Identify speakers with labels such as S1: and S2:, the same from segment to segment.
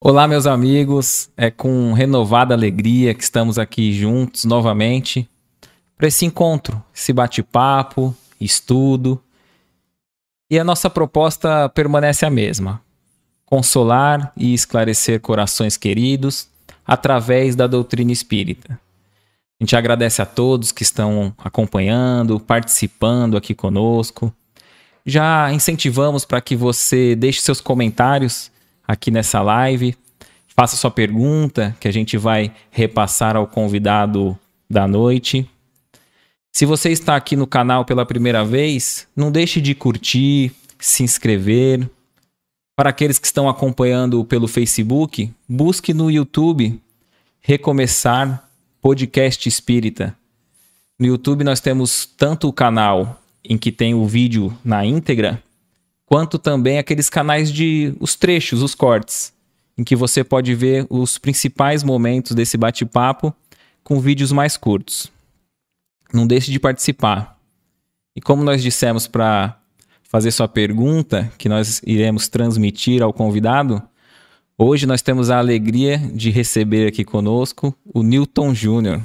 S1: Olá, meus amigos. É com renovada alegria que estamos aqui juntos novamente para esse encontro, esse bate-papo, estudo. E a nossa proposta permanece a mesma: consolar e esclarecer corações queridos através da doutrina espírita. A gente agradece a todos que estão acompanhando, participando aqui conosco. Já incentivamos para que você deixe seus comentários aqui nessa live. Faça sua pergunta, que a gente vai repassar ao convidado da noite. Se você está aqui no canal pela primeira vez, não deixe de curtir, se inscrever. Para aqueles que estão acompanhando pelo Facebook, busque no YouTube Recomeçar Podcast Espírita. No YouTube nós temos tanto o canal em que tem o vídeo na íntegra, quanto também aqueles canais de os trechos, os cortes, em que você pode ver os principais momentos desse bate-papo com vídeos mais curtos. Não deixe de participar. E como nós dissemos para fazer sua pergunta, que nós iremos transmitir ao convidado, hoje nós temos a alegria de receber aqui conosco o Newton Júnior.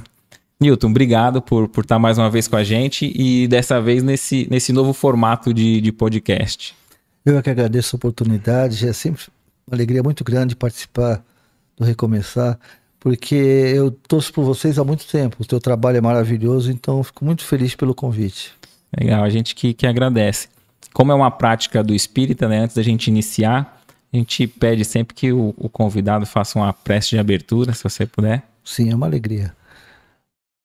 S1: Newton, obrigado por, por estar mais uma vez com a gente e dessa vez nesse, nesse novo formato de, de podcast.
S2: Eu é que agradeço a oportunidade, é sempre uma alegria muito grande participar do Recomeçar, porque eu torço por vocês há muito tempo. O teu trabalho é maravilhoso, então fico muito feliz pelo convite.
S1: Legal, a gente que, que agradece. Como é uma prática do espírita, né, antes da gente iniciar, a gente pede sempre que o, o convidado faça uma prece de abertura, se você puder.
S2: Sim, é uma alegria.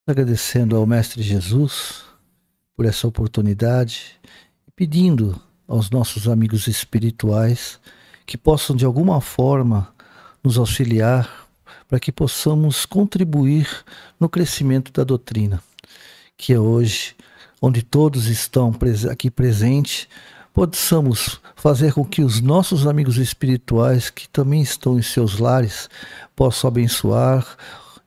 S2: Agradecendo ao Mestre Jesus por essa oportunidade e pedindo aos nossos amigos espirituais que possam de alguma forma nos auxiliar para que possamos contribuir no crescimento da doutrina, que é hoje, onde todos estão aqui presentes, possamos fazer com que os nossos amigos espirituais, que também estão em seus lares, possam abençoar,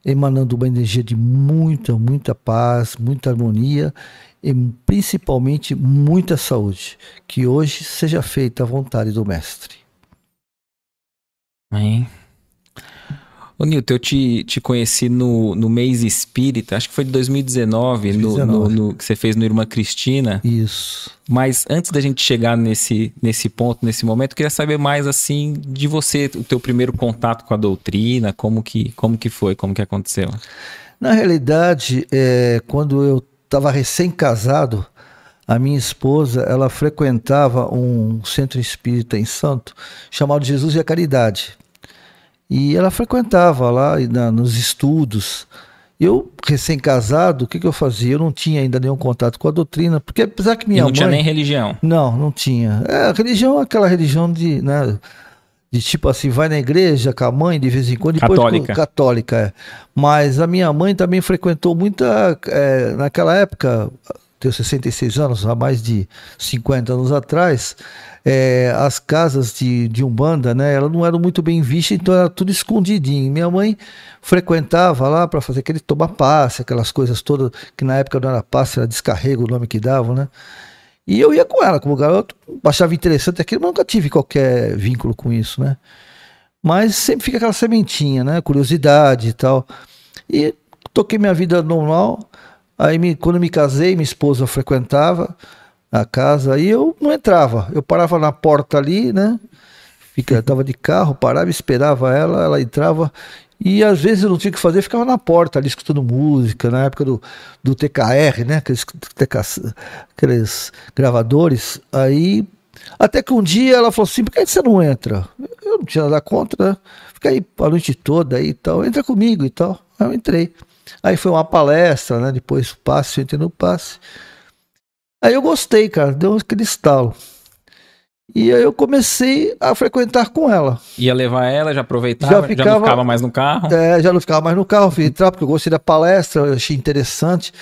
S2: emanando uma energia de muita, muita paz, muita harmonia e principalmente muita saúde. Que hoje seja feita a vontade do Mestre.
S1: Amém. Ô Nilton, eu te, te conheci no, no mês espírita, acho que foi de 2019, 2019. No, no, no, que você fez no Irmã Cristina.
S2: Isso.
S1: Mas antes da gente chegar nesse, nesse ponto, nesse momento, eu queria saber mais assim de você, o teu primeiro contato com a doutrina, como que, como que foi, como que aconteceu.
S2: Na realidade, é, quando eu estava recém-casado, a minha esposa, ela frequentava um centro espírita em Santo, chamado Jesus e a Caridade. E ela frequentava lá na, nos estudos. Eu, recém-casado, o que, que eu fazia? Eu não tinha ainda nenhum contato com a doutrina, porque apesar que minha e não
S1: mãe... tinha nem religião?
S2: Não, não tinha. É, a religião é aquela religião de... Né, de tipo assim, vai na igreja com a mãe de vez em quando. Depois,
S1: católica.
S2: Católica, é. Mas a minha mãe também frequentou muita. É, naquela época, tenho 66 anos, há mais de 50 anos atrás, é, as casas de, de Umbanda, né, elas não eram muito bem vistas, então era tudo escondidinho. Minha mãe frequentava lá para fazer aquele tomar passe, aquelas coisas todas, que na época não era passe, era descarrego o nome que davam, né? E eu ia com ela como garoto, achava interessante aquilo, mas nunca tive qualquer vínculo com isso, né? Mas sempre fica aquela sementinha, né? Curiosidade e tal. E toquei minha vida normal. Aí me, quando me casei, minha esposa frequentava a casa, aí eu não entrava. Eu parava na porta ali, né? Fica, tava de carro, parava, esperava ela, ela entrava e às vezes eu não tinha o que fazer, ficava na porta ali escutando música, na época do, do TKR, né? Aqueles, TK, aqueles gravadores. Aí, até que um dia ela falou assim: por que você não entra? Eu não tinha nada contra, né? Fica aí a noite toda aí e tal, entra comigo e tal. Aí eu entrei. Aí foi uma palestra, né? Depois passe, eu entrei no passe. Aí eu gostei, cara, deu aquele estalo. E aí eu comecei a frequentar com ela.
S1: Ia levar ela, já aproveitava, já, ficava, já não ficava mais no carro?
S2: É, já não ficava mais no carro, fui entrar porque eu gostei da palestra, eu achei interessante.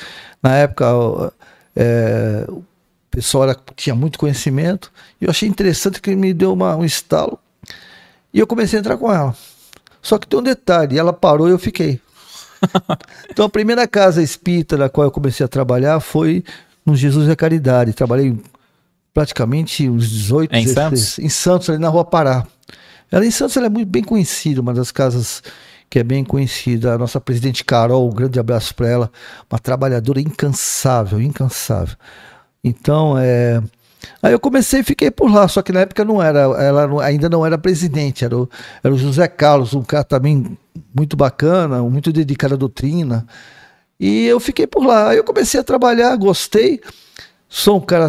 S2: Na época, é, o pessoal era, tinha muito conhecimento, e eu achei interessante que ele me deu uma, um estalo. E eu comecei a entrar com ela. Só que tem um detalhe, ela parou e eu fiquei. então a primeira casa espírita na qual eu comecei a trabalhar foi no Jesus e a Caridade. Trabalhei praticamente uns 18,
S1: é em 16, Santos?
S2: Em Santos, ali na Rua Pará. Ela em Santos ela é muito bem conhecida, uma das casas que é bem conhecida. A nossa presidente Carol, um grande abraço para ela, uma trabalhadora incansável, incansável. Então, é. Aí eu comecei e fiquei por lá, só que na época não era, ela ainda não era presidente, era o, era o José Carlos, um cara também muito bacana, muito dedicado à doutrina. E eu fiquei por lá. Aí eu comecei a trabalhar, gostei. Sou um cara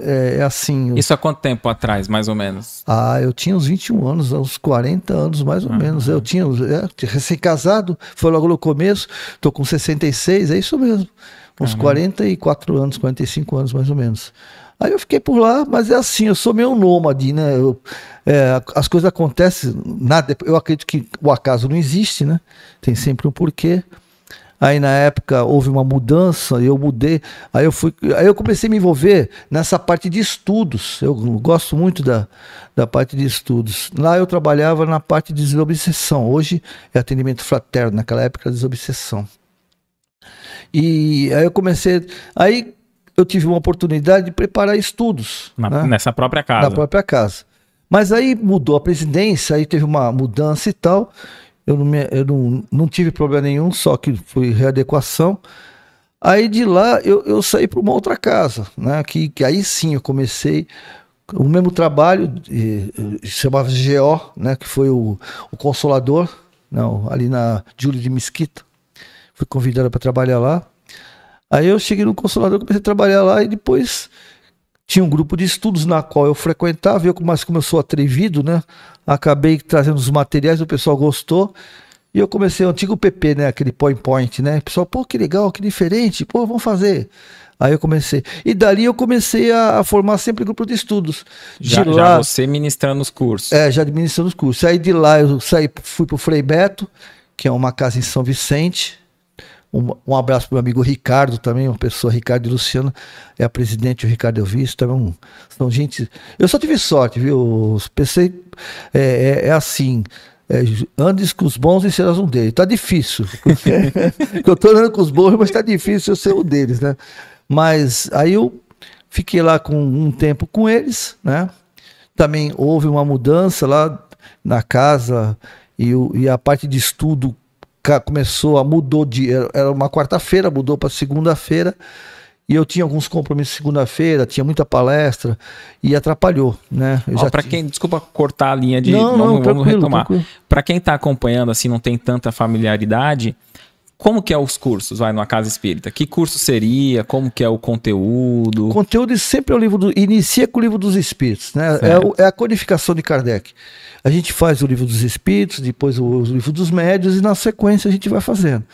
S2: é, é assim.
S1: Isso há quanto tempo atrás, mais ou menos?
S2: Ah, eu tinha uns 21 anos, uns 40 anos, mais ou uhum. menos. Eu tinha é, recém-casado, foi logo no começo, tô com 66, é isso mesmo. Uns uhum. 44 anos, 45 anos mais ou menos. Aí eu fiquei por lá, mas é assim, eu sou meio nômade, né? Eu, é, as coisas acontecem, nada, eu acredito que o acaso não existe, né? Tem sempre um porquê. Aí na época houve uma mudança, eu mudei, aí eu fui, aí eu comecei a me envolver nessa parte de estudos. Eu gosto muito da, da parte de estudos. Lá eu trabalhava na parte de desobsessão. Hoje é atendimento fraterno, naquela época desobsessão. E aí eu comecei, aí eu tive uma oportunidade de preparar estudos.
S1: Na, né? Nessa própria casa.
S2: Na própria casa. Mas aí mudou a presidência, aí teve uma mudança e tal eu não, me, eu não, não tive problema nenhum, só que foi readequação. Aí de lá eu, eu saí para uma outra casa, né? Que, que aí sim eu comecei o mesmo trabalho, chamava GO, né? Que foi o, o Consolador, não, ali na Júlio de Mesquita. Fui convidado para trabalhar lá. Aí eu cheguei no Consolador, comecei a trabalhar lá e depois tinha um grupo de estudos na qual eu frequentava, eu, mas como eu sou atrevido, né? Acabei trazendo os materiais, o pessoal gostou. E eu comecei o antigo PP, né? Aquele point point, né? O pessoal, pô, que legal, que diferente, pô, vamos fazer. Aí eu comecei. E dali eu comecei a, a formar sempre grupo de estudos.
S1: Já,
S2: de
S1: lá, já você ministrando os cursos.
S2: É, já administrando os cursos. Aí de lá eu saí, fui pro Frei Beto, que é uma casa em São Vicente, um, um abraço para o meu amigo Ricardo também, uma pessoa, Ricardo e Luciano, é a presidente, o Ricardo eu vi, também um, são gente. Eu só tive sorte, viu? Pensei, é, é, é assim. É, andes com os bons e serás um deles. Tá difícil. eu tô andando com os bons, mas tá difícil eu ser um deles, né? Mas aí eu fiquei lá com um tempo com eles, né? Também houve uma mudança lá na casa e, e a parte de estudo começou a mudou de era uma quarta-feira, mudou para segunda-feira. E eu tinha alguns compromissos segunda-feira, tinha muita palestra e atrapalhou, né?
S1: Para quem, desculpa cortar a linha de, não, vamos, não, vamos retomar. Para quem está acompanhando assim, não tem tanta familiaridade, como que é os cursos, vai, numa casa espírita? Que curso seria? Como que é o conteúdo?
S2: O conteúdo sempre é o livro do... Inicia com o livro dos espíritos, né? É, é, a codificação de Kardec. A gente faz o livro dos espíritos, depois o, o, livro dos médios e na sequência a gente vai fazendo.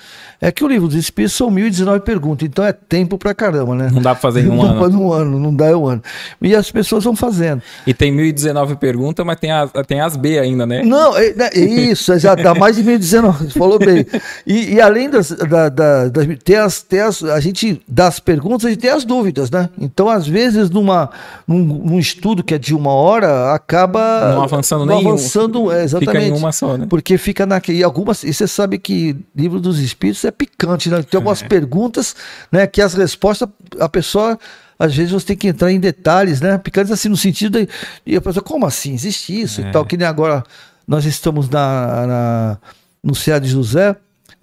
S2: É que o livro dos espíritos são 1019 perguntas, então é tempo pra caramba, né?
S1: Não dá pra fazer em um
S2: não
S1: ano.
S2: Não dá ano, não dá um ano. E as pessoas vão fazendo.
S1: E tem 1019 perguntas, mas tem as, tem as B ainda, né?
S2: Não, é, é isso, já dá mais de 1019, falou bem. E, e além das, da, da, das, tem as, tem as, a gente das perguntas e tem as dúvidas, né? Então, às vezes, numa, num, num estudo que é de uma hora, acaba
S1: não avançando
S2: não
S1: nem
S2: avançando, é, exatamente.
S1: Fica em uma só, né?
S2: Porque fica naquele. E algumas. E você sabe que livro dos espíritos é picante, né? Tem algumas é. perguntas, né? Que as respostas, a pessoa. Às vezes você tem que entrar em detalhes, né? Picantes assim, no sentido de. E a pessoa, como assim? Existe isso é. e tal. Que nem agora nós estamos na, na no CEA de José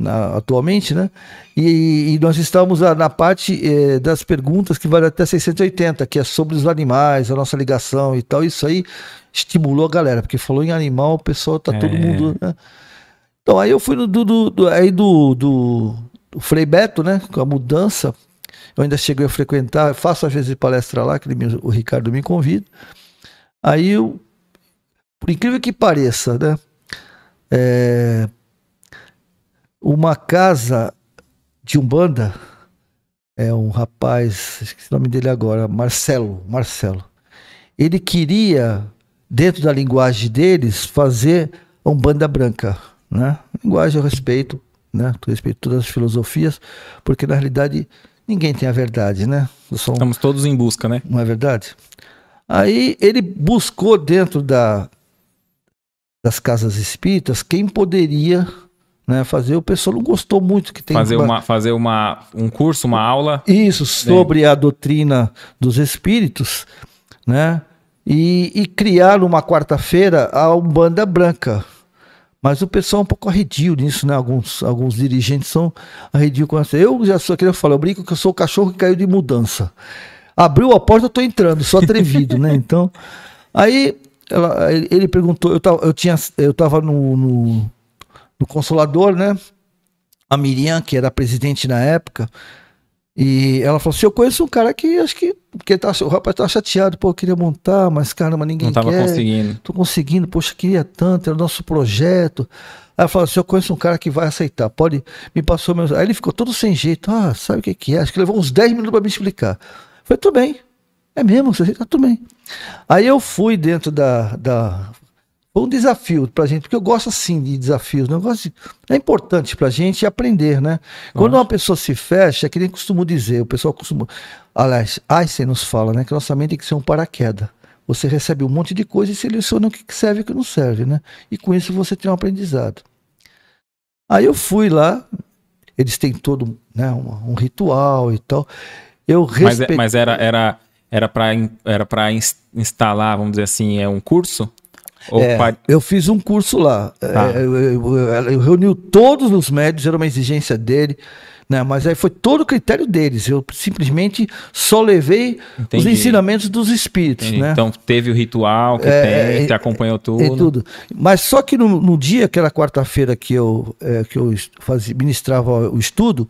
S2: na, atualmente, né? E, e, nós estamos na parte eh, das perguntas que vai até 680, que é sobre os animais, a nossa ligação e tal. Isso aí estimulou a galera, porque falou em animal, o pessoal tá é. todo mundo. Né? Então aí eu fui do, do, do aí do, do, do, Frei Beto, né? Com a mudança. Eu ainda cheguei a frequentar, faço às vezes palestra lá, que ele, o Ricardo me convida. Aí eu, por incrível que pareça, né? É, uma casa de Umbanda, é um rapaz, esqueci o nome dele agora, Marcelo, Marcelo. Ele queria, dentro da linguagem deles, fazer Umbanda branca, né? Linguagem eu respeito, né? Eu respeito todas as filosofias, porque na realidade ninguém tem a verdade, né?
S1: Estamos todos em busca, né?
S2: Não é verdade? Aí ele buscou dentro da, das casas espíritas quem poderia né, fazer, o pessoal não gostou muito que tem
S1: fazer uma fazer uma um curso, uma aula.
S2: Isso sobre a doutrina dos espíritos, né? e, e criaram uma quarta-feira a Umbanda Branca. Mas o pessoal é um pouco arredio nisso, né? Alguns, alguns dirigentes são arredio com essa. Eu já sou, que eu falo, eu brinco que eu sou o cachorro que caiu de mudança. Abriu a porta, eu tô entrando, sou atrevido, né? Então, aí ela, ele perguntou, eu tava, eu tinha, eu tava no, no, no Consolador, né? A Miriam, que era presidente na época, e ela falou assim: Eu conheço um cara que acho que. Porque tá, o rapaz tá chateado, pô, eu queria montar, mas caramba, ninguém
S1: Não tava
S2: quer.
S1: conseguindo.
S2: Tô conseguindo, poxa, queria tanto, era o nosso projeto. Aí ela falou assim: Eu conheço um cara que vai aceitar, pode. Me passou meus. Aí ele ficou todo sem jeito. Ah, sabe o que, que é? Acho que levou uns 10 minutos para me explicar. Falei: Tudo bem. É mesmo? Você aceita? Tudo bem. Aí eu fui dentro da, da foi um desafio pra gente, porque eu gosto assim de desafios. Né? Eu gosto de- é importante pra gente aprender, né? Quando uma pessoa se fecha, é que nem costumo dizer, o pessoal costuma. Aliás, Einstein nos fala, né? Que nossa mente tem que ser um paraquedas. Você recebe um monte de coisa e seleciona o que serve e o que não serve, né? E com isso você tem um aprendizado. Aí eu fui lá, eles têm todo né, um, um ritual e tal. Eu
S1: Mas,
S2: respeitei.
S1: mas era era era para era para instalar, vamos dizer assim, é um curso?
S2: É,
S1: pa-
S2: eu fiz um curso lá. É, eu, eu, eu, eu reuni todos os médios, era uma exigência dele, né? Mas aí foi todo o critério deles. Eu simplesmente só levei os
S1: Entendi.
S2: ensinamentos dos espíritos, né?
S1: Então teve o ritual que
S2: É,
S1: tem,
S2: é,
S1: que acompanhou tudo.
S2: Tudo. Mas só que no, no dia, aquela quarta-feira que eu, é, que eu fazia, ministrava o estudo,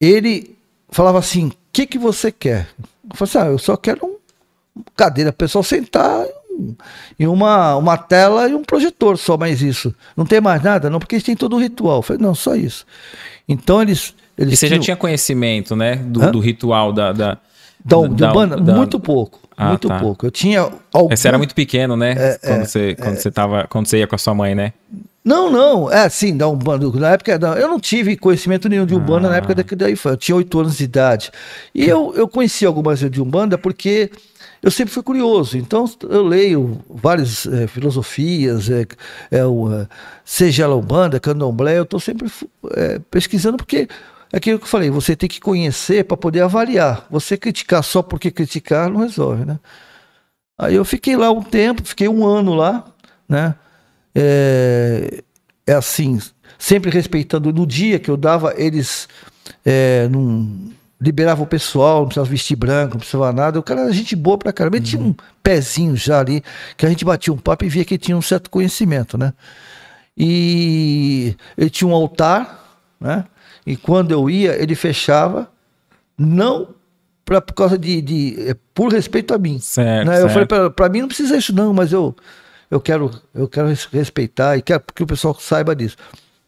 S2: ele falava assim: o que, que você quer? Eu falei assim: ah, eu só quero um cadeira pessoal sentar um- e uma, uma tela e um projetor, só mais isso. Não tem mais nada? Não, porque eles têm todo o ritual. Eu falei: não, só isso. Então eles. eles
S1: E você já
S2: tinham-
S1: tinha conhecimento, né, do, do ritual da, da,
S2: da,
S1: da- da-
S2: Umbanda?
S1: da-
S2: muito pouco.
S1: Ah,
S2: muito
S1: tá.
S2: pouco. Eu tinha. algum-
S1: Você era muito pequeno, né?
S2: É,
S1: quando você quando você tava quando você ia com a sua mãe, né?
S2: Não, não, é assim, da Umbanda, na época, não, eu não tive conhecimento nenhum de Umbanda
S1: Ah.
S2: na época da- daí foi, eu tinha oito anos de idade. E eu, eu conheci algumas de Umbanda porque eu sempre fui curioso, então eu leio várias eh, filosofias, eh, é, o, eh, seja ela Umbanda, Candomblé, eu estou sempre eh, pesquisando porque é aquilo que eu falei, você tem que conhecer para poder avaliar. Você criticar só porque criticar não resolve, né? Aí eu fiquei lá um tempo, fiquei um ano lá, né? É, é assim, sempre respeitando. No dia que eu dava, eles é, não liberavam o pessoal, não precisava vestir branco, não precisava nada. O cara era gente boa pra caramba. Ele tinha um pezinho já ali, que a gente batia um papo e via que ele tinha um certo conhecimento, né? E ele tinha um altar, né? E quando eu ia, ele fechava, não pra, por causa de, de é, por respeito a mim.
S1: Certo,
S2: né? Eu
S1: certo.
S2: falei pra, pra mim não precisa isso não, mas eu eu quero eu quero res- respeitar e quero que o pessoal saiba disso.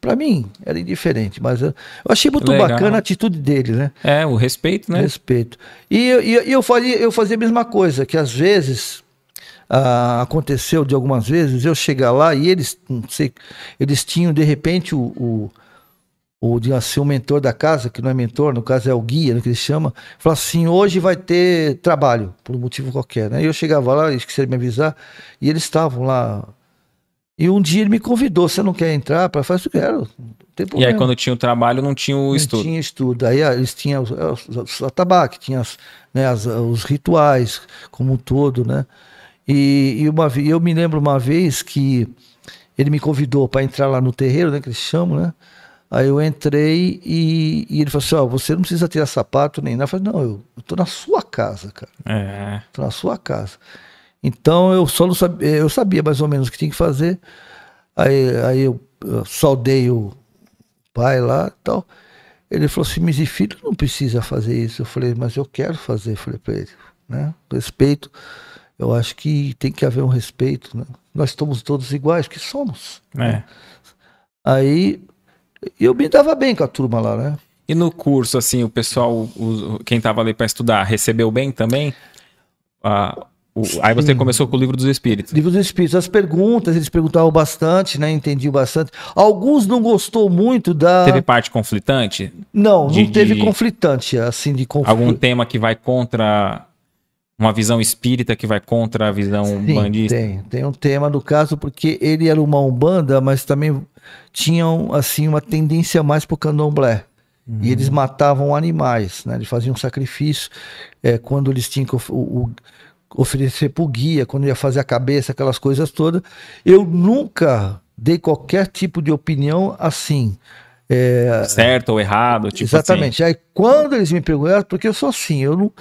S2: Pra mim era indiferente, mas eu, eu achei muito
S1: Legal.
S2: bacana a atitude dele, né?
S1: É, o respeito, né?
S2: Respeito. E, eu- e eu- e eu, fazia, eu fazia a mesma coisa, que às vezes ah, aconteceu de algumas vezes eu chegar lá e eles, não sei, eles tinham de repente o, o, o de ser o mentor da casa, que não é mentor, no caso é o guia, né, que eles chamam, falar assim, hoje vai ter trabalho, por um motivo qualquer, né? E eu chegava lá, esqueci de me avisar, e eles estavam lá. E um dia ele me convidou, você não quer entrar? Para fazer, eu quero, não
S1: E aí quando tinha o trabalho não tinha o
S2: Não
S1: estudo.
S2: tinha estudo. Aí ah, eles tinham os, os, os atabaque, tinha as, né, as- os rituais como um todo, né? E, e uma, eu me lembro uma vez que ele me convidou para entrar lá no terreiro, né, que eles chamam, né? Aí eu entrei e, e ele falou assim, ó, você não precisa tirar sapato nem nada. Eu falei, não, eu, eu tô na sua casa, cara.
S1: É.
S2: Tô na sua casa. Então eu só não sabia, eu sabia mais ou menos o que tinha que fazer. Aí, aí eu, eu saudei o pai lá e tal. Ele falou assim, mas filho não precisa fazer isso. Eu falei, mas eu quero fazer, eu falei para ele, né? Respeito. Eu acho que tem que haver um respeito, né? Nós somos todos iguais, que somos.
S1: é.
S2: Aí eu me dava bem com a turma lá, né?
S1: E no curso, assim, o pessoal, o- quem tava ali para estudar, recebeu bem também? Ah, o- aí você começou com o livro dos Espíritos.
S2: Livro dos Espíritos, as perguntas, eles perguntavam bastante, né? Entendiam bastante. Alguns não gostou muito da.
S1: Teve parte conflitante?
S2: Não,
S1: de-
S2: não teve
S1: de-
S2: conflitante, assim, de conflito.
S1: Algum tema que vai contra uma visão espírita, que vai contra a visão
S2: Sim,
S1: bandista?
S2: tem. Tem um tema no caso, porque ele era uma umbanda, mas também tinham, assim, uma tendência mais pro candomblé.
S1: Uhum.
S2: E eles matavam animais, né? Eles faziam sacrifício. É, quando eles tinham o, o- oferecer pro guia, quando ia fazer a cabeça, aquelas coisas todas. Eu nunca dei qualquer tipo de opinião assim. É,
S1: certo ou errado, tipo
S2: Exatamente. Assim. Aí quando eles me perguntam, porque eu sou assim, eu não.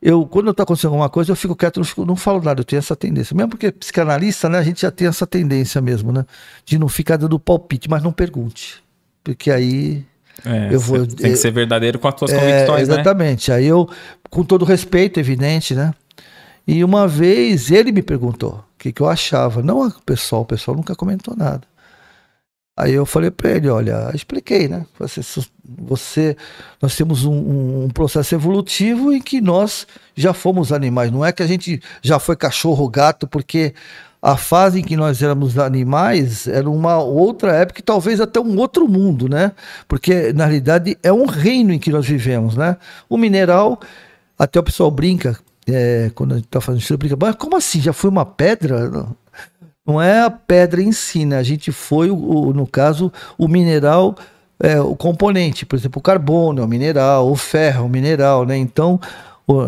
S2: Eu, quando está acontecendo alguma coisa, eu fico quieto, não, fico, não falo nada, eu tenho essa tendência. Mesmo porque psicanalista, né, a gente já tem essa tendência mesmo, né? De não ficar dando palpite, mas não pergunte. Porque aí
S1: é, eu vou. Tem que ser verdadeiro com as suas
S2: é,
S1: convicções,
S2: né? Exatamente. Né? Aí eu, com todo respeito, evidente, né? E uma vez ele me perguntou o que, que eu achava. Não o pessoal, o pessoal nunca comentou nada. Aí eu falei para ele, olha, expliquei, né? Você, você nós temos um, um, processo evolutivo em que nós já fomos animais. Não é que a gente já foi cachorro, gato, porque a fase em que nós éramos animais era uma outra época, talvez até um outro mundo, né? Porque na realidade é um reino em que nós vivemos, né? O mineral, até o pessoal brinca, é, quando a gente está fazendo isso, brinca, como assim? Já foi uma pedra? Não não é a pedra em si, né? A gente foi, o, no caso, o mineral, é, o componente, por exemplo, o carbono é o mineral, o ferro é o mineral, né? Então,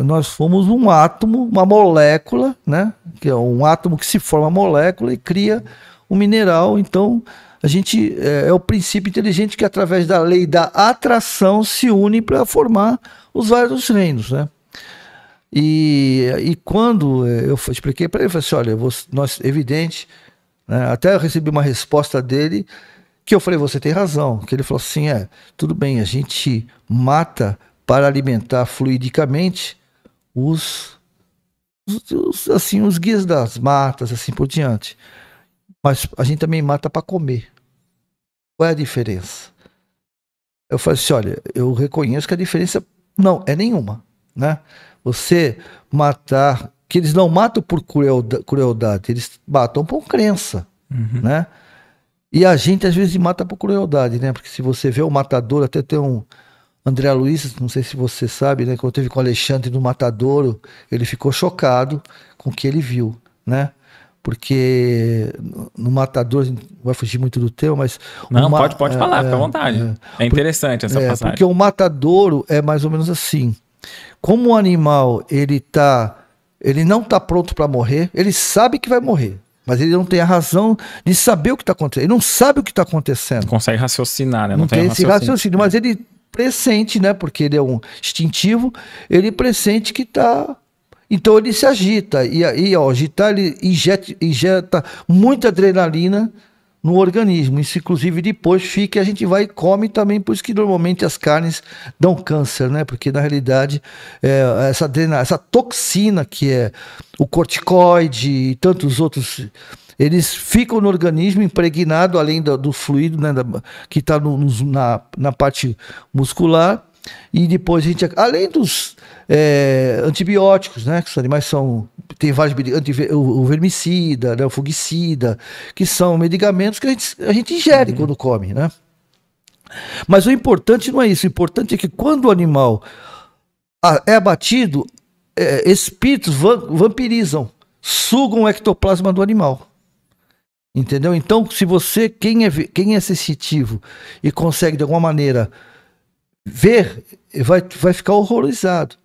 S2: nós fomos um átomo, uma molécula, né? Que é um átomo que se forma molécula e cria um mineral. Então, a gente é, é o princípio inteligente que, através da lei da atração, se une para formar os vários reinos, né? E, e quando eu expliquei para ele, eu falei assim: olha, você, nós, evidente, né, até eu recebi uma resposta dele que eu falei: você tem razão. Que ele falou assim: é, tudo bem, a gente mata para alimentar fluidicamente os, os, assim, os guias das matas, assim por diante. Mas a gente também mata para comer. Qual é a diferença? Eu falei assim: olha, eu reconheço que a diferença não é nenhuma, né? Você matar, que eles não matam por crueldade, eles matam por crença, uhum. né? E a gente às vezes mata por crueldade, né? Porque se você vê o matador, até tem um André Luiz, não sei se você sabe, né? Quando teve com o Alexandre no Matadouro, ele ficou chocado com o que ele viu, né? Porque no Matador, vai fugir muito do tema, mas.
S1: Não, pode, pode é, falar, fica à vontade. É, é interessante essa
S2: é,
S1: passagem.
S2: Porque o Matadouro é mais ou menos assim. Como o animal ele tá, ele não está pronto para morrer, ele sabe que vai morrer, mas ele não tem a razão de saber o que está acontecendo. Ele não sabe o que está acontecendo. Não
S1: consegue raciocinar, né? Não,
S2: não tem, tem esse raciocínio, raciocínio, mas ele pressente, né? Porque ele é um instintivo, ele pressente que está então ele se agita e aí, ó, agitar ele injeta, injeta muita adrenalina no organismo. Isso, inclusive, depois fica e a gente vai e come também, por isso que normalmente as carnes dão câncer, né? Porque na realidade é, essa, essa toxina que é o corticoide e tantos outros. Eles ficam no organismo impregnado, além do, do fluido né, da, que está na, na parte muscular, e depois a gente, além dos é, antibióticos, né, que os animais são, tem vários, o, o vermicida, né, o fungicida, que são medicamentos que a gente, a gente ingere uhum. quando come, né. Mas o importante não é isso, o importante é que quando o animal é abatido, é, espíritos vampirizam, sugam o ectoplasma do animal. Entendeu? Então, se você, quem é, quem é sensitivo e consegue de alguma maneira ver, vai, vai ficar horrorizado.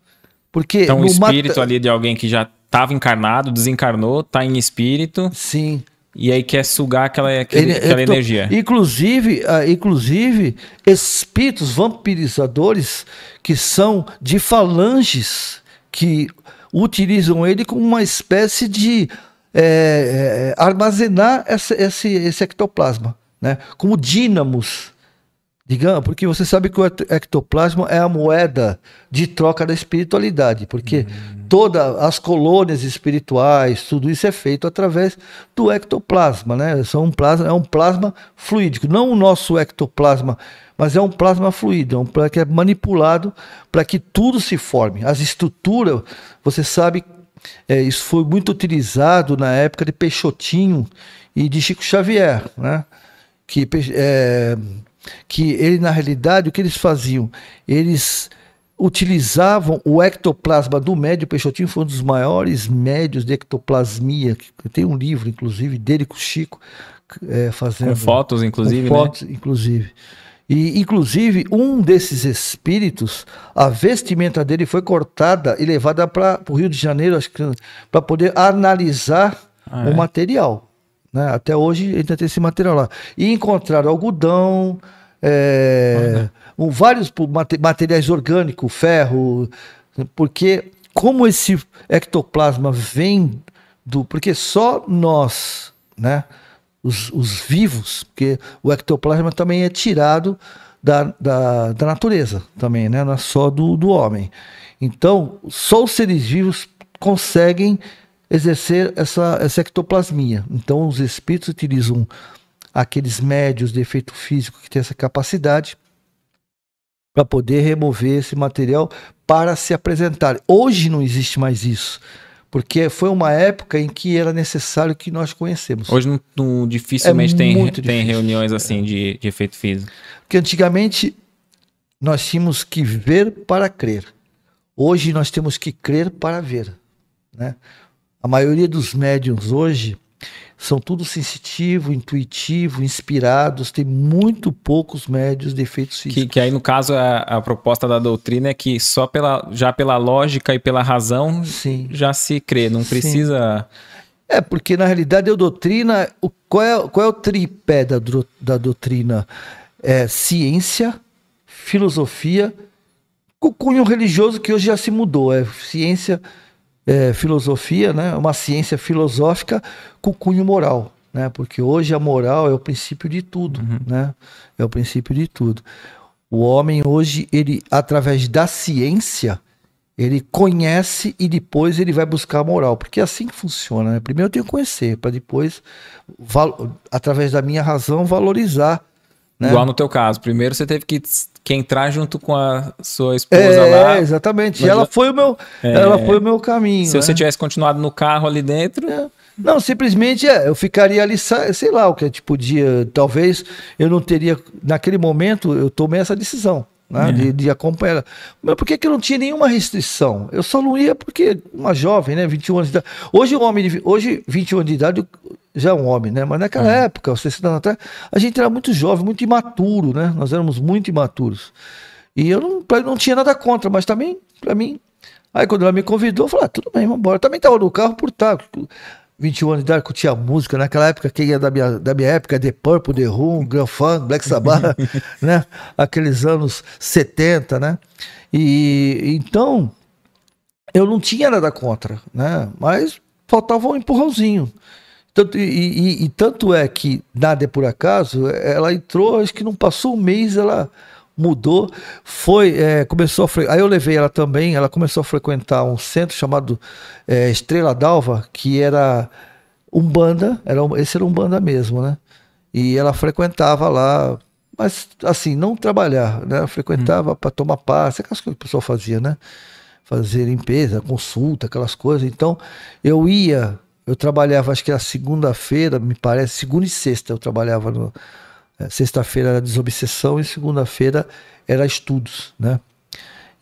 S2: Porque
S1: então, o espírito ali de alguém que já estava encarnado, desencarnou, está em espírito.
S2: Sim.
S1: E aí quer sugar aquela, aquele, Ele, aquela tô, energia.
S2: Inclusive, uh, inclusive, espíritos vampirizadores que são de falanges, que utilizam ele como uma espécie de é, é, armazenar essa, esse, esse ectoplasma, né? como dínamos Digamos, porque você sabe que o ectoplasma é a moeda de troca da espiritualidade, porque uhum. todas as colônias espirituais, tudo isso é feito através do ectoplasma, né? São um plasma, é um plasma fluídico, não o nosso ectoplasma, mas é um plasma fluido, é um plasma que é manipulado para que tudo se forme. As estruturas, você sabe, é, isso foi muito utilizado na época de Peixotinho e de Chico Xavier, né? Que é, que ele na realidade o que eles faziam, eles utilizavam o ectoplasma do médio Peixotinho foi um dos maiores médios de ectoplasmia. Tem um livro, inclusive, dele com o Chico, é, fazendo.
S1: Com fotos, inclusive.
S2: Com fotos, né? inclusive. E, inclusive, um desses espíritos, a vestimenta dele foi cortada e levada para o Rio de Janeiro, para poder analisar ah, o é? material. Né? Até hoje ainda tem esse material lá. E encontraram algodão, é, um, vários materiais orgânicos, ferro, porque como esse ectoplasma vem do. Porque só nós, né? Os, os vivos, porque o ectoplasma também é tirado da, da, da natureza, também, né? Não é só do, do homem. Então, só os seres vivos conseguem exercer essa, essa ectoplasmia. Então, os espíritos utilizam aqueles médios de efeito físico que têm essa capacidade para poder remover esse material para se apresentar. Hoje não existe mais isso. Porque foi uma época em que era necessário que nós conhecemos.
S1: Hoje não, não dificilmente é tem, tem difícil. reuniões assim é. de, de efeito físico.
S2: Porque antigamente nós tínhamos que ver para crer. Hoje nós temos que crer para ver. Né? A maioria dos médiums hoje são tudo sensitivo, intuitivo, inspirados, tem muito poucos médios de efeitos
S1: físicos. Que, que aí, no caso, a, a, proposta da doutrina é que só pela, já pela lógica e pela razão Sim. já se crê, não precisa...
S2: É, porque na realidade a doutrina, o, qual, é, qual é o tripé da, da doutrina? É ciência, filosofia, o cunho religioso que hoje já se mudou, é ciência, é, filosofia, né? uma ciência filosófica com cunho moral. Né? Porque hoje a moral é o princípio de tudo. Uhum. Né? É o princípio de tudo. O homem hoje, ele, através da ciência, ele conhece e depois ele vai buscar a moral. Porque é assim que funciona. Né? Primeiro eu tenho que conhecer, para depois, através da minha razão, valorizar.
S1: Né? Igual no teu caso. Primeiro você teve que que entrar junto com a sua esposa é, lá.
S2: Exatamente. ela foi o meu, é, ela foi o meu caminho.
S1: Se né? você tivesse continuado no carro ali dentro.
S2: É. Não, simplesmente é, eu ficaria ali, sei lá, o que a gente podia. Talvez eu não teria. Naquele momento, eu tomei essa decisão. Né, é. de, de, acompanhar ela. Mas por que, que eu não tinha nenhuma restrição? Eu só não ia porque uma jovem, né, 21 anos de idade. Hoje, um homem de, hoje 21 anos de idade, já é um homem, né? Mas naquela uhum. época, 60 anos atrás, a gente era muito jovem, muito imaturo, né? Nós éramos muito imaturos. E eu não, não tinha nada contra, mas também, para mim. Aí quando ela me convidou, eu falei, ah, tudo bem, vamos embora. Também estava no carro por estar. 21 anos de idade, curtia música. Naquela época, quem é da minha, da minha época, The Purple, The Who, Grand Funk, Black Sabbath, né? Aqueles anos 70, né? E então, eu não tinha nada contra, né? Mas faltava um empurrãozinho. Tanto, e, e, e, tanto é que nada é por acaso, ela entrou, acho que não passou um mês, ela mudou, foi, é, começou a aí eu levei ela também, ela começou a frequentar um centro chamado é, Estrela d'Alva, que era um banda, era esse era um banda mesmo, né? E ela frequentava lá, mas assim, não trabalhar, né? Frequentava hum. para tomar passe, aquelas coisas que o pessoal fazia, né? Fazer limpeza, consulta, aquelas coisas. Então, eu ia eu trabalhava, acho que era segunda-feira, me parece, segunda e sexta eu trabalhava no. É, sexta-feira era desobsessão e segunda-feira era estudos, né?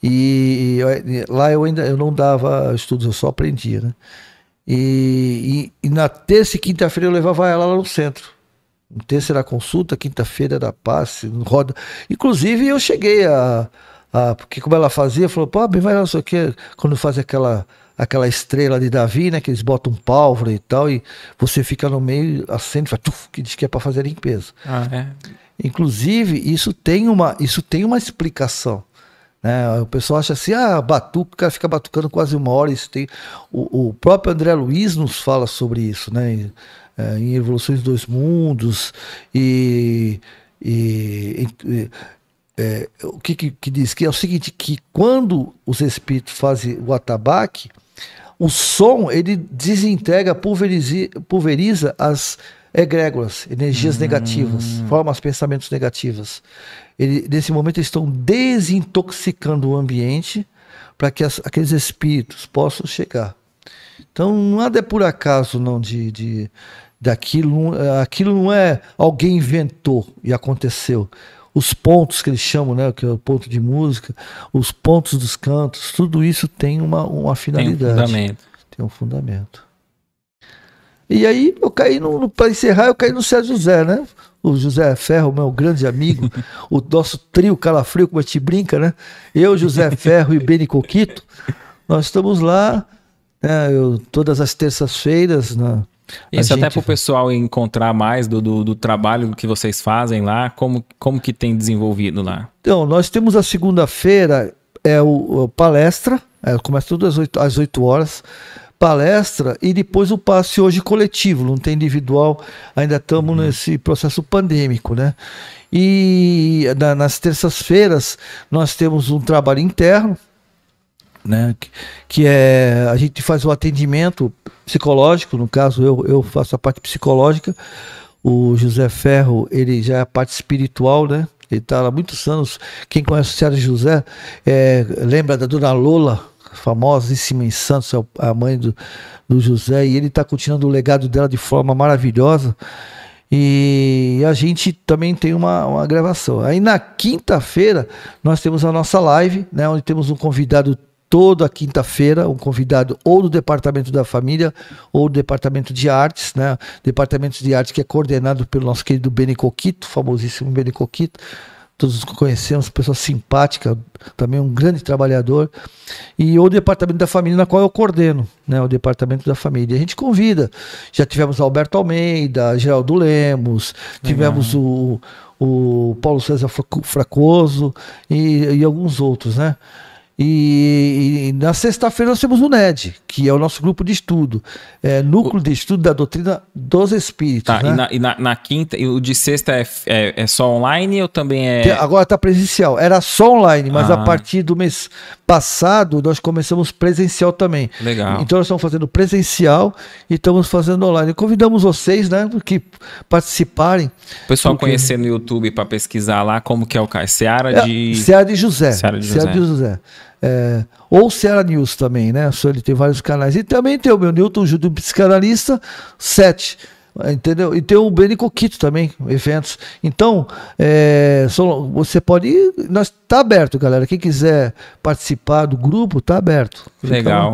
S2: E, e, lá eu ainda eu não dava estudos, eu só aprendia, né? E, e, e na terça e quinta-feira eu levava ela lá no centro. Terça era consulta, quinta-feira era passe, roda. Inclusive eu cheguei a, a. Porque como ela fazia, falou, pô, bem, vai lá, não sei o quê, quando faz aquela aquela estrela de Davi, né? Que eles botam pólvora e tal, e você fica no meio, acende, faz, tuf, que diz que é para fazer limpeza. Ah, é. Inclusive, isso tem uma, isso tem uma explicação. Né? O pessoal acha assim, ah, batuca, o cara fica batucando quase uma hora. Isso tem... o, o próprio André Luiz nos fala sobre isso, né? Em, é, em Evoluções dos Mundos e, e, e é, o que, que, que, diz? Que é o seguinte, que quando os espíritos fazem o atabaque, o som ele desintegra, pulveriza, pulveriza as egrégoras, energias hum. negativas, forma os pensamentos negativos. Ele, nesse momento eles estão desintoxicando o ambiente para que as, aqueles espíritos possam chegar. Então nada é por acaso não de, de daquilo, aquilo não é alguém inventou e aconteceu os pontos que eles chamam, né, que é o ponto de música, os pontos dos cantos, tudo isso tem uma, uma finalidade. Tem um fundamento. Tem um fundamento. E aí eu caí no, no para encerrar, eu caí no Sérgio José, né? O José Ferro, meu grande amigo, o nosso trio calafrio, como a gente brinca, né? Eu, José Ferro e Beni Coquito, nós estamos lá, né, eu, todas as terças-feiras, na,
S1: isso até para o pessoal encontrar mais do, do, do, trabalho que vocês fazem lá, como, como que tem desenvolvido lá?
S2: Então, nós temos a segunda-feira, é o, o palestra, é, começa tudo às 8, às 8 horas, palestra e depois o passe hoje coletivo, não tem individual, ainda estamos uhum. nesse processo pandêmico, né? E na, nas terças-feiras nós temos um trabalho interno, né? Que, que, é a gente faz o atendimento psicológico, no caso eu, eu faço a parte psicológica, o José Ferro ele já é a parte espiritual, né? Ele está há muitos anos. Quem conhece o Sérgio José é, lembra da Dona Lola, famosíssima em Santos, a mãe do, do José, e ele está continuando o legado dela de forma maravilhosa. E a gente também tem uma, uma gravação. Aí na quinta-feira nós temos a nossa live, né, onde temos um convidado toda quinta-feira, um convidado ou do Departamento da Família ou do Departamento de Artes, né? Departamento de Artes que é coordenado pelo nosso querido Beni Coquito, famosíssimo Beni Coquito. Todos conhecemos, pessoa simpática, também um grande trabalhador. E o Departamento da Família, na qual eu coordeno, né? O Departamento da Família. E a gente convida. Já tivemos Alberto Almeida, Geraldo Lemos, Legal. tivemos o, o Paulo César Fracoso e, e alguns outros, né? E, e na sexta-feira nós temos o NED, que é o nosso grupo de estudo, é, Núcleo o... de Estudo da Doutrina dos Espíritos.
S1: Tá, né? e, na, e na, na, quinta, e o de sexta é, é, é só online ou também é.
S2: Tem, agora está presencial. Era só online, mas ah. a partir do mês passado nós começamos presencial também.
S1: Legal.
S2: Então nós estamos fazendo presencial e estamos fazendo online. Convidamos vocês, né, que participarem.
S1: O pessoal porque... conhecer no YouTube para pesquisar lá como que é o cara. Seara é, de.
S2: Seara de José. Seara de José. Seara de José. É, ou Ceará News também, né? Só ele tem vários canais. E também tem o meu Newton Júlio Psicanalista 7. Entendeu? E tem o Beni Coquito também, eventos. Então, é, só, você pode ir. Nós tá aberto, galera. Quem quiser participar do grupo, tá aberto.
S1: Legal.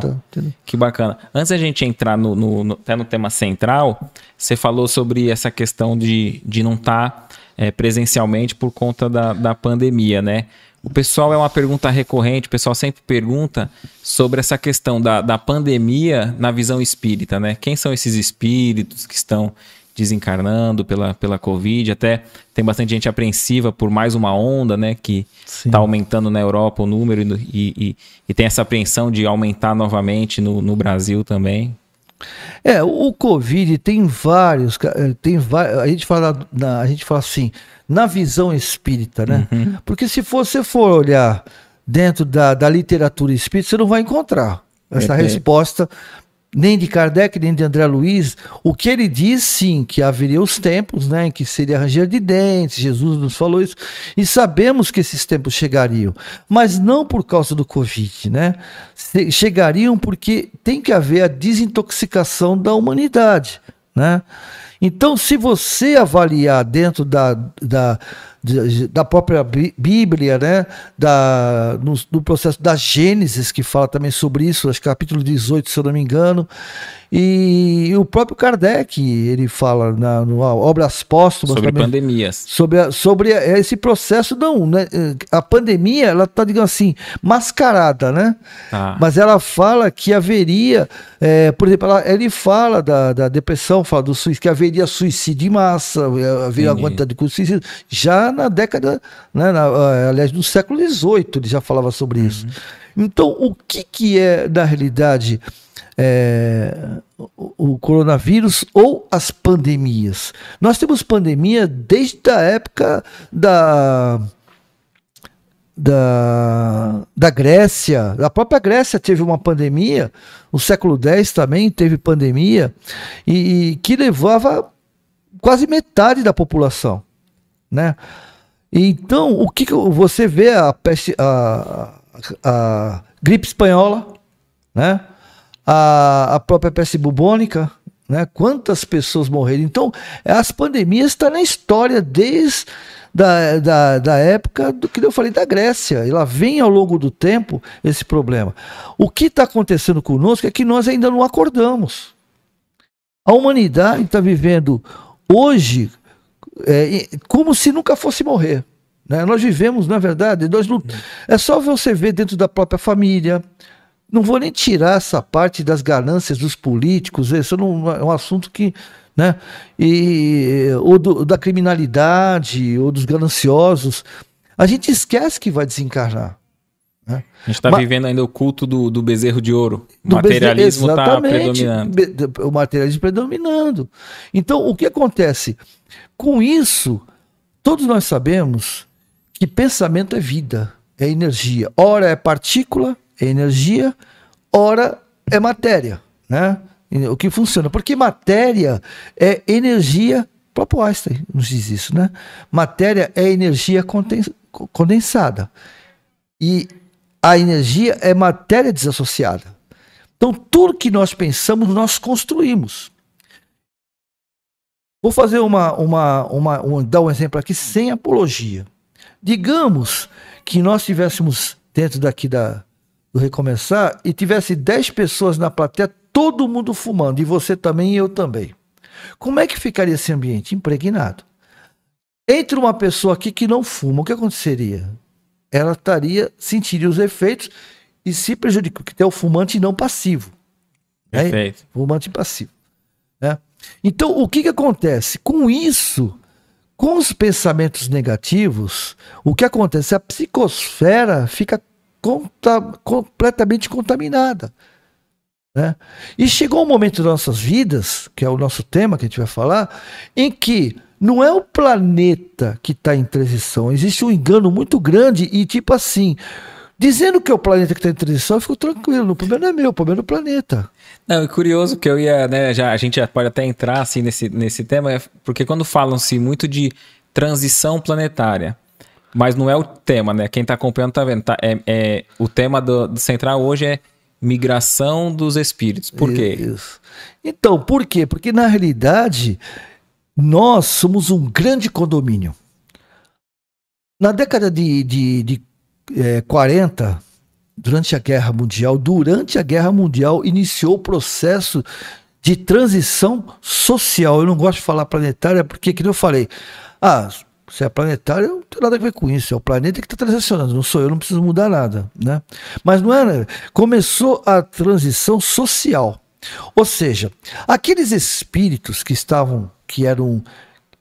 S1: que bacana. Antes da gente entrar no, no, no, até no tema central, você falou sobre essa questão de, de não estar tá, é, presencialmente por conta da, da pandemia, né? O pessoal é uma pergunta recorrente, o pessoal sempre pergunta sobre essa questão da, da pandemia na visão espírita, né? Quem são esses espíritos que estão desencarnando pela, pela Covid? Até tem bastante gente apreensiva por mais uma onda, né? Que está aumentando na Europa o número e, e, e, tem essa apreensão de aumentar novamente no, no Brasil também.
S2: É, o Covid tem vários, eh, tem vários, a gente fala, a gente fala assim, na visão espírita, né? Uhum. Porque se você for olhar dentro da, da literatura espírita, você não vai encontrar essa é, resposta nem de Kardec, nem de André Luiz, o que ele diz sim, que haveria os tempos, né, em que seria ranger de dentes, Jesus nos falou isso, e sabemos que esses tempos chegariam, mas não por causa do Covid, né? Chegariam porque tem que haver a desintoxicação da humanidade, né? Então, se você avaliar dentro da, da, da própria Bíblia, né? da, no, no, processo da Gênesis, que fala também sobre isso, acho que capítulo 18, se eu não me engano, e, o próprio Kardec, ele fala na, no Obras Póstumas.
S1: Sobre também, pandemias.
S2: Sobre, a, sobre esse processo, não. Né? A pandemia, ela está, digamos assim, mascarada, né? Ah. Mas ela fala que haveria, é, por exemplo, ela, ele fala da, da depressão, fala do suicídio, que haveria suicídio em massa, haveria uma quantidade de suicídio. Já na década, né, na, aliás, no século XVIII, ele já falava sobre uhum. isso. Então, o que, que é, na realidade, é, o, o, coronavírus ou as pandemias. Nós temos pandemia desde a época da, da, da Grécia. A própria Grécia teve uma pandemia, o século X também teve pandemia, e, e que levava quase metade da população. Né? Então, o que, que você vê a, peste, a, a gripe espanhola, né? a, a própria peste bubônica, né? Quantas pessoas morreram? Então, as pandemias estão na história desde da, da, da época do que eu falei da Grécia. Ela vem ao longo do tempo esse problema. O que está acontecendo conosco é que nós ainda não acordamos. A humanidade está vivendo hoje é, como se nunca fosse morrer. Né? Nós vivemos, na verdade, nós não, é só você ver dentro da própria família. Não vou nem tirar essa parte das ganâncias dos políticos, isso não é um assunto que. Né? E, ou do, da criminalidade, ou dos gananciosos. A gente esquece que vai desencarnar.
S1: Né? A gente está vivendo ainda o culto do, do bezerro de ouro. O materialismo está predominando.
S2: O materialismo predominando. Então, o que acontece? Com isso, todos nós sabemos que pensamento é vida, é energia. Ora é partícula, é energia, ora é matéria, né? O que funciona. Porque matéria é energia, o próprio Einstein nos diz isso, né? Matéria é energia condensada. E a energia é matéria desassociada. Então, tudo que nós pensamos, nós construímos. Vou fazer uma, uma, uma, um, dar um exemplo aqui sem apologia. Digamos que nós tivéssemos dentro daqui da, do Recomeçar e tivesse 10 pessoas na plateia, todo mundo fumando, e você também e eu também. Como é que ficaria esse ambiente? Impregnado. Entre uma pessoa aqui que não fuma, o que aconteceria? Ela estaria, sentiria os efeitos e se prejudica, porque é o fumante não passivo.
S1: Né? Perfeito.
S2: Né? Fumante passivo. Né? Então, o que, que acontece? Com isso, com os pensamentos negativos, o que acontece? A psicosfera fica conta, completamente contaminada. Né? E chegou um momento das nossas vidas, que é o nosso tema que a gente vai falar, em que não é o planeta que está em transição. Existe um engano muito grande e tipo assim, dizendo que é o planeta que está em transição, eu fico tranquilo. O problema não é meu, o problema é do planeta.
S1: Não, é curioso que eu ia, né, já, a gente já pode até entrar assim nesse, nesse tema, é porque quando falam-se muito de transição planetária, mas não é o tema, né? Quem está acompanhando está vendo. Tá, é, é, o tema do, do, central hoje é migração dos espíritos. Por quê?
S2: Então, por quê? Porque na realidade nós somos um grande condomínio. Na década de, de, de é, 40, durante a Guerra Mundial, durante a Guerra Mundial, iniciou o processo de transição social. Eu não gosto de falar planetária porque, como eu falei, ah, se é planetário, não tem nada a ver com isso. É o planeta que está transicionando, não sou eu, não preciso mudar nada. Né? Mas não era. Começou a transição social. Ou seja, aqueles espíritos que estavam, que eram,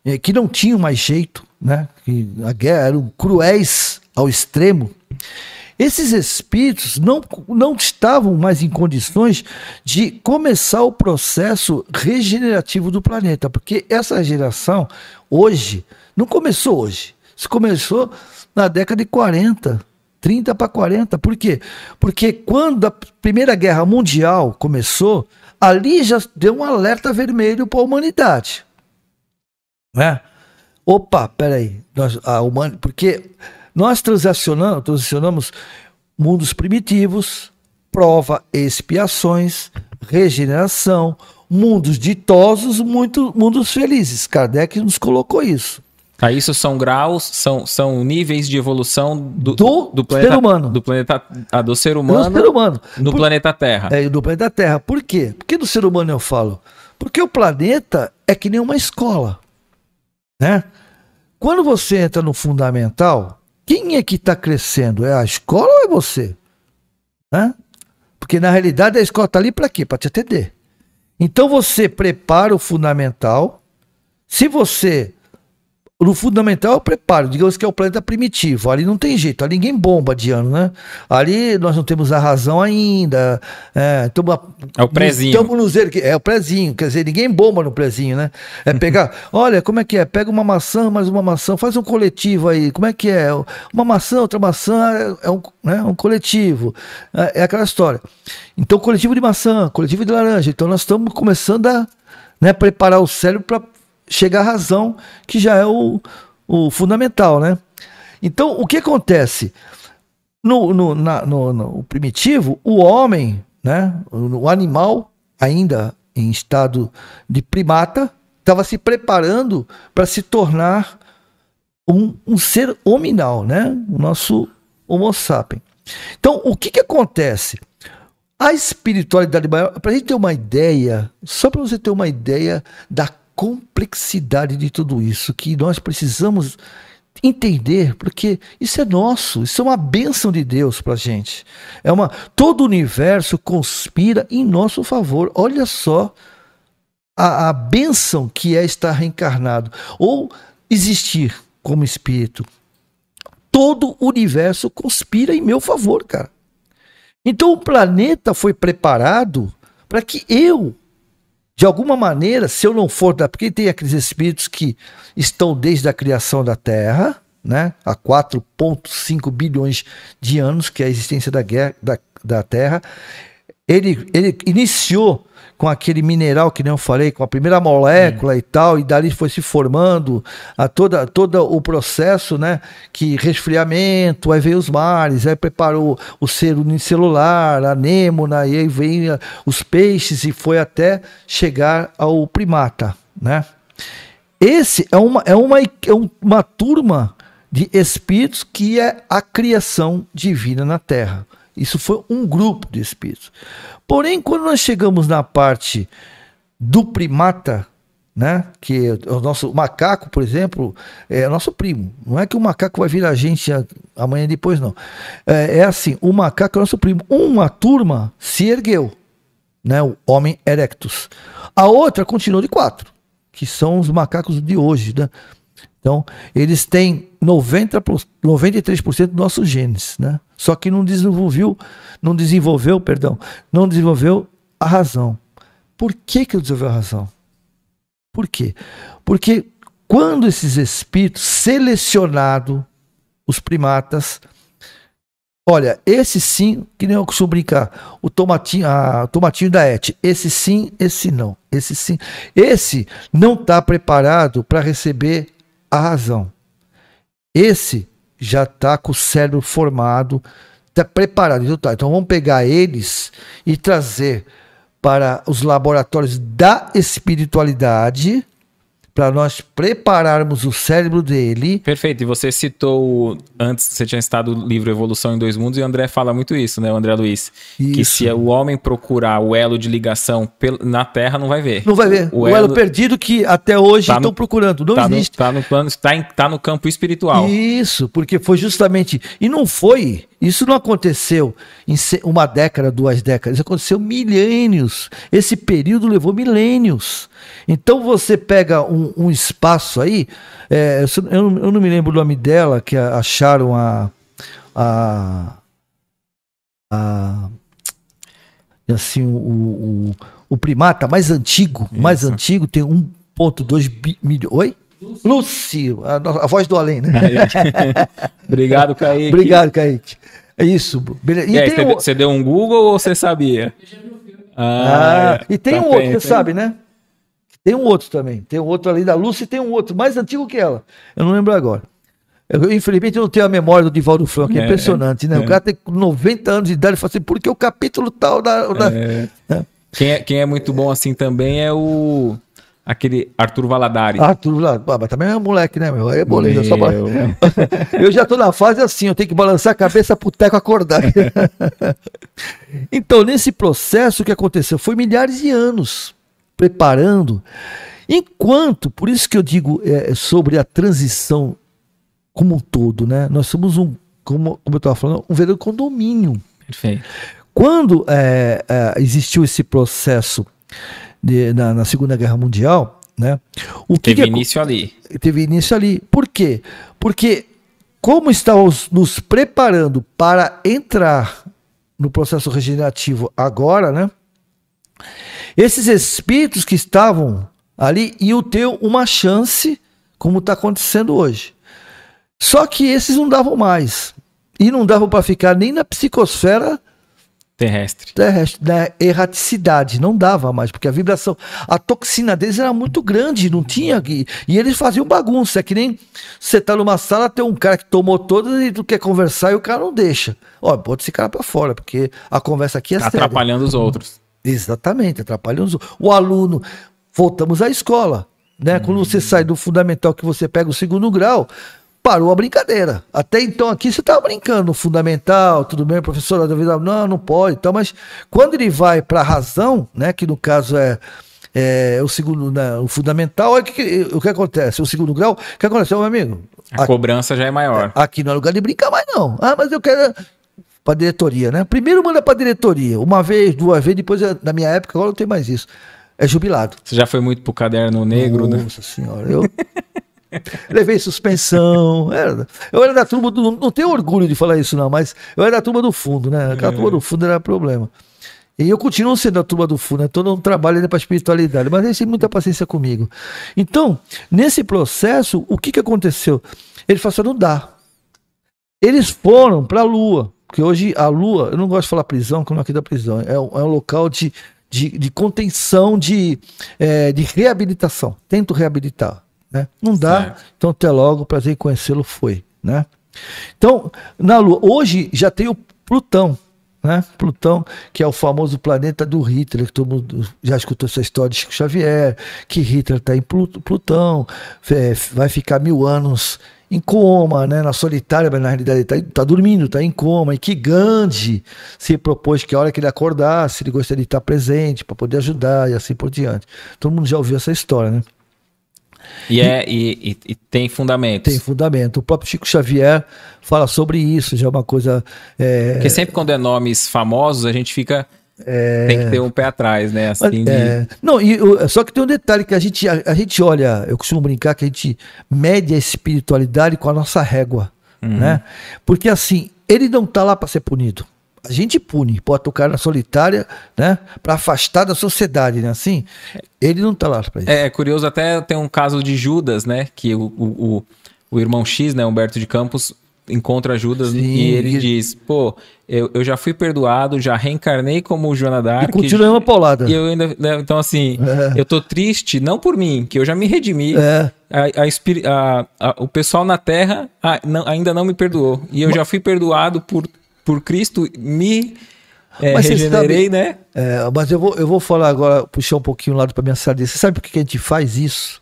S2: eh, que não tinham mais jeito, né? que a guerra eram cruéis ao extremo, esses espíritos não, não estavam mais em condições de começar o processo regenerativo do planeta, porque essa regeneração hoje não começou hoje. Isso começou na década de 40, 30 para 40. Por quê? Porque quando a Primeira Guerra Mundial começou, ali já deu um alerta vermelho para a humanidade. Né? Opa, peraí. Nós, a human... Porque nós transacionamos, transacionamos mundos primitivos, prova, expiações, regeneração, mundos ditosos, muito, mundos felizes. Kardec nos colocou isso.
S1: Ah, isso são graus, são, são níveis de evolução do,
S2: do, do planeta, ser humano.
S1: Do planeta, ah, do ser humano. Do ser humano. No Por, planeta Terra.
S2: É, do planeta Terra. Por quê? Por que do ser humano eu falo? Porque o planeta é que nem uma escola. Né? Quando você entra no fundamental, quem é que está crescendo? É a escola ou é você? Né? Porque na realidade a escola está ali para quê? Para te atender. Então você prepara o fundamental. Se você no fundamental é o preparo, digamos que é o planeta primitivo. Ali não tem jeito, ali ninguém bomba de ano, né? Ali nós não temos a razão ainda. É, tamo,
S1: é o prezinho.
S2: Estamos no zero, é o prezinho, quer dizer, ninguém bomba no prezinho, né? É pegar, olha, como é que é? Pega uma maçã, mais uma maçã, faz um coletivo aí. Como é que é? Uma maçã, outra maçã, é um, né, um coletivo. É, é aquela história. Então, coletivo de maçã, coletivo de laranja. Então, nós estamos começando a né, preparar o cérebro para chegar à razão, que já é o, o fundamental, né? Então, o que acontece? No, no, na, no, no primitivo, o homem, né, o animal, ainda em estado de primata, estava se preparando para se tornar um, um, ser hominal, né? O nosso Homo sapiens. Então, o que, que acontece? A espiritualidade maior, para a gente ter uma ideia, só para você ter uma ideia da complexidade de tudo isso, que nós precisamos entender, porque isso é nosso, isso é uma bênção de Deus para a gente. É uma, todo o universo conspira em nosso favor. Olha só a, a bênção que é estar reencarnado ou existir como espírito. Todo o universo conspira em meu favor, cara. Então o planeta foi preparado para que eu, de alguma maneira, se eu não for da. Porque tem aqueles espíritos que estão desde a criação da Terra, né, há 4,5 bilhões de anos, que é a existência da, guerra, da, da Terra. Ele, ele iniciou com aquele mineral que nem eu falei, com a primeira molécula hum. e tal, e dali foi se formando a toda, todo o processo, né? Que resfriamento, aí veio os mares, aí preparou o ser unicelular, a anêmona, e aí vem os peixes e foi até chegar ao primata, né? Esse é uma, é uma, é uma turma de espíritos que é a criação divina na Terra. Isso foi um grupo de espíritos. Porém, quando nós chegamos na parte do primata, né? Que é o nosso macaco, por exemplo, é nosso primo. Não é que o macaco vai vir a gente amanhã depois, não. É, é, assim, o macaco é nosso primo. Uma turma se ergueu, né? O homem erectus. A outra continuou de quatro, que são os macacos de hoje, né? Então, eles têm 90, 93% dos nossos genes, né? Só que não desenvolveu, não desenvolveu, perdão, não desenvolveu a razão. Por que que desenvolveu a razão? Por quê? Porque quando esses espíritos selecionados, os primatas, olha, esse sim, que nem eu costumo brincar, o tomatinho, a, tomatinho da Et, esse sim, esse não, esse sim, esse não está preparado para receber a razão. Esse já está com o cérebro formado, está preparado. Então, tá, então vamos pegar eles e trazer para os laboratórios da espiritualidade para nós prepararmos o cérebro dele.
S1: Perfeito. E você citou antes, você tinha citado o livro Evolução em Dois Mundos e o André fala muito isso, né, o André Luiz? Isso. Que se o homem procurar o elo de ligação na Terra, não vai ver.
S2: Não vai ver. O, o elo... elo... perdido que até hoje tá estão procurando. Não
S1: tá
S2: existe.
S1: No, tá no plano, está tá no campo espiritual.
S2: Isso, porque foi justamente. E não foi isso não aconteceu em uma década, duas décadas, aconteceu milênios. Esse período levou milênios. Então você pega um, um espaço aí, é, eu, eu, não me lembro o nome dela, que acharam a. a, a assim, o, o, o, primata mais antigo, isso. mais antigo, tem 1,2 milhões. Oi? Lucy, a, a, voz do além, né?
S1: Obrigado, Kaique.
S2: Obrigado, Kaique. É isso.
S1: Beleza. E, e aí, você, deu um Google ou você sabia?
S2: Ah, ah e tem tá um outro, você sabe, né? Tem um outro também. Tem um outro ali da Lucy e tem um outro, mais antigo que ela. Eu não lembro agora. Eu, infelizmente, eu não tenho a memória do Divaldo Franco, é, é impressionante, né? É. O cara tem 90 anos de idade e fala assim, por que o capítulo tal da. da...
S1: É. Quem, é, quem é muito bom assim também é o aquele Arthur Valadari.
S2: Arthur Valadari, ah, mas também é um moleque, né, meu? É boleiro, só Eu já tô na fase assim, eu tenho que balançar a cabeça pro teco acordar. então, nesse processo, o que aconteceu? Foi milhares de anos preparando. Enquanto, por isso que eu digo é, sobre a transição como um todo, né? Nós somos um, como, como eu estava falando, um verdadeiro condomínio.
S1: Perfeito.
S2: Quando é, é, existiu esse processo de, na, na, Segunda Guerra Mundial, né?
S1: O teve que início ali.
S2: Teve início ali. Por quê? Porque como estávamos nos preparando para entrar no processo regenerativo agora, né? Esses espíritos que estavam ali iam ter uma chance, como está acontecendo hoje. Só que esses não davam mais. E não davam para ficar nem na psicosfera
S1: terrestre.
S2: Terrestre, da erraticidade, não dava mais, porque a vibração, a toxina deles era muito grande, não tinha. E, e eles faziam bagunça, é que nem você tá numa sala, tem um cara que tomou todas e tu quer conversar e o cara não deixa. Ó, bota esse cara pra fora, porque a conversa aqui é
S1: tá Atrapalhando os outros.
S2: Exatamente, atrapalhando os outros. O aluno, voltamos à escola, né? Quando você sai do fundamental que você pega o segundo grau, parou a brincadeira. Até então aqui você estava brincando, fundamental, tudo bem, professora, não, não pode, então, mas quando ele vai para a razão, né, que no caso é, é o segundo, né, o fundamental, é que, o que acontece? O segundo grau, o que acontece, meu amigo?
S1: A aqui, cobrança já é maior.
S2: Aqui não é lugar de brincar mais não. Ah, mas eu quero para diretoria, né? Primeiro manda para diretoria, uma vez, duas vezes, depois na minha época agora não tem mais isso. É jubilado.
S1: Você já foi muito pro caderno negro,
S2: Nossa né? Nossa senhora, eu Levei suspensão. Era, eu era da turma do. Não tenho orgulho de falar isso, não, mas eu era da turma do fundo, né? Aquela turma do fundo era problema. E eu continuo sendo da turma do fundo, né? Todo um trabalho para espiritualidade, mas eles têm muita paciência comigo. Então, nesse processo, o que, que aconteceu? Ele falou assim: não dá. Eles foram para a Lua, porque hoje a Lua, eu não gosto de falar prisão, eu não aqui da prisão, é, um, é um local de, de, de contenção, de, é, de reabilitação. Tento reabilitar. Né? Não dá, certo. então até logo, prazer em conhecê-lo foi. Né? Então, na Lua, hoje já tem o Plutão, né? Plutão, que é o famoso planeta do Hitler, que todo mundo já escutou essa história de Chico Xavier, que Hitler está em Plutão, é, vai ficar mil anos em coma, né, na solitária, mas na realidade está tá dormindo, está em coma, e que Gandhi se propôs que a hora que ele acordasse, ele gostaria de estar presente para poder ajudar e assim por diante. Todo mundo já ouviu essa história, né?
S1: E, é, e, e, e tem fundamento.
S2: Tem fundamento. O próprio Chico Xavier fala sobre isso, já é uma coisa. É...
S1: Porque sempre quando é nomes famosos, a gente fica. É... Tem que ter um pé atrás, né? Assim,
S2: é... de... Não, e, só que tem um detalhe que a gente, a, a, gente olha, eu costumo brincar que a gente mede a espiritualidade com a nossa régua, uhum. né? Porque assim, ele não tá lá para ser punido a gente pune, bota o cara na solitária, né? Para afastar da sociedade, né? Assim, ele não tá lá para
S1: isso. É, é, curioso até tem um caso de Judas, né? Que o, o, o, irmão X, né? Humberto de Campos, encontra Judas Sim, e ele e... diz: pô, eu, eu já fui perdoado, já reencarnei como Joana Dark.
S2: E continua uma paulada.
S1: E eu ainda, né, então assim, é. eu tô triste não por mim, que eu já me redimi. É. A, a, a, o pessoal na Terra não, ainda não me perdoou. E eu Mas... já fui perdoado por por Cristo me é, regenerei, sabe, né?
S2: É, mas eu vou, eu vou falar agora, puxar um pouquinho o lado para minha sardinha. Você sabe por que a gente faz isso?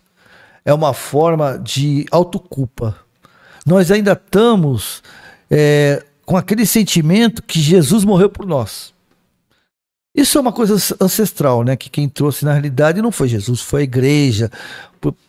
S2: É uma forma de autoculpa. Nós ainda estamos é, com aquele sentimento que Jesus morreu por nós. Isso é uma coisa ancestral, né? Que quem trouxe na realidade não foi Jesus, foi a igreja,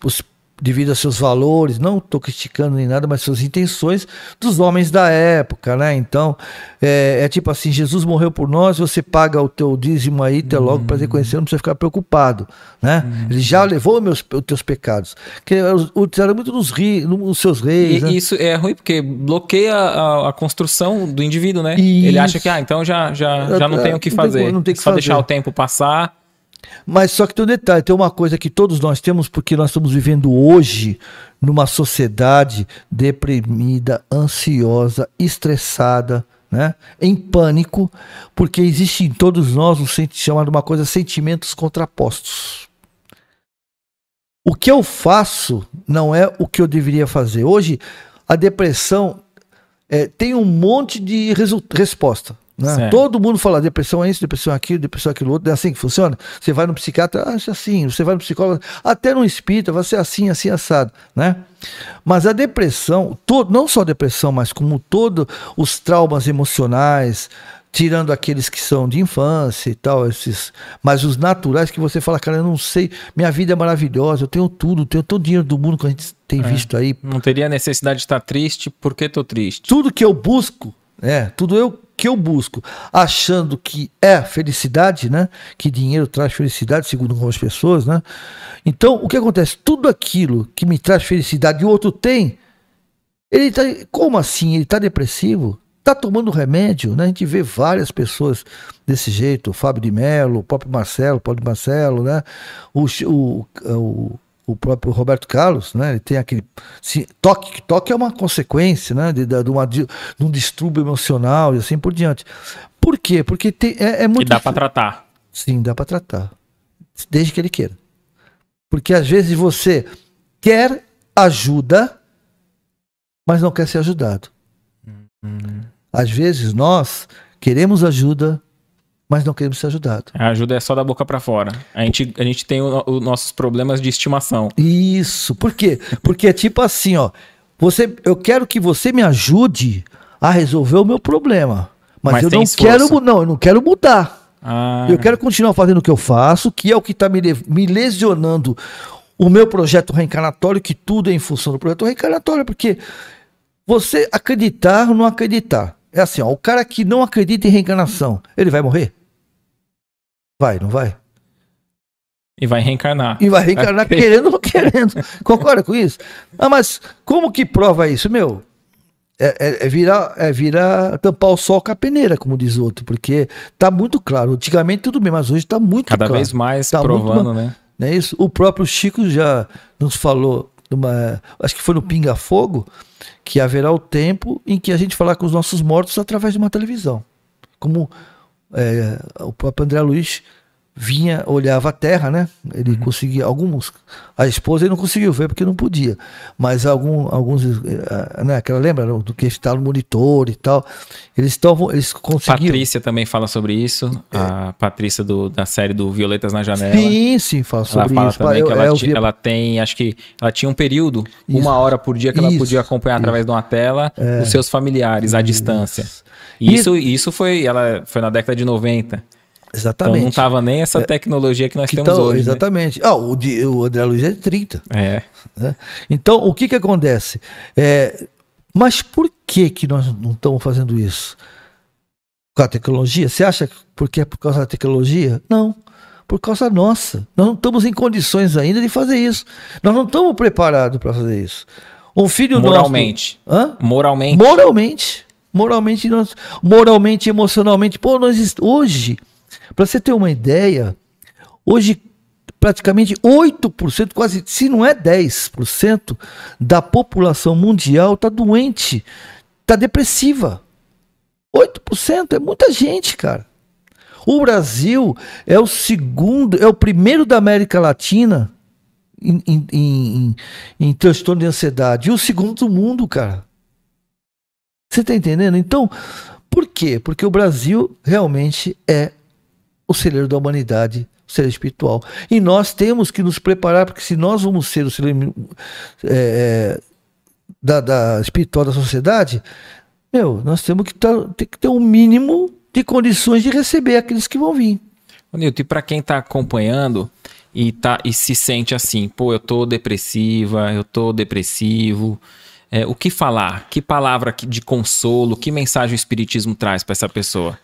S2: os devido a seus valores, não estou criticando nem nada, mas suas intenções dos homens da época, né? Então, é, é, tipo assim, Jesus morreu por nós, você paga o teu dízimo aí, até logo para reconhecer, não precisa ficar preocupado, né? Uhum. Ele já levou meus, os teus pecados. Que utilizaram muito nos, ri, nos seus reis.
S1: E, né? Isso é ruim porque bloqueia a, a construção do indivíduo, né? Isso. Ele acha que, ah, então já, já, já não é, tem o que fazer. Não tem, não tem que Só fazer. deixar o tempo passar
S2: mas só que tem um detalhe, tem uma coisa que todos nós temos, porque nós estamos vivendo hoje numa sociedade deprimida, ansiosa, estressada, né? em pânico, porque existe em todos nós um chamado uma coisa sentimentos contrapostos. O que eu faço não é o que eu deveria fazer. Hoje, a depressão é, tem um monte de resposta. Né? Todo mundo fala depressão é isso, depressão é aquilo, depressão é aquilo outro. É assim que funciona. Você vai no psiquiatra, acha assim. Você vai no psicólogo, até no espírita, vai ser assim, assim, assado. Né? Mas a depressão, todo, não só a depressão, mas como todos os traumas emocionais, tirando aqueles que são de infância e tal, esses, mas os naturais que você fala, cara, eu não sei, minha vida é maravilhosa, eu tenho tudo, tenho todo o dinheiro do mundo que a gente tem é. visto aí.
S1: Não teria necessidade de estar triste, por que tô triste?
S2: Tudo que eu busco, é, tudo eu que eu busco, achando que é felicidade, né? Que dinheiro traz felicidade, segundo algumas pessoas, né? Então, o que acontece? Tudo aquilo que me traz felicidade e o outro tem, ele tá. Como assim? Ele tá depressivo? Tá tomando remédio, né? A gente vê várias pessoas desse jeito, o Fábio de Mello, o próprio Marcelo, o Paulo de Marcelo, né? O, o, o o próprio Roberto Carlos, né? Ele tem aquele se, toque, toque é uma consequência, né? De, de, de, uma, de, um distúrbio emocional e assim por diante. Por quê? Porque tem, é, é muito.
S1: E dá para tratar.
S2: Sim, dá para tratar, desde que ele queira. Porque às vezes você quer ajuda, mas não quer ser ajudado. Uhum. Às vezes nós queremos ajuda, mas não queremos ser ajudados.
S1: A ajuda é só da boca para fora. A gente, a gente tem os nossos problemas de estimação.
S2: Isso. Por quê? Porque é tipo assim, ó. Você, eu quero que você me ajude a resolver o meu problema. Mas,
S1: Mas
S2: eu não
S1: esforço.
S2: quero, não, eu não quero mudar.
S1: Ah,
S2: Eu quero continuar fazendo o que eu faço, que é o que está me, me lesionando o meu projeto reencarnatório, que tudo é em função do projeto reencarnatório, porque você acreditar ou não acreditar. É assim, ó, o cara que não acredita em reencarnação, ele vai morrer? Vai, não vai?
S1: E vai reencarnar.
S2: E vai reencarnar
S1: Ok.
S2: querendo ou não querendo. Concorda com isso? Ah, mas como que prova isso, meu? É, é- é virar, é virar tampar o sol com a peneira, como diz outro, porque tá muito claro. Antigamente tudo bem, mas hoje tá muito
S1: Cada
S2: claro.
S1: vez mais
S2: Tá
S1: provando, né?
S2: Não é isso? O próprio Chico já nos falou, numa, acho que foi no Pinga Fogo, que haverá o tempo em que a gente falar com os nossos mortos através de uma televisão. Como é, o próprio André Luiz vinha, olhava a terra, né? Ele
S1: Uhum.
S2: conseguia, alguns, a esposa ele não conseguiu ver porque não podia, mas algum, alguns, eh, né? Aquela lembra do que está no monitor e tal, eles estavam, eles conseguiram.
S1: Patrícia também fala sobre isso. A Patrícia do- da série do Violetas na Janela.
S2: Sim, sim, fala
S1: Ela
S2: sobre
S1: fala
S2: isso.
S1: também
S2: Eu-
S1: que
S2: é,
S1: ela,
S2: eu
S1: ti-
S2: vi-
S1: ela tem, acho que ela tinha um período,
S2: Isso.
S1: uma hora por dia que ela
S2: Isso.
S1: podia acompanhar através de uma tela os seus familiares à distância. Isso, isso foi, ela foi na década de 90.
S2: Exatamente.
S1: Então não tava nem essa tecnologia que nós
S2: Que
S1: temos
S2: tal-
S1: hoje. né?
S2: exatamente. Ah, o, de- o André Luiz é de 30.
S1: É.
S2: né? Então, o que que acontece? É, mas por que que nós não estamos fazendo isso? Com a tecnologia? Você acha que porque é por causa da tecnologia? Não. Por causa nossa. Nós não estamos em condições ainda de fazer isso. Nós não estamos preparados para fazer isso. Um filho
S1: Moralmente.
S2: nosso... Hã?
S1: Moralmente.
S2: Moralmente. Moralmente, nós, moralmente, emocionalmente. Pô, nós hoje, para você ter uma ideia, hoje praticamente 8%, quase, se não é 10% da população mundial está doente, está depressiva. 8% é muita gente, cara. O Brasil é o segundo, é o primeiro da América Latina em, em, em, em transtorno de ansiedade e o segundo do mundo, cara. Você tá entendendo? Então, por quê? Porque o Brasil realmente é o celeiro da humanidade, o celeiro espiritual. E nós temos que nos preparar, porque se nós vamos ser o celeiro é, da, da espiritual da sociedade, meu, nós temos que, tá, ter, que ter um mínimo de condições de receber aqueles que vão vir.
S1: Nilton, e para quem tá acompanhando e, tá, e se sente assim, pô, eu tô depressiva, eu tô depressivo, é, o que falar? Que palavra de consolo, que mensagem o Espiritismo traz para essa pessoa?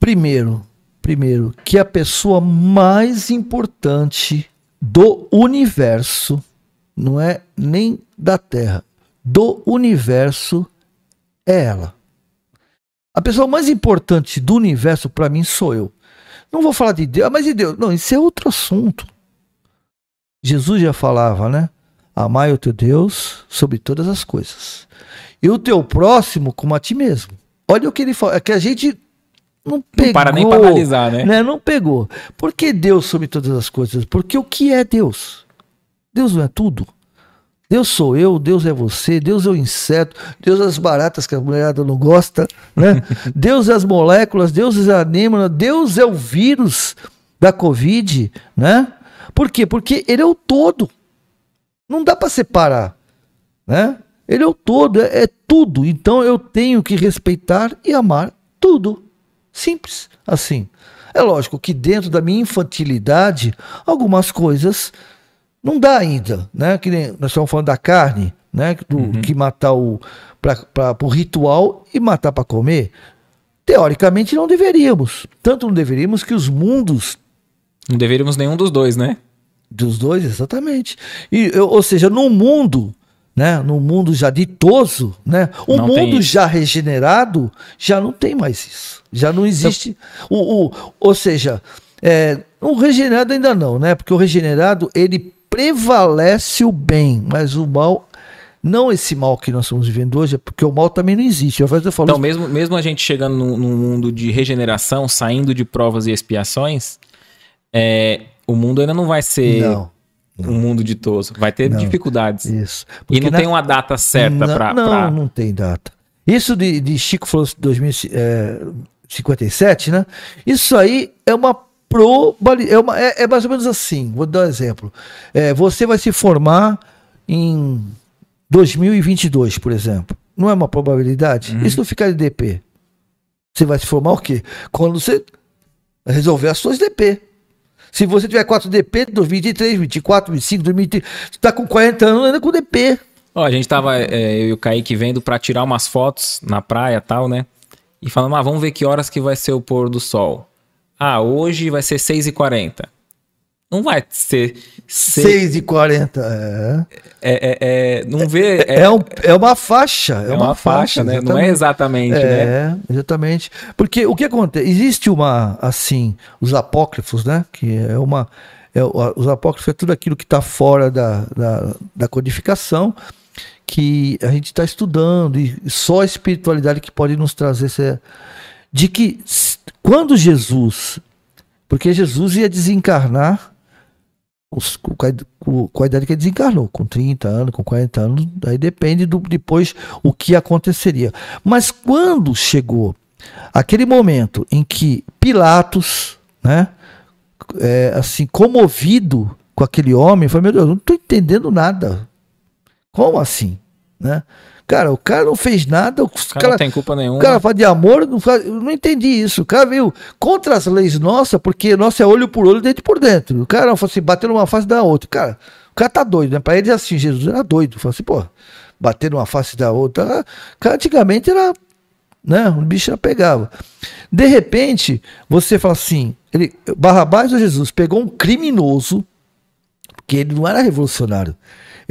S2: Primeiro, primeiro, que a pessoa mais importante do universo, não é nem da Terra, do universo é ela. A pessoa mais importante do universo para mim sou eu. Não vou falar de Deus, ah, mas de Deus, não, isso é outro assunto. Jesus já falava, né? Amai o teu Deus sobre todas as coisas. E o teu próximo como a ti mesmo. Olha o que ele fala, é que a gente não pegou.
S1: Não para nem para analisar, né?
S2: né? Não pegou. Por que Deus sobre todas as coisas? Porque o que é Deus? Deus não é tudo. Deus sou eu, Deus é você, Deus é o inseto, Deus é as baratas que a mulherada não gosta, né? Deus é as moléculas, Deus é a anêmona, Deus é o vírus da Covid, né? Por quê? Porque ele é o todo. Não dá para separar, né? Ele é o todo, é, é tudo. Então eu tenho que respeitar e amar tudo. Simples assim. É lógico que dentro da minha infantilidade, algumas coisas não dá ainda, né? Que nem nós estamos falando da carne, né? Do, Que matar o para o ritual e matar para comer. Teoricamente não deveríamos. Tanto não deveríamos que os mundos
S1: Não deveríamos nenhum dos dois, né?
S2: dos dois, exatamente. E, eu- ou seja, no mundo, né, no mundo já ditoso, né, o
S1: Não
S2: mundo já regenerado já não tem mais isso. Já não existe. O, o, ou seja, é, o regenerado ainda não, né? Porque o regenerado ele prevalece o bem, mas o mal. Não esse mal que nós estamos vivendo hoje, é porque o mal também não existe. Eu falo
S1: Então, mesmo, mesmo a gente chegando num, num mundo de regeneração, saindo de provas e expiações, é, o mundo ainda não vai ser
S2: não,
S1: um mundo ditoso. Vai ter
S2: Não.
S1: dificuldades.
S2: isso.
S1: E
S2: Porque
S1: não
S2: na-
S1: tem uma data certa
S2: não,
S1: para.
S2: Não, não tem data. Isso de, de Chico falou 2057, né? Isso aí é uma probabilidade. É, uma- é- é mais ou menos assim. Vou dar um exemplo. É, você vai se formar em 2022, por exemplo. Não é uma probabilidade?
S1: Uhum.
S2: Isso não ficar de DP. Você vai se formar o quê? Quando você resolver as suas DP. Se você tiver 4 DP, 2023, 24, 25, 2030, você tá com 40 anos ainda com DP.
S1: Ó, a gente tava, é, eu e o Kaique vendo pra tirar umas fotos na praia e tal, né? E falando, ah, vamos ver que horas que vai ser o pôr do sol. Ah, hoje vai ser 6h40. Não vai ser 6
S2: 6 e 40. É,
S1: é, é, é, não vê.
S2: é, um- é uma faixa. É,
S1: é uma faixa, né? Não é exatamente, né?
S2: É, exatamente. Porque o que acontece? Existe uma, assim, os apócrifos, né? Que é uma. é os apócrifos é tudo aquilo que está fora da, da, da codificação, que a gente está estudando, e só a espiritualidade que pode nos trazer essa. De que quando Jesus. Porque Jesus ia desencarnar com a idade que ele desencarnou, com 30 anos, com 40 anos, aí depende do depois o que aconteceria. Mas quando chegou aquele momento em que Pilatos, né, é, assim, comovido com aquele homem, falou: Meu Deus, eu não estou entendendo nada. Como assim? Né? Cara, o cara não fez nada,
S1: O cara
S2: cara,
S1: não tem culpa nenhuma.
S2: o cara fala de amor, não faz- não entendi isso. O cara veio contra as leis nossas, porque nossa é olho por olho, dente por dentro. O cara falou assim, bateu numa face da outra. Cara, o cara tá doido, né? Pra eles assim, Jesus era doido. Falou assim, pô, bater numa face da outra. O cara antigamente era, né? O bicho já pegava. De repente, você fala assim, ele, Barrabás ou Jesus pegou um criminoso, que ele não era revolucionário.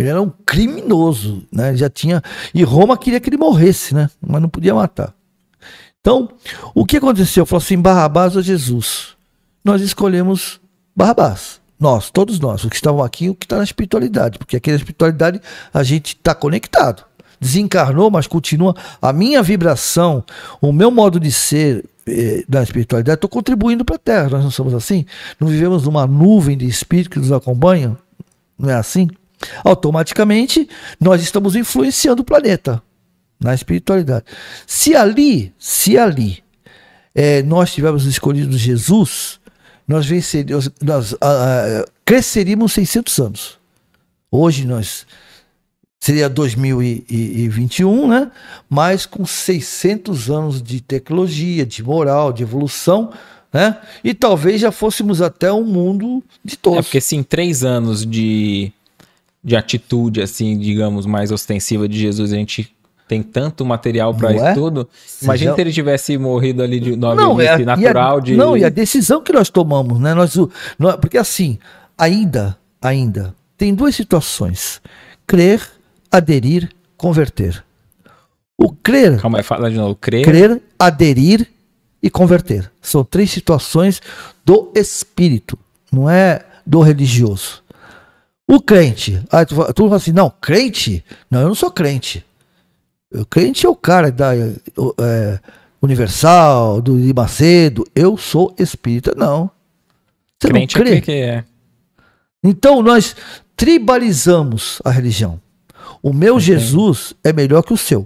S2: Ele era um criminoso, né? Já tinha e Roma queria que ele morresse, né? Mas não podia matar. Então, o que aconteceu? Falou assim: Barrabás ou Jesus? Nós escolhemos Barrabás. Nós, todos nós, os que estavam aqui, o que está na espiritualidade, porque aqui na espiritualidade a gente está conectado. Desencarnou, mas continua. A minha vibração, o meu modo de ser eh, na espiritualidade, estou contribuindo para a Terra. Nós não somos assim? Não vivemos numa nuvem de espírito que nos acompanha? Não é assim? Automaticamente, nós estamos influenciando o planeta na espiritualidade. Se ali, se ali eh, nós tivéssemos escolhido Jesus, nós venceríamos, nós ah, ah, cresceríamos 600 anos. Hoje nós seria 2021, né? Mas com 600 anos de tecnologia, de moral, de evolução, né? E talvez já fôssemos até um mundo de
S1: É
S2: todos.
S1: porque se em três anos de, de atitude, assim, digamos, mais ostensiva de Jesus, a gente tem tanto material
S2: Não
S1: isso
S2: é?
S1: tudo. Imagina
S2: já-
S1: se ele tivesse morrido ali de
S2: Não, é a-
S1: velhice
S2: e a-
S1: natural de.
S2: não, e a decisão que nós tomamos, né? Nós, nós- porque assim, ainda, ainda, tem duas situações: crer, aderir, converter. O crer,
S1: Calma aí, fala de novo. Crer.
S2: crer, aderir e converter. São três situações do espírito, não é do religioso. O crente, ah, tu, tu fala assim, não, crente? Não, eu não sou crente. O crente é o cara da eh, Universal, do de Macedo. Eu sou espírita, não. Você
S1: crente
S2: não crê?
S1: é que é.
S2: Então nós tribalizamos a religião. O meu Jesus é melhor que o seu.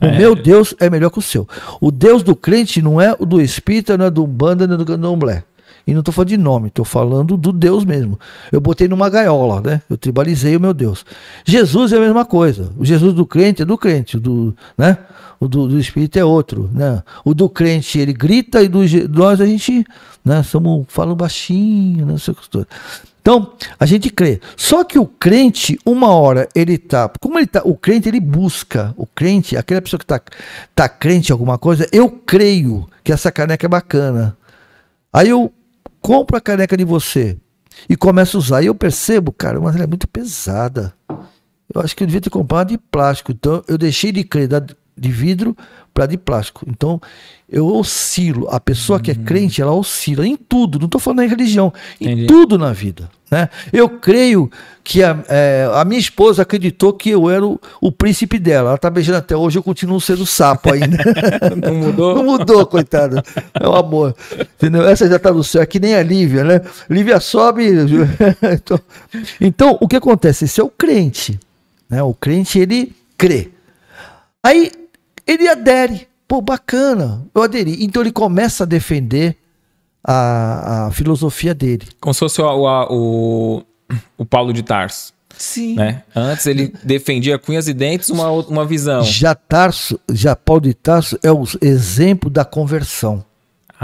S2: O
S1: É.
S2: meu Deus é melhor que o seu. O Deus do crente não é o do espírita, não é do Umbanda, não é do candomblé. E não estou falando de nome, estou falando do Deus mesmo. Eu botei numa gaiola, né? Eu tribalizei o meu Deus. Jesus é a mesma coisa. O Jesus do crente é do crente, do, né? O do, do espírita é outro, né? O do crente ele grita e do nós a gente, né? Somos falando baixinho, não sei o que coisa. Então, a gente crê. Só que o crente, uma hora, ele tá. Como ele tá. O crente, ele busca. O crente, aquela pessoa que tá, tá crente em alguma coisa, eu creio que essa caneca é bacana. Aí eu compro a caneca de você e começo a usar. E eu percebo, cara, mas ela é muito pesada. Eu acho que eu devia ter comprado de plástico. Então eu deixei de crer de vidro para de plástico. Então eu oscilo. A pessoa que é crente, ela oscila em tudo. Não estou falando em religião, em
S1: Entendi.
S2: tudo na vida. Né? Eu creio que a, é, a minha esposa acreditou que eu era o, o príncipe dela. Ela está beijando até hoje, eu continuo sendo sapo ainda.
S1: Não mudou?
S2: Não mudou, coitado. É um amor. Entendeu? Essa já tá no céu, é que nem a Lívia, né? Lívia sobe. então, então, o que acontece? Esse é o crente. Né? O crente, ele crê. Aí, ele adere. Pô, bacana. Eu aderi. Então, ele começa a defender a, a filosofia dele.
S1: Como se fosse o, o, o, Paulo de Tarso. Sim. Né? Antes ele defendia cunhas e dentes, uma, uma visão.
S2: Já Tarso, já Paulo de Tarso é o exemplo da conversão.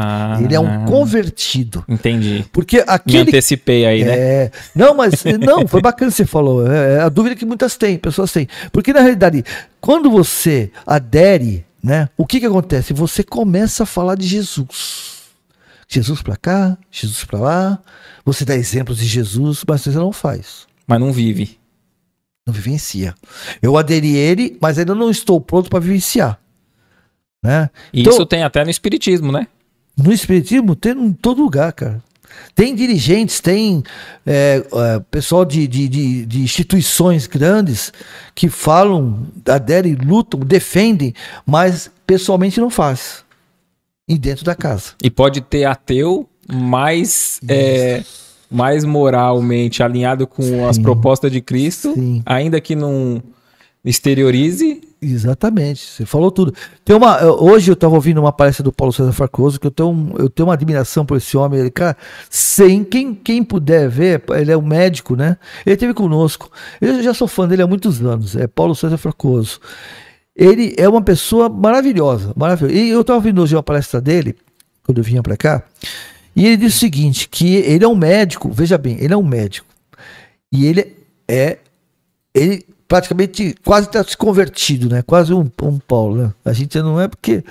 S2: Ah, ele é um convertido.
S1: Entendi.
S2: Porque aquele.
S1: Me antecipei aí, né?
S2: É... Não, mas não, foi bacana que você falou. É, é a dúvida que muitas têm, pessoas têm. Porque na realidade, quando você adere, né? O que que acontece? Você começa a falar de Jesus. Jesus para cá, Jesus para lá. Você dá exemplos de Jesus, mas você não faz.
S1: Mas não vive.
S2: Não vivencia. Eu aderi ele, mas ainda não estou pronto para vivenciar. Né?
S1: E então, isso tem até no Espiritismo, né?
S2: No Espiritismo tem em todo lugar, cara. Tem dirigentes, tem é, é, pessoal de, de, de, de, instituições grandes que falam, aderem, lutam, defendem, mas pessoalmente não faz. E dentro da casa.
S1: E pode ter ateu mais, é, mais moralmente alinhado com Sim. as propostas de Cristo, Sim. ainda que não exteriorize
S2: Exatamente, você falou tudo. Tem uma, hoje eu estava ouvindo uma palestra do Paulo César Farcoso, que eu tenho, eu tenho uma admiração por esse homem. Ele, cara, sem quem, quem puder ver, ele é um médico, né? Ele esteve conosco. Eu já sou fã dele há muitos anos, é Paulo César Farcoso. Ele é uma pessoa maravilhosa, maravilhosa. E eu estava ouvindo hoje uma palestra dele, quando eu vinha para cá, e ele disse o seguinte: que ele é um médico, veja bem, ele é um médico. E ele é. Ele praticamente quase está se convertido, né? Quase um, um Paulo, né? A gente não é porque.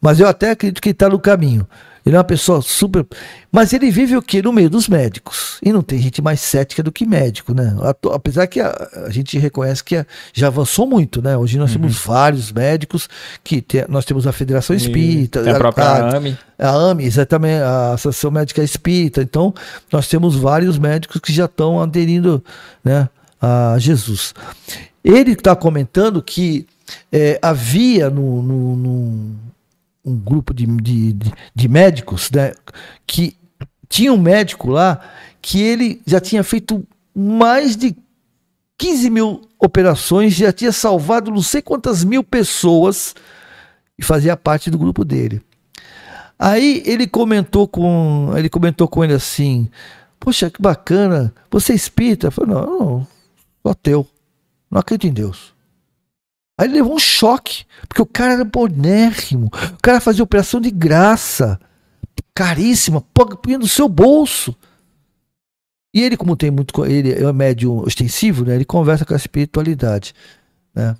S2: Mas eu até acredito que está no caminho. Ele é uma pessoa super. Mas ele vive o quê? No meio dos médicos. E não tem gente mais cética do que médico, né? Apesar que a, a gente reconhece que a, já avançou muito, né? Hoje nós uhum. temos vários médicos, que tem, nós temos a Federação Espírita.
S1: a, a própria a, AME.
S2: A AME, exatamente, a Associação Médica Espírita. Então, nós temos vários médicos que já estão aderindo né, a Jesus. Ele está comentando que é, havia no, no, no, um grupo de, de, de médicos né, que tinha um médico lá que ele já tinha feito mais de 15 mil operações, já tinha salvado não sei quantas mil pessoas e fazia parte do grupo dele. Aí ele comentou com ele comentou com ele assim: Poxa, que bacana, você é espírita? Eu falei, não, não Sou ateu. Não acredito em Deus. Aí ele levou um choque, porque o cara era bonérrimo. O cara fazia operação de graça, caríssima, punha no seu bolso. E ele, como tem muito. Ele é um médium ostensivo, né? Ele conversa com a espiritualidade. Né?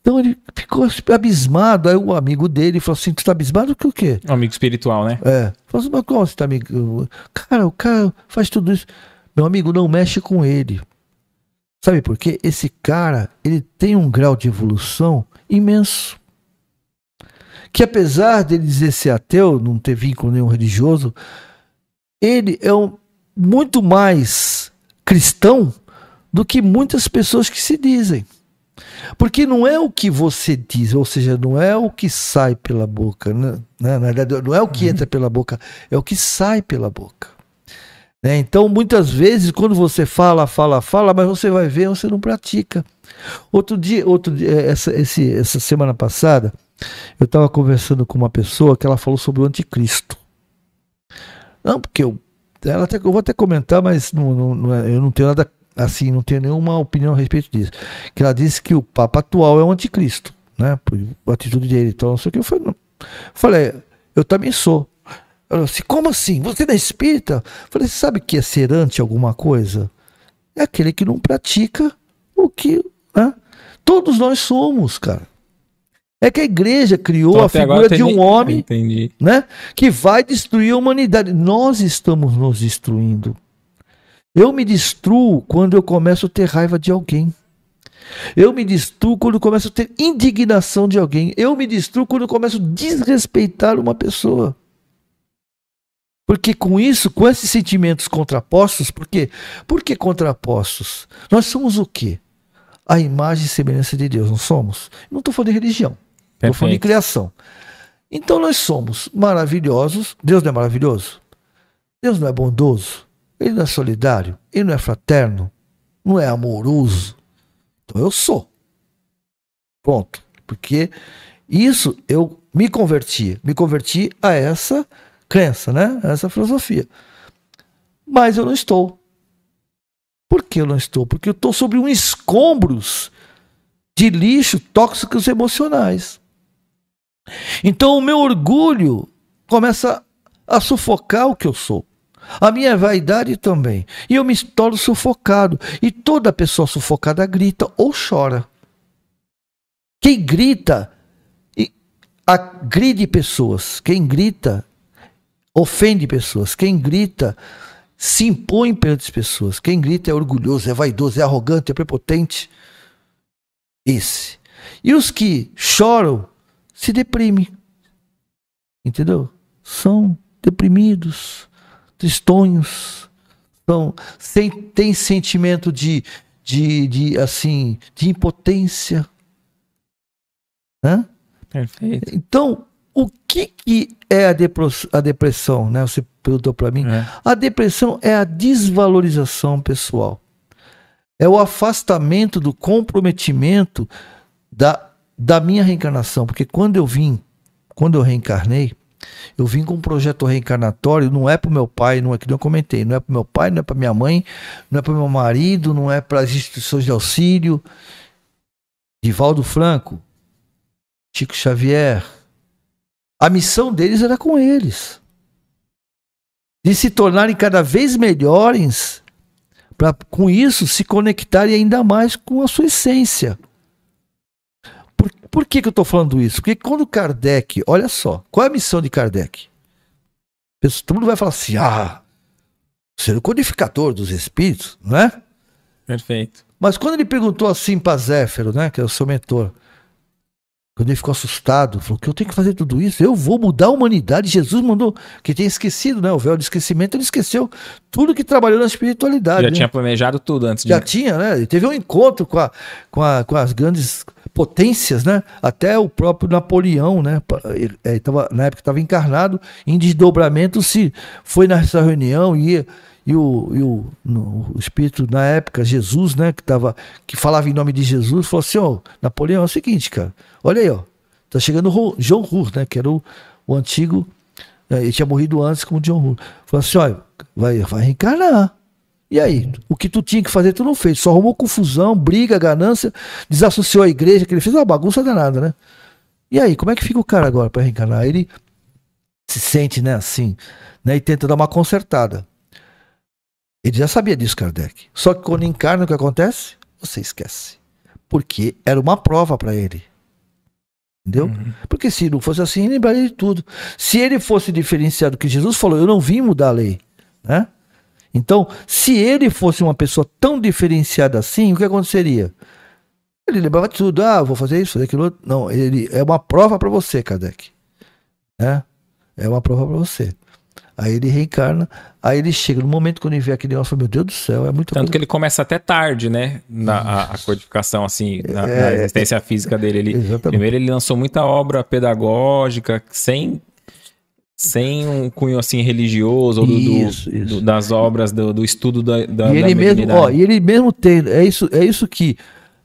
S2: Então ele ficou abismado. Aí o amigo dele falou assim: Tu tá abismado com o quê?
S1: Um amigo espiritual, né?
S2: É. Falou assim: Mas como você tá amigo? Cara, o cara faz tudo isso. Meu amigo, não mexe com ele. Sabe por quê? Esse cara, ele tem um grau de evolução imenso. Que apesar dele dizer ser ateu, não ter vínculo nenhum religioso, ele é um, muito mais cristão do que muitas pessoas que se dizem. Porque não é o que você diz, ou seja, não é o que sai pela boca, né? Na verdade, não é o que uhum. entra pela boca, é o que sai pela boca. Né? Então, muitas vezes, quando você fala, fala, fala, mas você vai ver, você não pratica. Outro dia, outro dia é, essa, esse, essa semana passada, eu estava conversando com uma pessoa que ela falou sobre o anticristo. Não, porque eu, ela até, eu vou até comentar, mas não, não, não é, eu não tenho nada assim, não tenho nenhuma opinião a respeito disso. Que ela disse que o Papa atual é o anticristo, né? Por atitude dele, então não sei o que. Eu falei, eu também sou. Ela disse, como assim? Você não é espírita? Eu falei, você sabe que é ser ante alguma coisa? É aquele que não pratica o que. Né? Todos nós somos, cara. É que a igreja criou então, a figura de um homem Entendi. né, que vai destruir a humanidade. Nós estamos nos destruindo. Eu me destruo quando eu começo a ter raiva de alguém. Eu me destruo quando começo a ter indignação de alguém. Eu me destruo quando começo a desrespeitar uma pessoa. Porque com isso, com esses sentimentos contrapostos, por quê? Por que contrapostos? Nós somos o quê? A imagem e semelhança de Deus, não somos? Não estou falando de religião, estou falando de criação. Então nós somos maravilhosos. Deus não é maravilhoso? Deus não é bondoso? Ele não é solidário? Ele não é fraterno? Não é amoroso? Então eu sou. Ponto. Porque isso eu me converti. Me converti a essa crença, né? Essa filosofia. Mas eu não estou. Por que eu não estou? Porque eu estou sobre um escombros de lixo tóxicos emocionais. Então o meu orgulho começa a sufocar o que eu sou. A minha vaidade também. E eu me torno sufocado. E toda pessoa sufocada grita ou chora. Quem grita agride pessoas. Quem grita ofende pessoas. Quem grita se impõe perante as pessoas. Quem grita é orgulhoso, é vaidoso, é arrogante, é prepotente. Esse. E os que choram se deprimem. Entendeu? São deprimidos, tristonhos, são, sem, têm sentimento de, de, de, assim, de impotência. Né?
S1: Perfeito.
S2: Então, o que, que é a, depressão? Né? Você perguntou para mim. É. A depressão é a desvalorização pessoal. É o afastamento do comprometimento da, da minha reencarnação. Porque quando eu vim, quando eu reencarnei, eu vim com um projeto reencarnatório, não é para o meu pai, não é que eu comentei, não é para meu pai, não é para minha mãe, não é para meu marido, não é para as instituições de auxílio. Divaldo Franco, Chico Xavier, a missão deles era com eles. De se tornarem cada vez melhores, para com isso se conectarem ainda mais com a sua essência. Por, por que, que eu estou falando isso? Porque quando Kardec, olha só, qual é a missão de Kardec? Todo mundo vai falar assim: ah, ser o codificador dos espíritos, não é?
S1: Perfeito.
S2: Mas quando ele perguntou assim para Zéfiro, né, que é o seu mentor, quando ele ficou assustado, falou que eu tenho que fazer tudo isso, eu vou mudar a humanidade. Jesus mandou, que tinha esquecido, né? O véu de esquecimento, ele esqueceu tudo que trabalhou na espiritualidade.
S1: Já
S2: né?
S1: tinha planejado tudo antes
S2: de. Já tinha, né? Ele teve um encontro com, a, com, a, com as grandes potências, né? Até o próprio Napoleão, né? Ele, ele tava, na época estava encarnado, em desdobramento, se foi nessa reunião e ia e o, e o, no, o espírito na época, Jesus, né, que, tava, que falava em nome de Jesus, falou assim: ó, Napoleão é o seguinte, cara, olha aí, ó, tá chegando o John Hur, né, que era o, o antigo, né, ele tinha morrido antes como John Hur. Falou assim: ó, vai, vai reencarnar. E aí, o que tu tinha que fazer, tu não fez. Só arrumou confusão, briga, ganância, desassociou a igreja, que ele fez uma bagunça danada, né? E aí, como é que fica o cara agora para reencarnar? Ele se sente, né, assim, né, e tenta dar uma consertada. Ele já sabia disso, Kardec. Só que quando encarna, o que acontece? Você esquece. Porque era uma prova para ele. Entendeu? Uhum. Porque se não fosse assim, ele lembraria de tudo. Se ele fosse diferenciado, que Jesus falou, eu não vim mudar a lei. Né? Então, se ele fosse uma pessoa tão diferenciada assim, o que aconteceria? Ele lembrava de tudo. Ah, vou fazer isso, fazer aquilo. Não, ele é uma prova para você, Kardec. É, é uma prova para você. Aí ele reencarna, aí ele chega no momento quando ele vê aquele negócio, meu Deus do céu, é muito
S1: Tanto coisa... que ele começa até tarde, né? Na a, a codificação, assim, na, é, na existência é, física dele. Ele, primeiro ele lançou muita obra pedagógica, sem, sem um cunho assim religioso, ou do, isso, do, isso. Do, das obras, do, do estudo da, da,
S2: e ele mesmo, ó, E ele mesmo tem, é isso, é isso que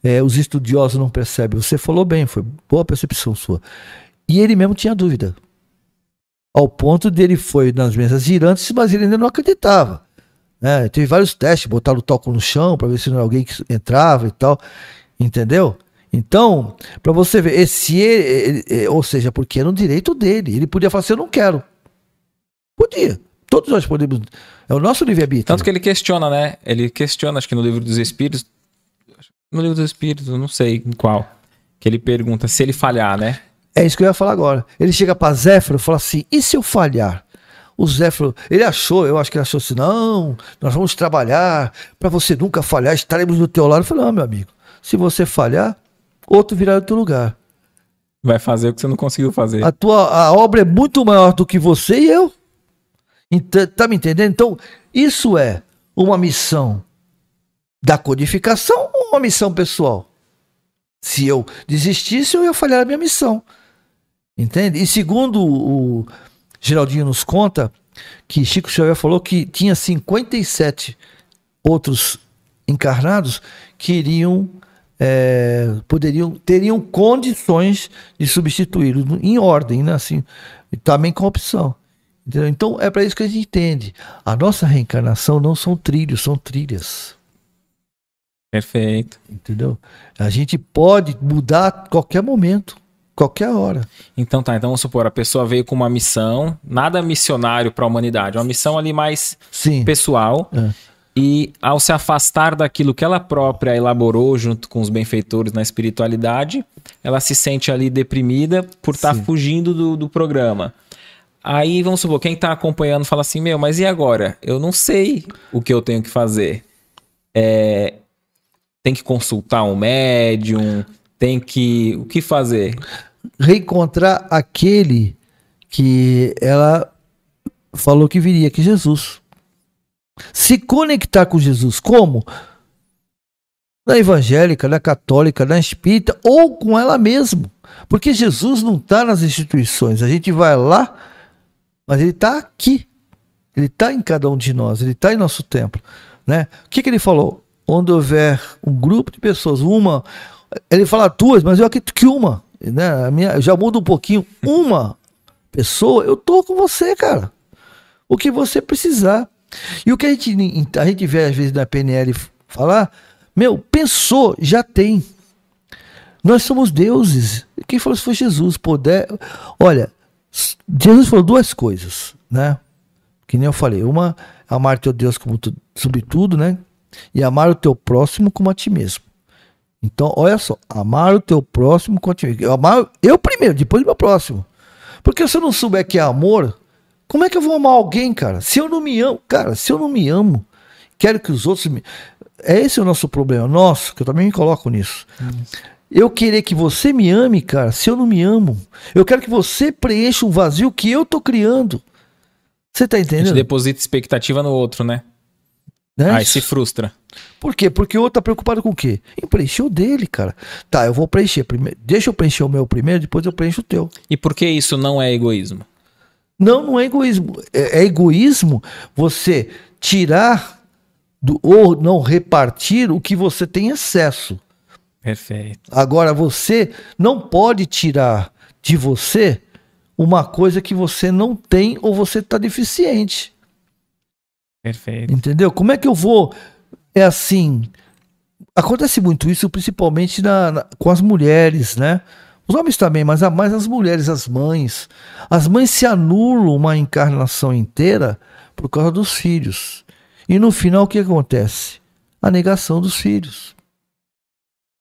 S2: é, os estudiosos não percebem. Você falou bem, foi boa percepção sua. E ele mesmo tinha dúvida. Ao ponto dele foi nas mesas girantes, mas ele ainda não acreditava. Né? Teve vários testes, botaram o toco no chão para ver se não alguém que entrava e tal. Entendeu? Então, para você ver, esse ele, ele, ou seja, porque era um direito dele. Ele podia falar assim: eu não quero. Podia. Todos nós podemos. É o nosso livre-arbítrio.
S1: Tanto que ele questiona, né? Ele questiona, acho que no livro dos Espíritos. No livro dos Espíritos, não sei em qual. Que ele pergunta se ele falhar, né?
S2: É isso que eu ia falar agora. Ele chega para Zéfiro e fala assim: e se eu falhar? O Zéfiro, ele achou, eu acho que ele achou assim: não, nós vamos trabalhar para você nunca falhar, estaremos do teu lado. Eu falei: não, meu amigo, se você falhar, outro virá do teu lugar.
S1: Vai fazer o que você não conseguiu fazer.
S2: A tua a obra é muito maior do que você e eu. Então, tá me entendendo? Então, isso é uma missão da codificação ou uma missão pessoal? Se eu desistisse, eu ia falhar a minha missão. Entende? E segundo o Geraldinho nos conta, que Chico Xavier falou que tinha 57 outros encarnados que iriam, é, poderiam, teriam condições de substituí-lo em ordem, né? assim, também com opção. Entendeu? Então é para isso que a gente entende. A nossa reencarnação não são trilhos, são trilhas.
S1: Perfeito.
S2: Entendeu? A gente pode mudar a qualquer momento, qualquer hora.
S1: Então tá, então vamos supor, a pessoa veio com uma missão, nada missionário para a humanidade, uma missão ali mais
S2: Sim.
S1: pessoal.
S2: É.
S1: E ao se afastar daquilo que ela própria elaborou junto com os benfeitores na espiritualidade, ela se sente ali deprimida por estar
S2: Sim.
S1: fugindo do, do programa. Aí, vamos supor, quem está acompanhando fala assim: Meu, mas e agora? Eu não sei o que eu tenho que fazer. É, tem que consultar um médium, tem que. O que fazer?
S2: Reencontrar aquele que ela falou que viria, que é Jesus. Se conectar com Jesus, como? Na evangélica, na católica, na espírita ou com ela mesma. Porque Jesus não está nas instituições. A gente vai lá, mas ele está aqui. Ele está em cada um de nós, ele está em nosso templo. Né? O que, que ele falou? Onde houver um grupo de pessoas, uma. Ele fala duas, mas eu acredito que uma. Né? Minha, já mudo um pouquinho. Uma pessoa, eu tô com você, cara. O que você precisar. E o que a gente, a gente vê às vezes na PNL falar, meu, pensou, já tem. Nós somos deuses. Quem falou isso foi Jesus. Poder. Olha, Jesus falou duas coisas, né? Que nem eu falei. Uma, amar teu Deus como tu, sobre tudo, né? E amar o teu próximo como a ti mesmo. Então, olha só, amar o teu próximo. Eu, amar, eu primeiro, depois o meu próximo. Porque se eu não souber que é amor, como é que eu vou amar alguém, cara? Se eu não me amo, cara, se eu não me amo, quero que os outros me. É esse o nosso problema, nosso, que eu também me coloco nisso. Hum. Eu querer que você me ame, cara, se eu não me amo. Eu quero que você preencha um vazio que eu tô criando. Você tá entendendo? A gente
S1: deposita expectativa no outro, né? Né? Aí se frustra.
S2: Por quê? Porque o outro tá preocupado com o quê? Em preencher o dele, cara. Tá, eu vou preencher primeiro. Deixa eu preencher o meu primeiro, depois eu preencho o teu.
S1: E por que isso não é egoísmo?
S2: Não, não é egoísmo. É, é egoísmo você tirar do, ou não repartir o que você tem excesso.
S1: Perfeito.
S2: Agora, você não pode tirar de você uma coisa que você não tem ou você está deficiente.
S1: Perfeito.
S2: Entendeu? Como é que eu vou. É assim. Acontece muito isso, principalmente na, na, com as mulheres, né? Os homens também, mas mais as mulheres, as mães. As mães se anulam uma encarnação inteira por causa dos filhos. E no final o que acontece? A negação dos filhos.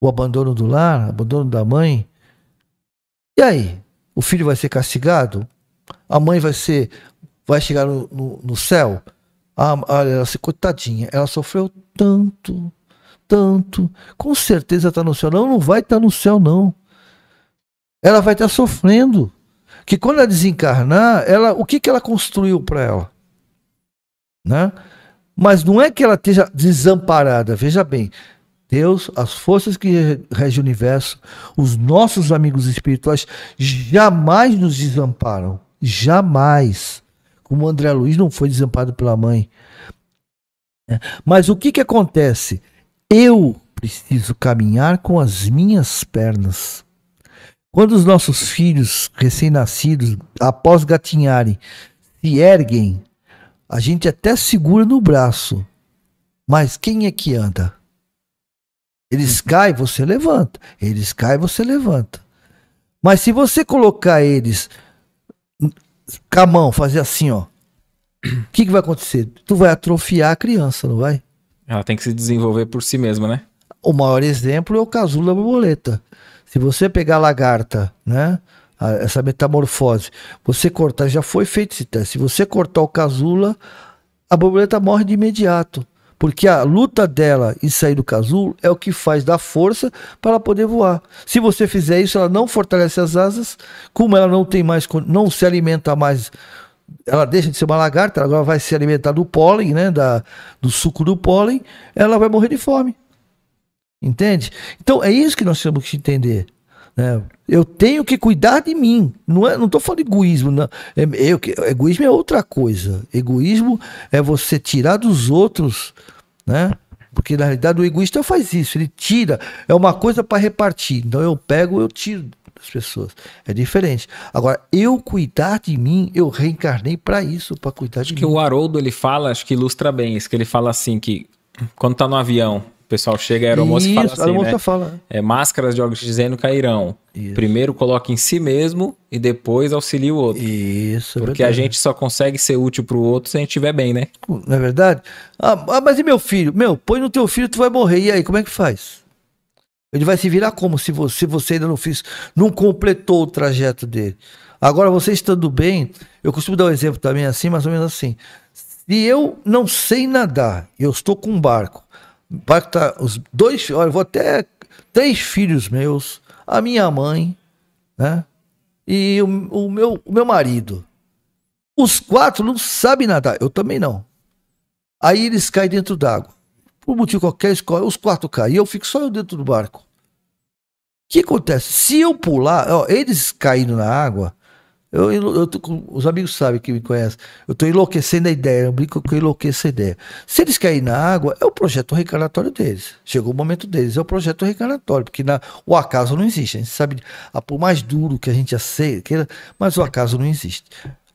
S2: O abandono do lar, abandono da mãe. E aí? O filho vai ser castigado? A mãe vai ser. Vai chegar no, no, no céu? Ah, olha, ela se coitadinha, ela sofreu tanto, tanto. Com certeza está no céu. Não, não vai estar tá no céu, não ela vai estar sofrendo. Que quando ela desencarnar, ela, o que, que ela construiu para ela? Né? Mas não é que ela esteja desamparada, veja bem. Deus, as forças que regem o universo, os nossos amigos espirituais jamais nos desamparam. Jamais. Como o André Luiz não foi desamparado pela mãe. Mas o que, que acontece? Eu preciso caminhar com as minhas pernas. Quando os nossos filhos recém-nascidos, após gatinharem, se erguem, a gente até segura no braço. Mas quem é que anda? Eles caem, você levanta. Eles caem, você levanta. Mas se você colocar eles com a mão, fazer assim, ó. O que, que vai acontecer? Tu vai atrofiar a criança, não vai?
S1: Ela tem que se desenvolver por si mesma, né?
S2: O maior exemplo é o casulo da borboleta. Se você pegar a lagarta, né? Essa metamorfose, você cortar, já foi feito esse teste. Se você cortar o casula, a borboleta morre de imediato. Porque a luta dela em sair do casulo é o que faz dar força para ela poder voar. Se você fizer isso, ela não fortalece as asas, como ela não tem mais, não se alimenta mais, ela deixa de ser uma lagarta, agora vai se alimentar do pólen, né, da, do suco do pólen, ela vai morrer de fome. Entende? Então é isso que nós temos que entender. Né? Eu tenho que cuidar de mim. Não é, não estou falando de egoísmo. Não. É, eu, egoísmo é outra coisa. Egoísmo é você tirar dos outros, né? Porque na realidade o egoísta faz isso. Ele tira. É uma coisa para repartir. Então eu pego, eu tiro das pessoas. É diferente. Agora, eu cuidar de mim, eu reencarnei para isso, para cuidar
S1: acho
S2: de
S1: mim. Acho que o Haroldo ele fala, acho que ilustra bem isso, que ele fala assim que quando tá no avião, pessoal chega a aeromoça e fala
S2: Isso, a
S1: assim,
S2: aeromoça
S1: né?
S2: fala.
S1: É, máscaras de oxigênio cairão.
S2: Isso.
S1: Primeiro coloca em si mesmo e depois auxilia o outro.
S2: Isso, é
S1: Porque a gente só consegue ser útil pro outro se a gente estiver bem, né?
S2: Não é verdade? Ah, ah, mas e meu filho? Meu, põe no teu filho, tu vai morrer. E aí, como é que faz? Ele vai se virar como se você, você ainda não fez, não completou o trajeto dele. Agora, você estando bem, eu costumo dar um exemplo também assim, mais ou menos assim. Se eu não sei nadar, eu estou com um barco, tá, os dois, olha, vou até três filhos meus, a minha mãe, né? E o, o meu, o meu marido. Os quatro não sabem nadar, eu também não. Aí eles caem dentro d'água. Por motivo qualquer, os quatro caem. E eu fico só eu dentro do barco. O que acontece? Se eu pular, ó, eles caindo na água, eu, eu, eu os amigos sabem que me conhecem. Eu estou enlouquecendo a ideia, eu brinco que eu enlouqueço a ideia. Se eles caírem na água, é o projeto reencarnatório deles. Chegou o momento deles, é o projeto reencarnatório, porque na- o acaso não existe. A gente sabe, ah, por mais duro que a gente aceita, mas o acaso não existe.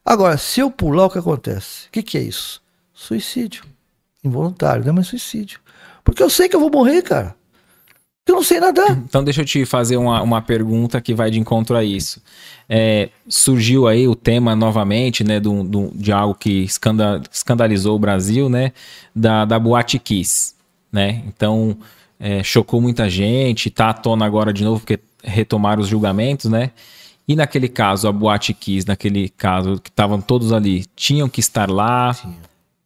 S2: Agora, se eu pular, o que acontece? O que, que é isso? Suicídio. Involuntário, não é mais suicídio. Porque eu sei que eu vou morrer, cara. Eu não sei nadar.
S1: Então deixa eu te fazer uma, uma pergunta que vai de encontro a isso. É, surgiu aí o tema novamente, né, do, do- de algo que escanda- escandalizou o Brasil, né, da, da Boate Kiss, né? Então é, chocou muita gente, tá à tona agora de novo porque retomaram os julgamentos, né? E naquele caso, a Boate Kiss, naquele caso que estavam todos ali, tinham que estar lá,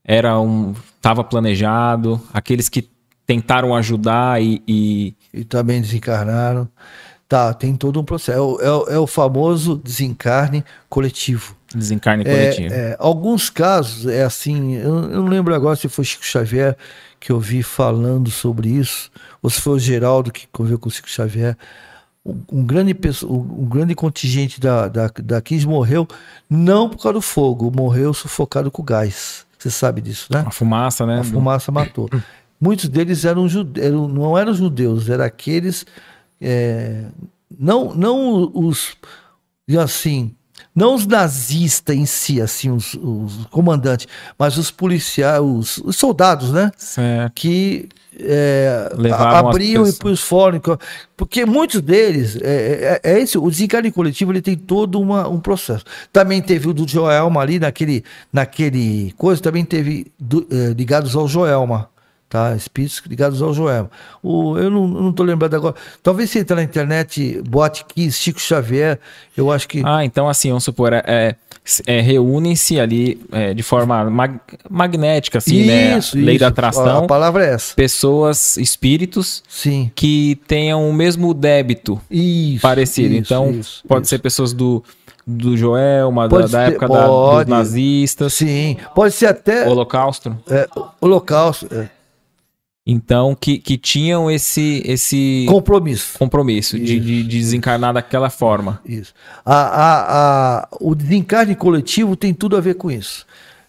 S1: era um, tava planejado, aqueles que tentaram ajudar e- e
S2: E também desencarnaram. Tá, tem todo um processo. É o, é é o famoso desencarne coletivo.
S1: Desencarne
S2: É,
S1: coletivo.
S2: é, alguns casos é assim, eu, eu não lembro agora se foi Chico Xavier que eu vi falando sobre isso, ou se foi o Geraldo que conviveu com o Chico Xavier. Um, um grande, um, um grande contingente da, da, da Kiss morreu não por causa do fogo, morreu sufocado com gás. Você sabe disso, né?
S1: A fumaça, né?
S2: A fumaça matou. Muitos deles eram, jude- eram não eram judeus, eram aqueles é, não não os assim não os nazistas em si, assim os, os comandantes, mas os policiais, os, os soldados, né?
S1: Certo.
S2: que é, abriam e pôs fora, porque muitos deles, é, é, é esse, o desencarne coletivo ele tem todo uma, um processo. Também teve o do Joelma ali, naquele, naquele coisa, também teve do- é, ligados ao Joelma, tá? Espíritos ligados ao Joelma. O, eu não, não tô lembrando agora. Talvez se entrar na internet, Boate Kiss, Chico Xavier, eu acho que...
S1: Ah, então assim, vamos supor, é, é, é, reúnem-se ali é, de forma mag- magnética, assim, né? Lei da
S2: A,
S1: atração.
S2: a palavra é essa.
S1: Pessoas, espíritos
S2: Sim.
S1: que tenham o mesmo débito
S2: Isso.
S1: parecido.
S2: isso,
S1: então,
S2: isso,
S1: pode
S2: isso.
S1: ser pessoas do, do Joelma, da, da
S2: ser-
S1: época da- dos nazistas,
S2: Sim. Pode ser até...
S1: Holocausto.
S2: É, holocausto, é,
S1: Então, que, que tinham esse, esse
S2: compromisso.
S1: compromisso de, de- de desencarnar daquela forma.
S2: Isso. A, a, a, o desencarne coletivo tem tudo a ver com isso.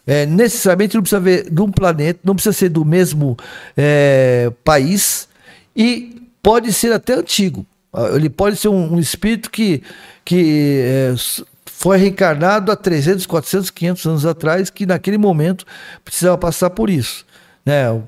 S2: É, necessariamente não precisa ver de um planeta, não precisa ser do mesmo é, país e pode ser até antigo. Ele pode ser um, um espírito que, que é, foi reencarnado há 300, 400, 500 anos atrás, que naquele momento precisava passar por isso. Né?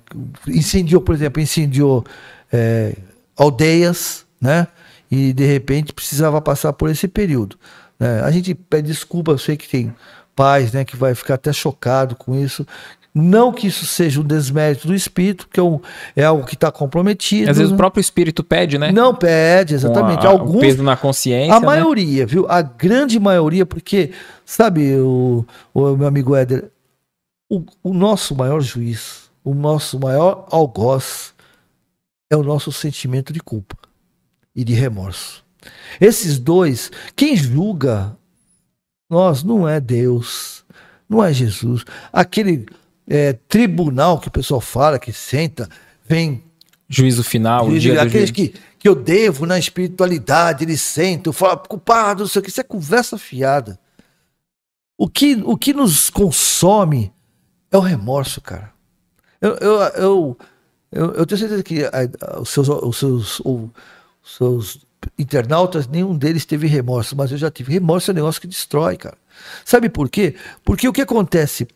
S2: Incendiou, por exemplo, incendiou é, aldeias, né? E de repente precisava passar por esse período. né? A gente pede desculpa, eu sei que tem pais, né, que vai ficar até chocado com isso. Não que isso seja um desmérito do espírito, que é, um, é algo que está comprometido.
S1: Às vezes
S2: né?
S1: o próprio espírito pede, né?
S2: Não pede, exatamente.
S1: A-
S2: Alguns
S1: peso na consciência.
S2: a
S1: né?
S2: maioria, viu? A grande maioria, porque, sabe, o, o meu amigo Éder, o, o nosso maior juiz, o nosso maior algoz é o nosso sentimento de culpa e de remorso. Esses dois, quem julga nós não é Deus, não é Jesus. Aquele é, tribunal que o pessoal fala, que senta, vem
S1: Juízo final, o
S2: Juiz,
S1: dia
S2: aqueles
S1: juízo.
S2: que, que eu devo na espiritualidade, eles sentam, falam, culpado, não sei o que, isso é conversa fiada. O que, o que nos consome é o remorso, cara. Eu, eu, eu, eu, eu tenho certeza que a- os, seus, os, seus, os seus internautas, nenhum deles teve remorso, mas eu já tive. Remorso é um negócio que destrói, cara. Sabe por quê? Porque o que acontece?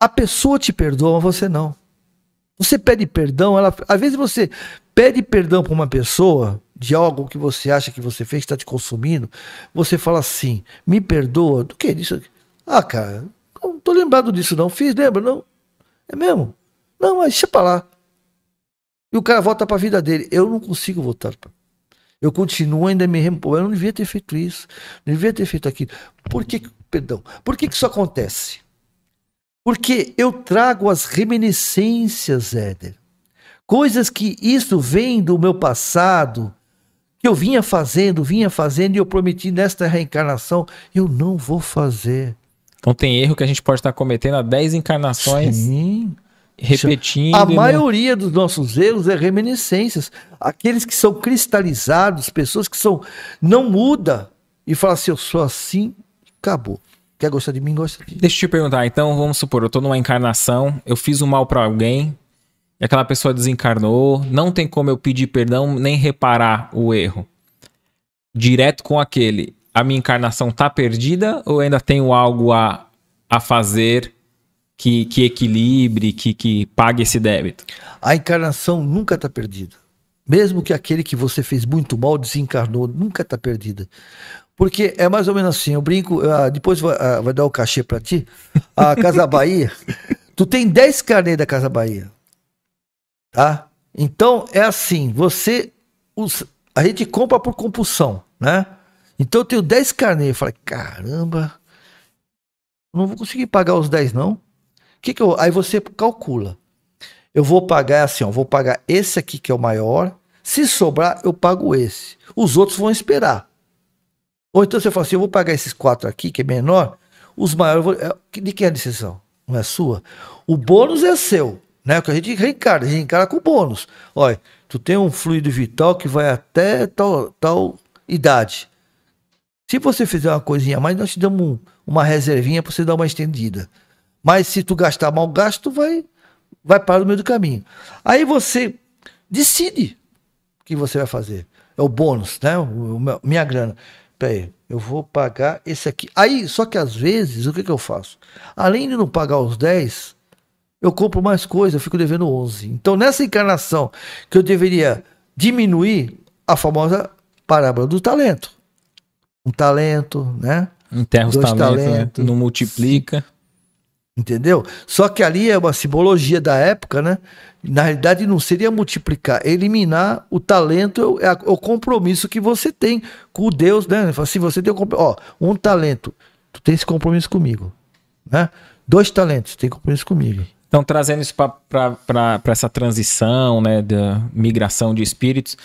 S2: A pessoa te perdoa, mas você não. Você pede perdão, ela, às vezes você pede perdão para uma pessoa de algo que você acha que você fez, que está te consumindo, você fala assim, me perdoa, do que disso? Ah, cara, não tô lembrado disso não, fiz, lembra? Não, é mesmo? Não, mas deixa pra lá. E o cara volta para a vida dele. Eu não consigo voltar. Eu continuo ainda me repor. Eu não devia ter feito isso. Não devia ter feito aquilo. Por que, perdão, por que, que isso acontece? Porque eu trago as reminiscências, Éder. Coisas que isso vem do meu passado, que eu vinha fazendo, vinha fazendo, e eu prometi nesta reencarnação, eu não vou fazer.
S1: Então tem erro que a gente pode estar cometendo há 10 encarnações.
S2: Sim
S1: repetindo.
S2: A maioria dos nossos erros é reminiscências. Aqueles que são cristalizados, pessoas que são não muda e fala assim, eu sou assim, acabou. Quer gostar de mim, gosta de mim.
S1: Deixa eu te perguntar, então vamos supor, eu tô numa encarnação, eu fiz um mal para alguém, e aquela pessoa desencarnou, não tem como eu pedir perdão nem reparar o erro. Direto com aquele, a minha encarnação tá perdida ou ainda tenho algo a, a fazer que, que equilibre, que, que pague esse débito?
S2: A encarnação nunca está perdida. Mesmo que aquele que você fez muito mal desencarnou, nunca está perdida. Porque é mais ou menos assim, eu brinco, uh, depois vai, uh, vai, dar o cachê para ti. A Casa Bahia, tu tem 10 carnês da Casa Bahia. Tá? Então é assim, você os, a gente compra por compulsão, né? Então eu tenho 10 carnês, eu falei, caramba, não vou conseguir pagar os 10 não que que eu, aí você calcula. Eu vou pagar assim, ó, vou pagar esse aqui que é o maior. Se sobrar, eu pago esse. Os outros vão esperar. Ou então você fala assim, eu vou pagar esses quatro aqui, que é menor. Os maiores, vou, é, de quem é a decisão? Não é sua? O bônus é seu, né? Que a gente reencara, a gente reencara com bônus. Olha, tu tem um fluido vital que vai até tal, tal idade. Se você fizer uma coisinha a mais, nós te damos um, uma reservinha para você dar uma estendida. Mas se tu gastar mal gasto, vai, vai para o meio do caminho. Aí você decide o que você vai fazer. É o bônus, né? O, o, minha grana. Peraí, eu vou pagar esse aqui. Aí, só que às vezes, o que, que eu faço? Além de não pagar os 10, eu compro mais coisa, eu fico devendo 11. Então, nessa encarnação que eu deveria diminuir a famosa parábola do talento. Um talento, né?
S1: Enterra os talentos, né? não multiplica.
S2: Entendeu? Só que ali é uma simbologia da época, né? Na realidade, não seria multiplicar, eliminar o talento, é, é o compromisso que você tem com Deus, né? Se você tem um, ó, um talento, tu tem esse compromisso comigo, né? Dois talentos, tem compromisso comigo.
S1: Então, trazendo isso para essa transição, né, da migração de espíritos,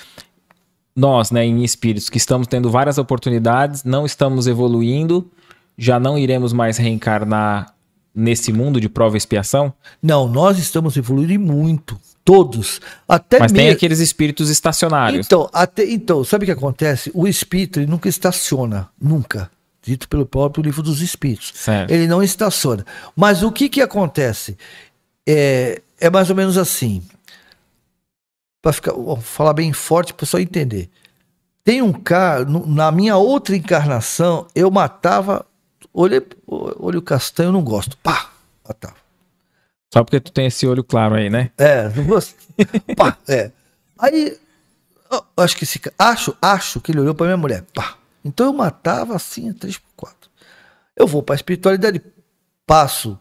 S1: nós, né, em espíritos, que estamos tendo várias oportunidades, não estamos evoluindo, já não iremos mais reencarnar nesse mundo de prova e expiação?
S2: Não, nós estamos evoluindo muito. Todos. Até
S1: Mas tem aqueles espíritos estacionários.
S2: Então, até, então, sabe o que acontece? O espírito ele nunca estaciona. Nunca. Dito pelo próprio livro dos espíritos. Certo. Ele não estaciona. Mas o que, que acontece? É, é mais ou menos assim. Para ficar, falar bem forte para o pessoal entender. Tem um cara, na minha outra encarnação, eu matava Olhei, olho castanho, eu não gosto. Pá! Matava.
S1: Só porque tu tem esse olho claro aí, né?
S2: É, não gosto. Pá, é. Aí, acho que esse acho, acho que ele olhou para minha mulher. Pá. Então eu matava assim, três por quatro. Eu vou para a espiritualidade, passo,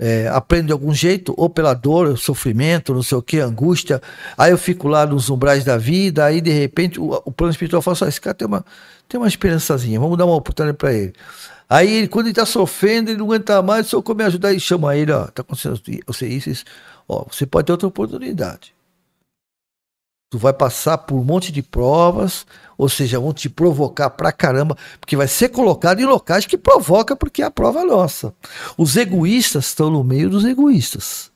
S2: é, aprendo de algum jeito, ou pela dor, sofrimento, não sei o que, angústia. Aí eu fico lá nos umbrais da vida, aí de repente o, o plano espiritual fala assim: esse cara tem uma, tem uma esperançazinha, vamos dar uma oportunidade para ele. Aí, quando ele tá sofrendo, ele não aguenta mais, o senhor come ajudar e chama ele, ó, tá acontecendo isso, isso. Ó, você pode ter outra oportunidade. Tu vai passar por um monte de provas, ou seja, vão te provocar pra caramba, porque vai ser colocado em locais que provoca, porque é a prova é nossa. Os egoístas estão no meio dos egoístas.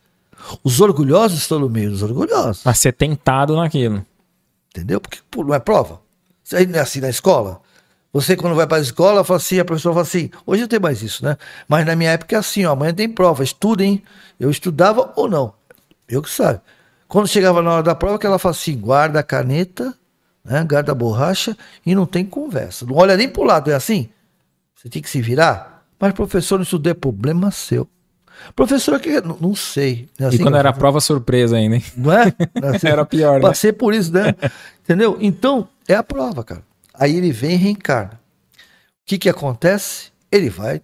S2: Os orgulhosos estão no meio dos orgulhosos.
S1: Vai ser tentado naquilo.
S2: Entendeu? Porque não é prova. Isso aí não é assim na escola. Você, quando vai para a escola, fala assim, a professora fala assim, hoje não tem mais isso, né? Mas na minha época é assim, ó, amanhã tem prova, estudem. Eu estudava ou não. Eu que sabe. Quando chegava na hora da prova, que ela fala assim, guarda a caneta, né? guarda a borracha e não tem conversa. Não olha nem para o lado, é assim? Você tem que se virar. Mas professor, isso é problema seu. Professor, que não, não sei.
S1: É assim, e quando era prova surpresa ainda, hein?
S2: Não é?
S1: Assim, era pior,
S2: né? Passei por isso, né? Entendeu? Então, é a prova, cara. Aí ele vem e reencarna. O que que acontece? Ele vai,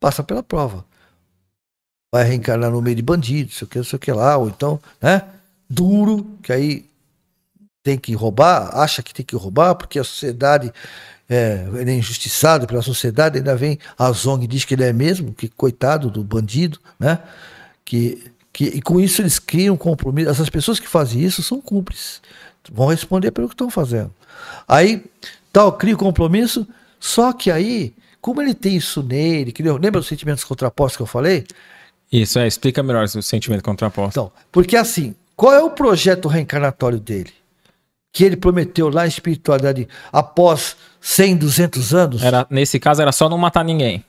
S2: passa pela prova. Vai reencarnar no meio de bandidos, sei o que, sei o que lá, ou então, né? Duro, que aí tem que roubar, acha que tem que roubar, porque a sociedade é, ele é injustiçado pela sociedade, ainda vem a Zong diz que ele é mesmo, que coitado do bandido, né? Que, que, e com isso eles criam um compromisso. Essas pessoas que fazem isso são cúmplices. Vão responder pelo que estão fazendo. Aí, tal, cria o compromisso, só que aí, como ele tem isso nele, que, lembra dos sentimentos contrapostos que eu falei?
S1: Isso, é, explica melhor o sentimento contraposto.
S2: Então, porque assim, qual é o projeto reencarnatório dele? Que ele prometeu lá em espiritualidade após 100, 200 anos.
S1: Era, nesse caso era só não matar ninguém.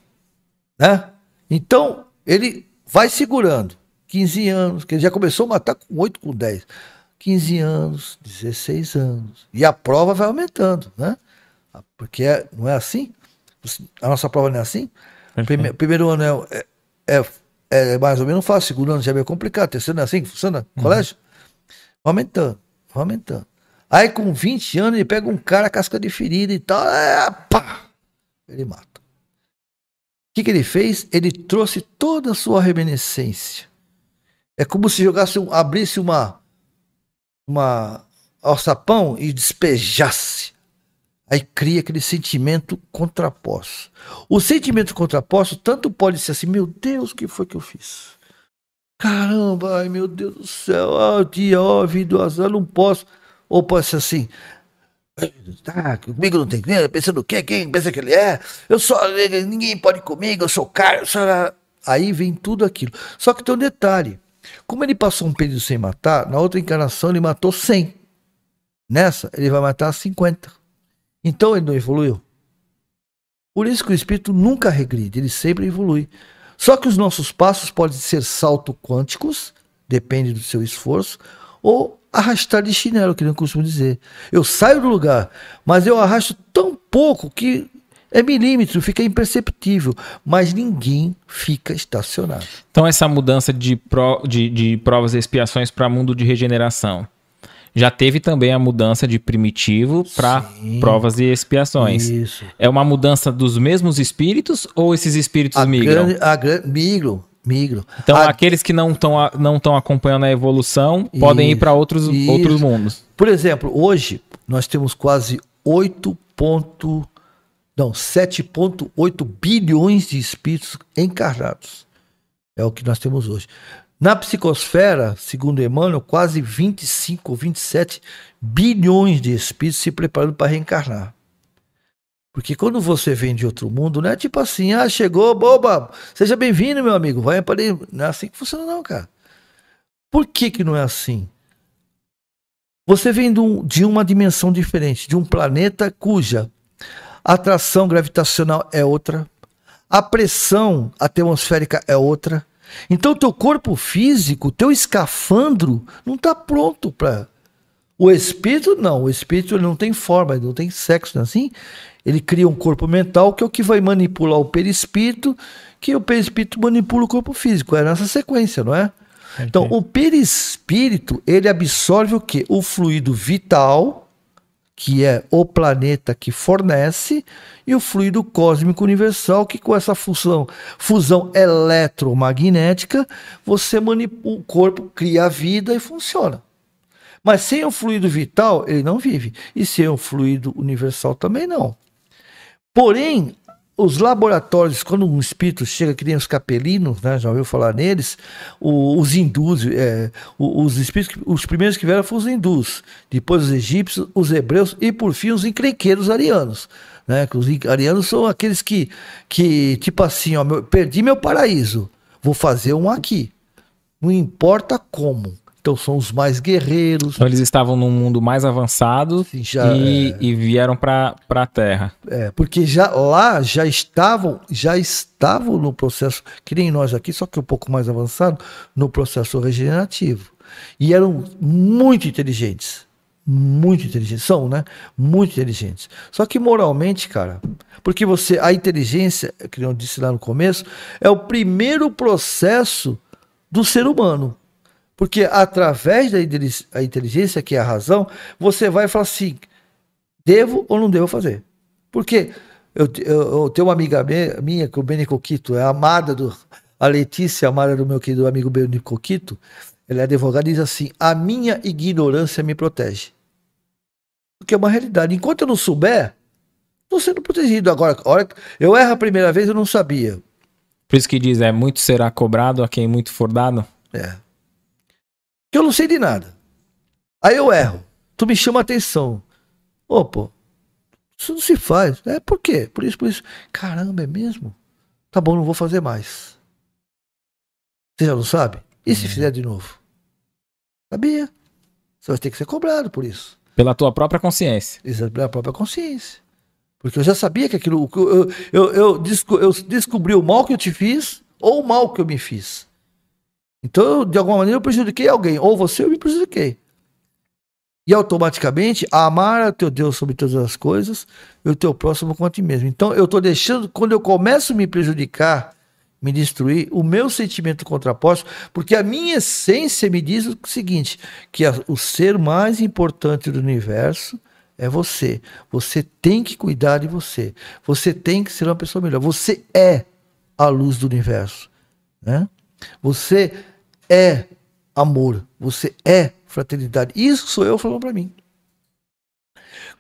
S2: Né? Então, ele vai segurando. 15 anos, que ele já começou a matar com 8, com 10. 15 anos, 16 anos. E a prova vai aumentando, né? Porque é, não é assim? A nossa prova não é assim? Prime, primeiro ano é, é, é, mais ou menos fácil, segundo ano já é meio complicado, terceiro é assim que funciona? Uhum. Colégio? Vai aumentando, vai aumentando. Aí com 20 anos ele pega um cara casca de ferida e tal, é, pá, ele mata. O que, que ele fez? Ele trouxe toda a sua reminiscência. É como se jogasse, um, abrisse uma, uma alçapão e despejasse. Aí cria aquele sentimento contraposto. O sentimento contraposto tanto pode ser assim, meu Deus, o que foi que eu fiz? Caramba, ai meu Deus do céu, ó, dia, ó, vida, azar, não posso. Ou pode ser assim, tá, comigo não tem criança, pensando o quê? Quem pensa que ele é? Eu sou, ninguém pode comigo, eu sou caro, sou... Aí vem tudo aquilo. Só que tem um detalhe. Como ele passou um período sem matar, na outra encarnação ele matou 100. Nessa, ele vai matar 50. Então ele não evoluiu. Por isso que o espírito nunca regride, ele sempre evolui. Só que os nossos passos podem ser salto quânticos, depende do seu esforço, ou arrastar de chinelo, que não costumo dizer. Eu saio do lugar, mas eu arrasto tão pouco que é milímetro, fica imperceptível, mas ninguém fica estacionado.
S1: Então, essa mudança de, pro, de, de provas e expiações para mundo de regeneração. Já teve também a mudança de primitivo para provas e expiações. Isso. É uma mudança dos mesmos espíritos ou esses espíritos
S2: a
S1: migram?
S2: Grande, a, migram, migram.
S1: Então, a... aqueles que não estão não acompanhando a evolução isso, podem ir para outros, outros mundos.
S2: Por exemplo, hoje nós temos quase 8 ponto, não, 7,8 bilhões de espíritos encarnados. É o que nós temos hoje. Na psicosfera, segundo Emmanuel, quase 25 ou 27 bilhões de espíritos se preparando para reencarnar. Porque quando você vem de outro mundo, não é tipo assim, ah, chegou, boba, seja bem-vindo, meu amigo, vai ali. Não é assim que funciona, não, cara. Por que, que não é assim? Você vem de uma dimensão diferente, de um planeta cuja atração gravitacional é outra, a pressão atmosférica é outra. Então, teu corpo físico, teu escafandro, não está pronto para. O espírito, não. O espírito ele não tem forma, ele não tem sexo, não é assim? Ele cria um corpo mental que é o que vai manipular o perispírito, que o perispírito manipula o corpo físico. É nessa sequência, não é? Então, o perispírito, ele absorve o quê? O fluido vital, que é o planeta que fornece, e o fluido cósmico universal, que com essa fusão, fusão eletromagnética, você manipula o corpo, cria a vida e funciona. Mas sem o fluido vital, ele não vive. E sem o fluido universal também não. Porém, os laboratórios, quando um espírito chega, que nem os capelinos, né, já ouviu falar neles, o, os hindus, é, os espíritos, os primeiros que vieram foram os hindus, depois os egípcios, os hebreus e por fim os encrenqueiros arianos. Né, que os arianos são aqueles que, que tipo assim, ó, perdi meu paraíso, vou fazer um aqui. Não importa como. Então são os mais guerreiros.
S1: Então eles estavam num mundo mais avançado Sim, já, e, é... e, vieram para a Terra.
S2: É, porque já lá já estavam, já estavam no processo, que nem nós aqui, só que um pouco mais avançado, no processo regenerativo. E eram muito inteligentes. muito inteligentes, são, né? Muito inteligentes. Só que moralmente, cara, porque você, a inteligência, que eu disse lá no começo, é o primeiro processo do ser humano. Porque através da inteligência, que é a razão, você vai falar assim: devo ou não devo fazer? Porque eu, eu, eu tenho uma amiga minha, que é o Beni Coquito, é amada do. A Letícia, amada do meu querido amigo Beni Coquito, ela é advogada e diz assim: a minha ignorância me protege. Porque é uma realidade. Enquanto eu não souber, estou sendo protegido. Agora, hora eu erro a primeira vez, eu não sabia.
S1: Por isso que diz, é muito será cobrado a quem muito for dado.
S2: É. Que eu não sei de nada. Aí eu erro. Tu me chama atenção. Ô, pô, isso não se faz. É por quê? Por isso, por isso. Caramba, é mesmo? Tá bom, não vou fazer mais. Você já não sabe? E se hum. fizer de novo? Sabia. Você vai ter que ser cobrado por isso.
S1: Pela tua própria consciência.
S2: Exato, pela própria consciência. Porque eu já sabia que aquilo. Eu, eu, eu, eu descobri o mal que eu te fiz ou o mal que eu me fiz. Então, de alguma maneira, eu prejudiquei alguém. Ou você, eu me prejudiquei. E automaticamente, amar o teu Deus sobre todas as coisas e o teu próximo quanto a ti mesmo. Então, eu estou deixando, quando eu começo a me prejudicar, me destruir, o meu sentimento contraposto, porque a minha essência me diz o seguinte: que a, o ser mais importante do universo é você. Você tem que cuidar de você. Você tem que ser uma pessoa melhor. Você é a luz do universo. Né? Você é amor. Você é fraternidade. Isso sou eu falando para mim.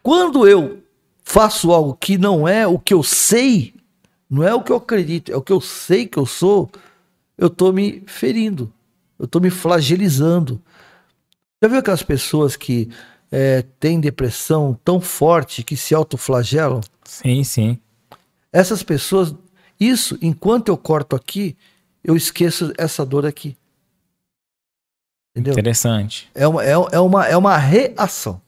S2: Quando eu faço algo que não é o que eu sei, não é o que eu acredito, é o que eu sei que eu sou, eu estou me ferindo. Eu estou me flagelizando. Já viu aquelas pessoas que é, tem depressão tão forte que se autoflagelam?
S1: Sim, sim.
S2: Essas pessoas, isso, enquanto eu corto aqui, eu esqueço essa dor aqui.
S1: Entendeu? Interessante.
S2: É uma, é, é, uma, é uma reação.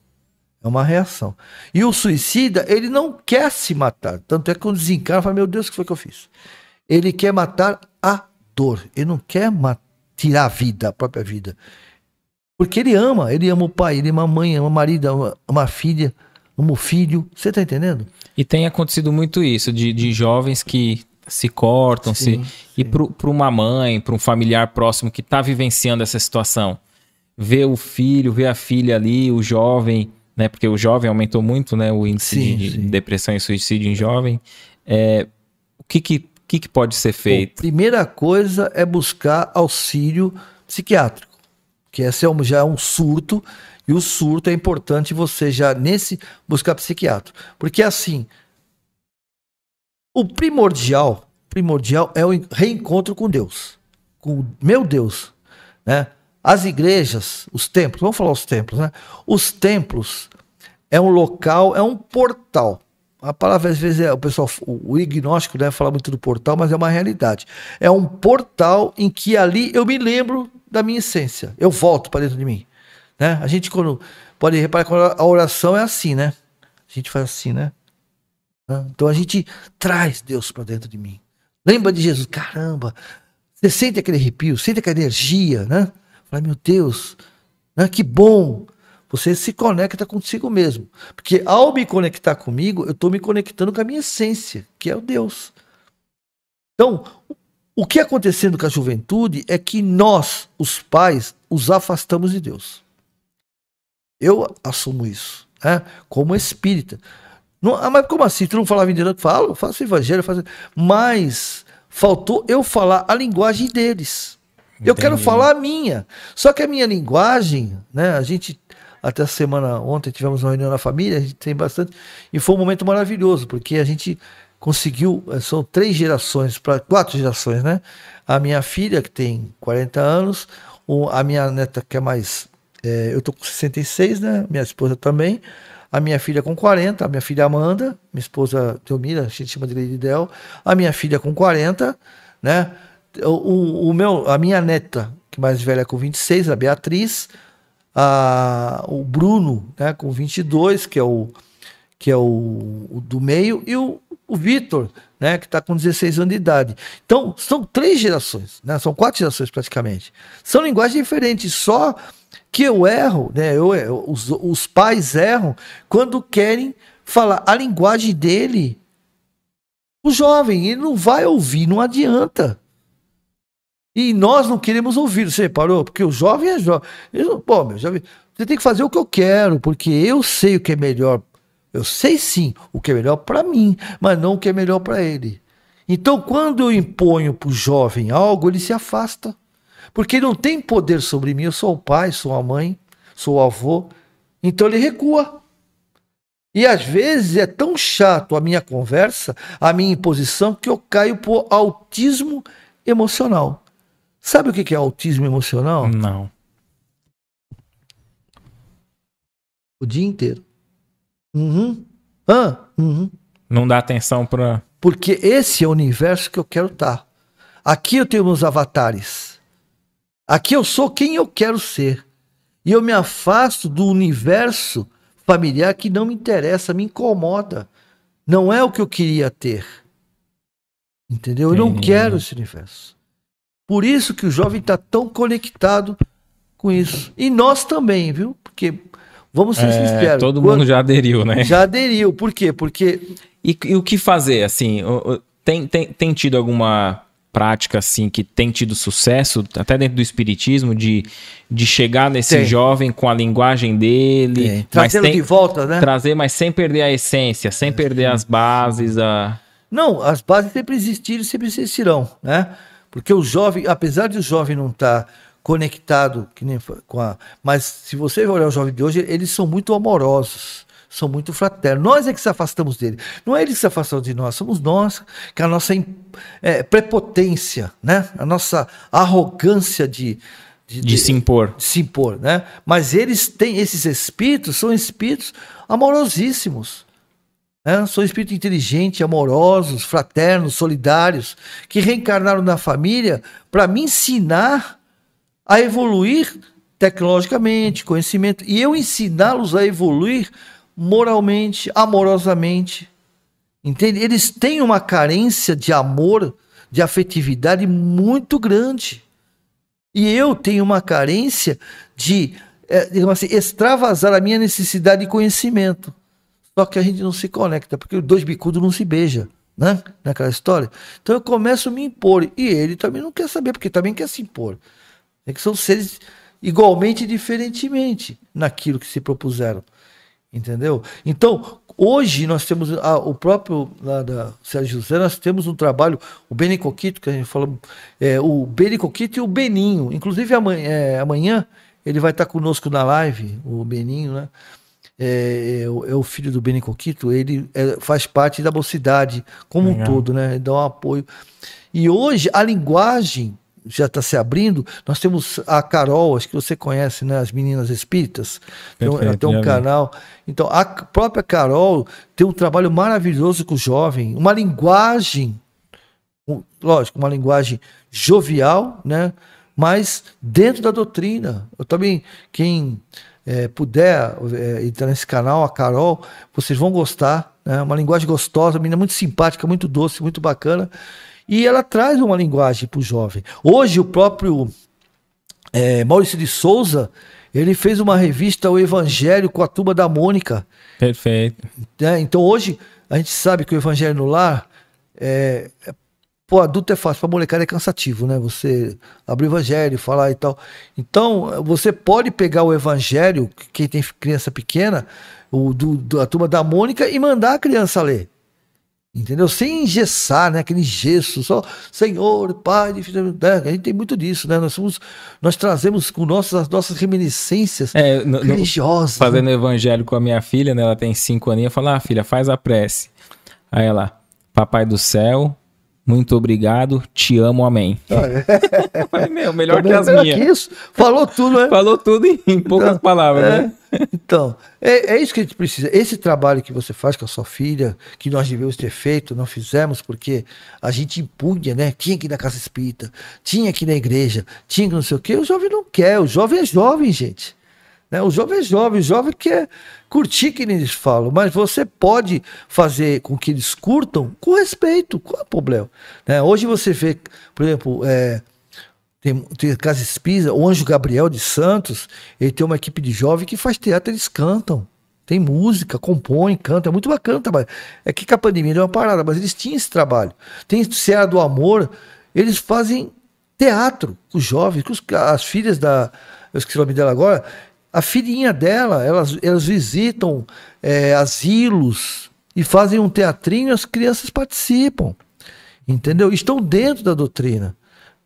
S2: É uma reação. E o suicida, ele não quer se matar. Tanto é que quando desencarna, fala, meu Deus, o que foi que eu fiz? Ele quer matar a dor. Ele não quer tirar a vida, a própria vida. Porque ele ama, ele ama o pai, ele ama a mãe, ama o marido, ama, ama a filha, ama o filho. Você tá entendendo?
S1: E tem acontecido muito isso, de, de jovens que se cortam, sim, se sim. e para uma mãe, para um familiar próximo que está vivenciando essa situação, ver o filho, ver a filha ali, o jovem, né? Porque o jovem aumentou muito, né? O índice sim, de depressão e suicídio em jovem. É, o que, que, que, que pode ser feito? Bom,
S2: primeira coisa é buscar auxílio psiquiátrico que esse é um, já é um surto, e o surto é importante você já nesse buscar psiquiatra. Porque assim, o primordial, primordial é o reencontro com Deus, com meu Deus, né? As igrejas, os templos, vamos falar os templos, né? Os templos é um local, é um portal. A palavra às vezes é o pessoal, o, o ignóstico deve né, falar muito do portal, mas é uma realidade. É um portal em que ali eu me lembro da minha essência. Eu volto para dentro de mim. Né? A gente, quando. Pode reparar que a oração é assim, né? A gente faz assim, né? Então a gente traz Deus para dentro de mim. Lembra de Jesus? Caramba! Você sente aquele arrepio, sente aquela energia, né? Fala, meu Deus, né? que bom! Você se conecta consigo mesmo. Porque ao me conectar comigo, eu estou me conectando com a minha essência, que é o Deus. Então, o que acontecendo com a juventude é que nós, os pais, os afastamos de Deus. Eu assumo isso, né? como espírita. Não, ah, mas como assim? Tu não falava em Deus? Falo, faço evangelho, faço... mas faltou eu falar a linguagem deles. Entendi. Eu quero falar a minha. Só que a minha linguagem, né? A gente até a semana ontem tivemos uma reunião na família, a gente tem bastante e foi um momento maravilhoso porque a gente conseguiu, eh, são três gerações, para quatro gerações, né? A minha filha, que tem 40 anos, a minha neta, que é mais. É, eu tô com 66, né? Minha esposa também. A minha filha com 40, a minha filha Amanda, minha esposa Teomira, a gente chama de Lady Del. A minha filha com 40, né? O, o meu, a minha neta, que mais velha, com 26, a Beatriz. A, o Bruno, né, com 22, que é o, que é o, o do meio, e o, o Vitor, né, que está com 16 anos de idade. Então, são três gerações, né, são quatro gerações praticamente. São linguagens diferentes, só que eu erro, né, eu, eu os, os pais erram quando querem falar a linguagem dele. O jovem, ele não vai ouvir, não adianta. E nós não queremos ouvir, você reparou? Porque o jovem é jovem. Eu, pô, meu jovem, você tem que fazer o que eu quero, porque eu sei o que é melhor eu sei sim o que é melhor para mim, mas não o que é melhor para ele. Então, quando eu imponho para o jovem algo, ele se afasta. Porque ele não tem poder sobre mim. Eu sou o pai, sou a mãe, sou o avô. Então ele recua. E às vezes é tão chato a minha conversa, a minha imposição, que eu caio por autismo emocional. Sabe o que é autismo emocional?
S1: Não.
S2: O dia inteiro. Uhum. Ah, uhum.
S1: Não dá atenção para.
S2: Porque esse é o universo que eu quero estar. Tá. Aqui eu tenho meus avatares. Aqui eu sou quem eu quero ser. E eu me afasto do universo familiar que não me interessa, me incomoda. Não é o que eu queria ter. Entendeu? Eu não quero esse universo. Por isso que o jovem está tão conectado com isso. E nós também, viu? Porque Vamos ser é, sinceros.
S1: Todo Quando... mundo já aderiu, né?
S2: Já aderiu. Por quê? Porque.
S1: E, e o que fazer? Assim, tem, tem, tem tido alguma prática assim que tem tido sucesso, até dentro do espiritismo, de, de chegar nesse tem. jovem com a linguagem dele,
S2: trazendo de volta, né?
S1: Trazer, mas sem perder a essência, sem perder as bases, a
S2: Não, as bases sempre existiram, sempre existirão, né? Porque o jovem, apesar de o jovem não estar tá conectado que nem com a. Mas se você olhar o jovem de hoje, eles são muito amorosos, são muito fraternos. Nós é que se afastamos dele. Não é eles que se afastam de nós, somos nós, que a nossa é, prepotência, né? a nossa arrogância de,
S1: de, de, se impor.
S2: De se impor, né? Mas eles têm, esses espíritos são espíritos amorosíssimos. Né? São espíritos inteligentes, amorosos, fraternos, solidários, que reencarnaram na família para me ensinar a evoluir tecnologicamente, conhecimento, e eu ensiná-los a evoluir moralmente, amorosamente. Entende? Eles têm uma carência de amor, de afetividade muito grande. E eu tenho uma carência de, é, assim, extravasar a minha necessidade de conhecimento. Só que a gente não se conecta, porque os dois bicudos não se beijam, né? Naquela história. Então eu começo a me impor. E ele também não quer saber, porque também quer se impor. É que são seres igualmente diferentemente naquilo que se propuseram. Entendeu? Então, hoje nós temos ah, o próprio lá da Sérgio José, nós temos um trabalho, o Beni Coquito, que a gente falou, é, o Beni Coquito e o Beninho. Inclusive amanhã, é, amanhã ele vai estar conosco na live, o Beninho, né? É, é, é o filho do Beni Coquito, ele é, faz parte da mocidade como Legal. um todo, né? Ele dá um apoio. E hoje a linguagem já está se abrindo. Nós temos a Carol, acho que você conhece, né? As Meninas Espíritas. Perfeito, tem, um canal. Então, a própria Carol tem um trabalho maravilhoso com o jovem, uma linguagem, lógico, uma linguagem jovial, né? Mas dentro da doutrina. Eu também, quem é, puder é, entrar nesse canal, a Carol, vocês vão gostar. Né? Uma linguagem gostosa, uma menina muito simpática, muito doce, muito bacana. E ela traz uma linguagem para o jovem. Hoje, o próprio é, Maurício de Souza, ele fez uma revista, O Evangelho, com a turma da Mônica.
S1: Perfeito.
S2: É, então, hoje, a gente sabe que o Evangelho no lar, é, Pô, adulto é fácil, para molecada é cansativo, né? Você abrir o evangelho, falar e tal. Então, você pode pegar o evangelho, quem tem criança pequena, o do, do, a turma da Mônica, e mandar a criança ler. Entendeu? Sem engessar, né? Aquele gesso, só Senhor, Pai, filho, né? a gente tem muito disso, né? Nós somos, nós trazemos com nossas, as nossas reminiscências é, no, religiosas.
S1: No, fazendo né? evangelho com a minha filha, né? Ela tem cinco aninhos, eu falo, ah, filha, faz a prece. Aí ela, Papai do céu, muito obrigado, te amo, amém.
S2: Ah, é. Meu, melhor que as minhas. Que isso? Falou tudo, né?
S1: Falou tudo em, em poucas então, palavras,
S2: é,
S1: né?
S2: Então, é, é, isso que a gente precisa. Esse trabalho que você faz com a sua filha, que nós devemos ter feito, não fizemos, porque a gente impunha, né? Tinha que ir na casa espírita, tinha que ir na igreja, tinha que não sei o quê. O jovem não quer, o jovem é jovem, gente. Né? O jovem é jovem, o jovem quer curtir que eles falam, mas você pode fazer com que eles curtam com respeito, qual é o problema? Né? Hoje você vê, por exemplo, é, tem, tem Casa Espisa, o Anjo Gabriel de Santos, ele tem uma equipe de jovens que faz teatro, eles cantam. Tem música, compõe, canta, é muito bacana o trabalho. É que com a pandemia deu uma parada, mas eles tinham esse trabalho. Tem Serra do Amor, eles fazem teatro com os jovens, com as filhas da. Eu esqueci o nome dela agora. A filhinha dela, elas, elas visitam é, asilos e fazem um teatrinho e as crianças participam. Entendeu? Estão dentro da doutrina.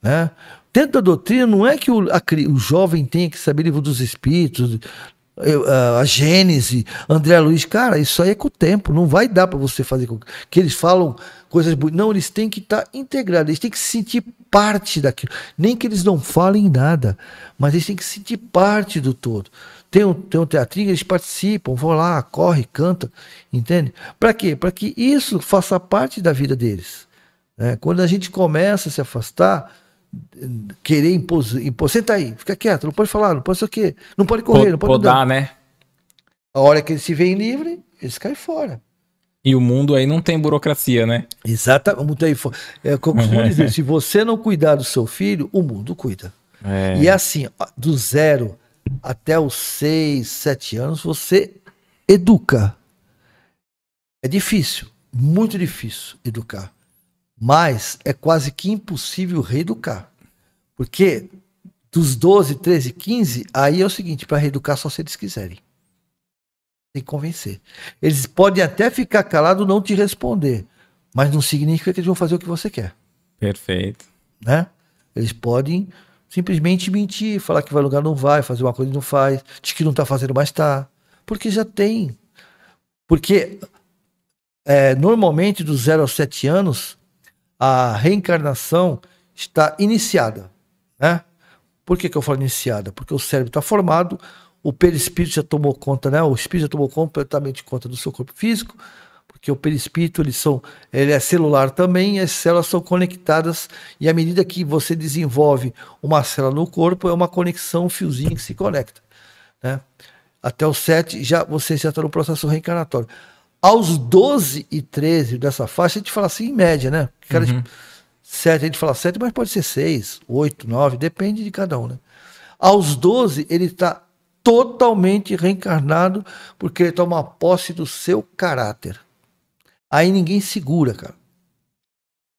S2: Né? Dentro da doutrina, não é que o, a, o jovem tenha que saber livro dos espíritos, a Gênese, André Luiz, cara, isso aí é com o tempo, não vai dar para você fazer com que eles falam coisas bonitas. Não, eles têm que estar tá integrados, eles têm que se sentir parte daquilo. Nem que eles não falem nada, mas eles têm que se sentir parte do todo. Tem um, tem um teatrinho, eles participam, vão lá, corre, canta, entende? Para quê? Para que isso faça parte da vida deles. Né? Quando a gente começa a se afastar, querer impor, impor. Senta aí, fica quieto, não pode falar, não pode ser o quê, não pode correr, não pode
S1: podar, né?
S2: A hora que eles se veem livre, eles caem fora.
S1: E o mundo aí não tem burocracia, né?
S2: Exatamente. É, como costumo dizer, se você não cuidar do seu filho, o mundo cuida. É. E é assim, do zero até os seis, sete anos, você educa. É difícil, muito difícil educar. Mas é quase que impossível reeducar. Porque dos 12, 13, 15, aí é o seguinte, para reeducar só se eles quiserem. Tem que convencer. Eles podem até ficar calados não te responder, mas não significa que eles vão fazer o que você quer.
S1: Perfeito.
S2: Né? Eles podem simplesmente mentir, falar que vai lugar não vai, fazer uma coisa não faz, de que não está fazendo, mas está. Porque já tem. Porque é, normalmente dos 0 aos 7 anos, a reencarnação está iniciada. Né? Por que, que eu falo iniciada? Porque o cérebro está formado, o perispírito já tomou conta, né? o espírito já tomou completamente conta do seu corpo físico, porque o perispírito ele, são, ele é celular também, as células são conectadas, e à medida que você desenvolve uma célula no corpo, é uma conexão, um fiozinho que se conecta. Né? Até o 7, já, você já está no processo reencarnatório. Aos 12 e 13 dessa faixa, a gente fala assim em média, né? Cara, uhum. 7, a gente fala 7, mas pode ser 6, 8, 9, depende de cada um, né? Aos 12, ele está totalmente reencarnado porque ele toma posse do seu caráter. Aí ninguém segura, cara.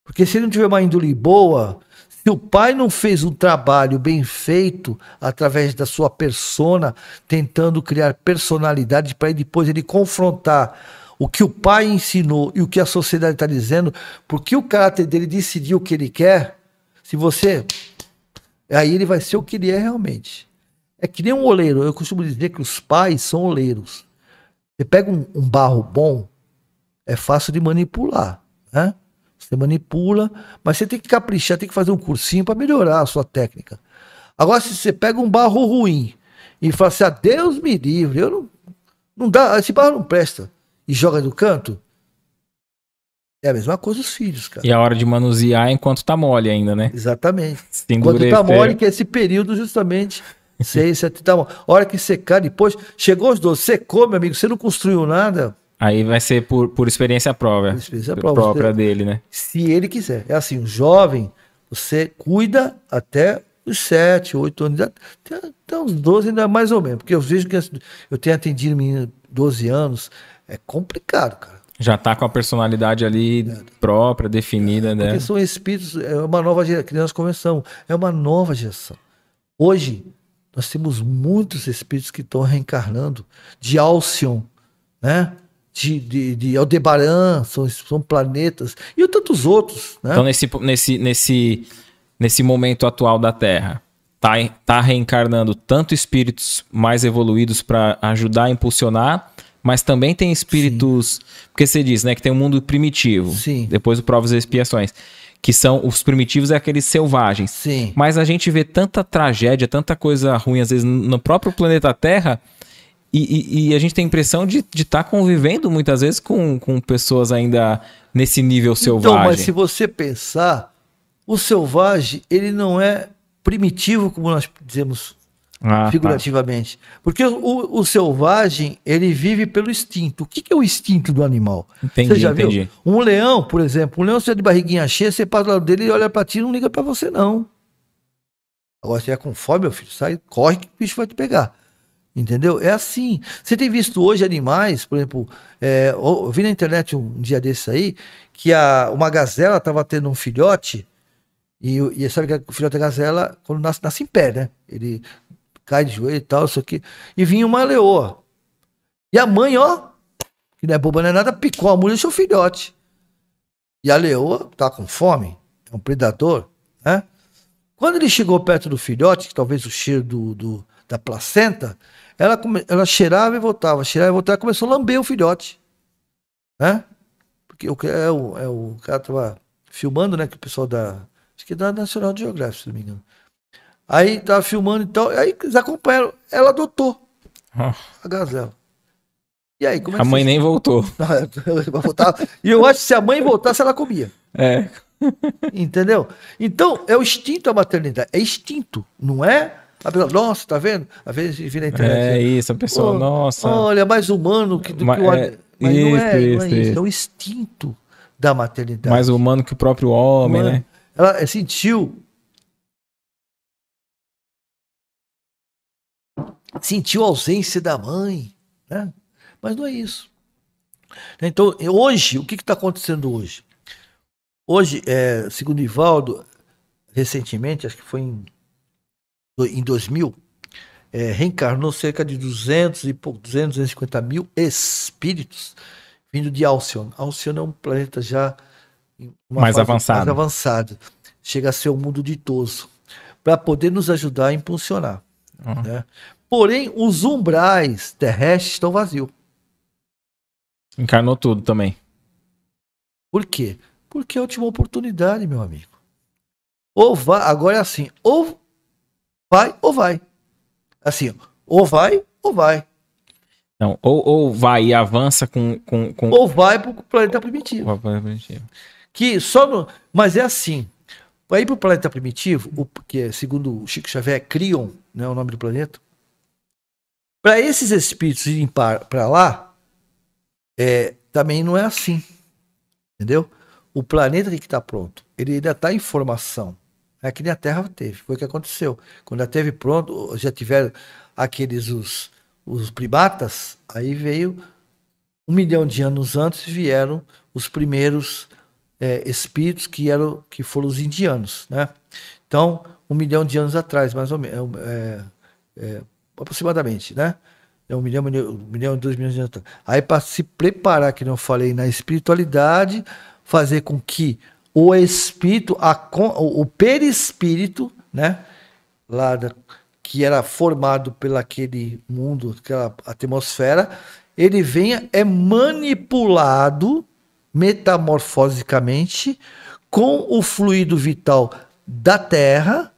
S2: Porque se ele não tiver uma índole boa, se o pai não fez um trabalho bem feito através da sua persona, tentando criar personalidade para depois ele confrontar o que o pai ensinou e o que a sociedade está dizendo, porque o caráter dele decidiu o que ele quer, se você. Aí ele vai ser o que ele é realmente. É que nem um oleiro. Eu costumo dizer que os pais são oleiros. Você pega um, um barro bom, é fácil de manipular. Né? Você manipula, mas você tem que caprichar, tem que fazer um cursinho para melhorar a sua técnica. Agora, se você pega um barro ruim e fala assim, ah, Deus me livre, eu não, não dá, esse barro não presta e joga no canto, é a mesma coisa os filhos, cara.
S1: E a hora de manusear enquanto tá mole ainda, né?
S2: Exatamente. enquanto tá mole, que é esse período justamente, seis, sete, tá mole. Hora que secar depois, chegou os dois, secou, meu amigo, você não construiu nada.
S1: Aí vai ser por, por experiência própria. Por experiência própria, própria dele, né?
S2: Se ele quiser. É assim, o jovem, você cuida até os sete, oito anos, até, até uns 12 ainda mais ou menos. Porque eu vejo que eu tenho atendido menino 12 anos, é complicado, cara.
S1: Já tá com a personalidade ali é. própria, definida, é, né?
S2: Porque são espíritos, é uma nova geração, que nós é uma nova geração. Hoje, nós temos muitos espíritos que estão reencarnando, de Alcion, né? De, de, de Aldebaran, são, são planetas, e tantos outros, né?
S1: Então, nesse, nesse, nesse, nesse momento atual da Terra, tá, tá reencarnando tanto espíritos mais evoluídos para ajudar a impulsionar, mas também tem espíritos. Sim. Porque você diz, né, que tem um mundo primitivo.
S2: Sim.
S1: Depois o Provas e Expiações. Que são os primitivos é aqueles selvagens.
S2: Sim.
S1: Mas a gente vê tanta tragédia, tanta coisa ruim, às vezes, no próprio planeta Terra. E, e, e a gente tem a impressão de estar tá convivendo muitas vezes com, com pessoas ainda nesse nível selvagem. Então, mas
S2: se você pensar, o selvagem, ele não é primitivo, como nós dizemos Ah, tá. figurativamente. Tá. Porque o, o, selvagem, ele vive pelo instinto. O que, que é o instinto do animal?
S1: Entendi, você já entendi.
S2: viu? Um leão, por exemplo, um leão se é de barriguinha cheia, você passa do lado dele e olha pra ti e não liga pra você, não. Agora, se é com fome, meu filho, sai, corre que o bicho vai te pegar. Entendeu? É assim. Você tem visto hoje animais, por exemplo, é, eu vi na internet um, dia desse aí, que a, uma gazela estava tendo um filhote, e, e sabe que o filhote da gazela, quando nasce, nasce em pé, né? Ele cai de joelho e tal, isso aqui. E vinha uma leoa. E a mãe, ó, que não é boba nem é nada, picou a mulher e o filhote. E a leoa tá com fome, é um predador, né? Quando ele chegou perto do filhote, que talvez o cheiro do, do da placenta, ela, ela cheirava e voltava, cheirava e voltava, começou a lamber o filhote. Né? Porque o, é, o, é o cara tava filmando, né? Que o pessoal da. Acho que é da National Geographic, se não me engano. Aí tava filmando e tal. Aí eles acompanharam. Ela adotou oh. a gazela.
S1: E aí, como é A mãe nem voltou.
S2: e eu acho que se a mãe voltasse, ela comia.
S1: É.
S2: Entendeu? Então, é o instinto da maternidade. É instinto, não é a pessoa, nossa, tá vendo? Às vezes vira na internet.
S1: É isso, a pessoa, oh, nossa.
S2: Olha, mais humano que, do
S1: mas, que o é, Mas isso, não, é, isso, não é isso, isso.
S2: É o instinto da maternidade.
S1: Mais humano que o próprio homem, né?
S2: Ela sentiu. Sentiu a ausência da mãe, né? Mas não é isso. Então, hoje, o que está acontecendo hoje? Hoje, é, segundo Ivaldo, recentemente, acho que foi em em 2000, é, reencarnou cerca de 200 e pouco, 200, 250 mil espíritos vindo de Alcion. Alcion é um planeta já
S1: mais avançado. mais
S2: avançado. Chega a ser um mundo ditoso para poder nos ajudar a impulsionar. Uhum. Né? Porém, os umbrais terrestres estão vazios.
S1: Encarnou tudo também.
S2: Por quê? Porque é a última oportunidade, meu amigo. Ou vai, agora é assim, ou vai ou vai. Assim, ou vai ou vai.
S1: Não, ou, ou vai e avança com, com, com...
S2: Ou vai para o planeta primitivo. Vai planeta primitivo. Que só no... Mas é assim. Para ir para o planeta primitivo, o, que é, segundo o Chico Xavier, Crion, né, o nome do planeta. Para esses espíritos irem para lá, é, também não é assim. Entendeu? O planeta tem que estar tá pronto. Ele ainda está em formação. É que nem a Terra teve. Foi o que aconteceu. Quando a teve pronto, já tiveram aqueles os, os primatas, aí veio um milhão de anos antes vieram os primeiros é, espíritos que eram que foram os indianos, né? Então um milhão de anos atrás, mais ou menos, é, é, aproximadamente, né? É um milhão, um milhão, dois milhões de anos. Aí para se preparar, que não falei, na espiritualidade, fazer com que o espírito, a, o perispírito, né? Lá da, que era formado pelo aquele mundo, aquela atmosfera, ele venha, é manipulado metamorfosicamente com o fluido vital da Terra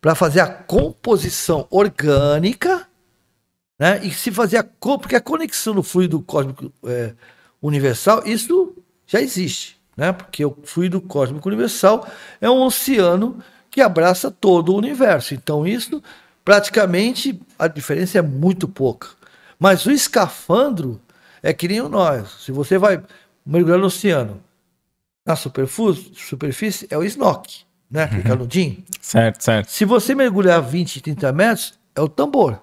S2: para fazer a composição orgânica, né? E se fazer a porque a conexão do fluido cósmico é, universal, isso já existe né? Porque o fluido cósmico universal é um oceano que abraça todo o universo. Então, isso praticamente a diferença é muito pouca. Mas o escafandro é que nem nós. Se você vai mergulhar no oceano, na superfície, é o snork, né? Aquele uhum. canudinho.
S1: Certo, certo.
S2: Se você mergulhar 20, 30 metros, é o tambor,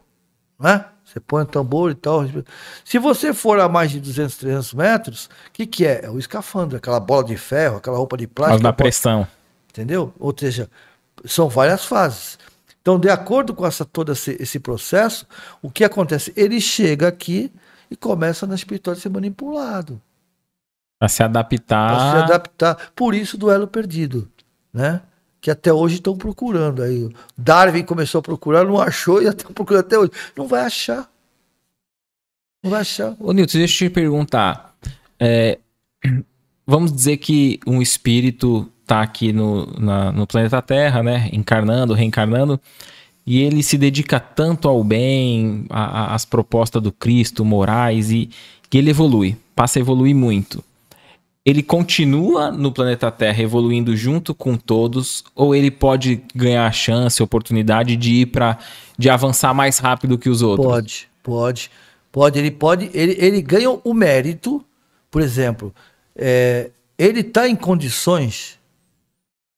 S2: né? Você põe o tambor e tal. Se você for a mais de 200, 300 metros, o que, que é? É o escafandro, aquela bola de ferro, aquela roupa de plástico.
S1: da pressão.
S2: Entendeu? Ou seja, são várias fases. Então, de acordo com essa, todo esse, esse processo, o que acontece? Ele chega aqui e começa na espiritual a ser manipulado.
S1: Para se adaptar. Para
S2: se adaptar. Por isso, duelo perdido. Né? Que até hoje estão procurando. Aí Darwin começou a procurar, não achou e estão procurando até hoje. Não vai achar. Não vai achar.
S1: Ô Nilton, deixa eu te perguntar. É, vamos dizer que um espírito está aqui no, na, no planeta Terra, né? Encarnando, reencarnando, e ele se dedica tanto ao bem, às propostas do Cristo, morais, e que ele evolui, passa a evoluir muito. Ele continua no planeta Terra evoluindo junto com todos, ou ele pode ganhar a chance, a oportunidade de ir para de avançar mais rápido que os outros?
S2: Pode, pode, pode. Ele pode, ele, ele ganha o mérito, por exemplo, é, ele está em condições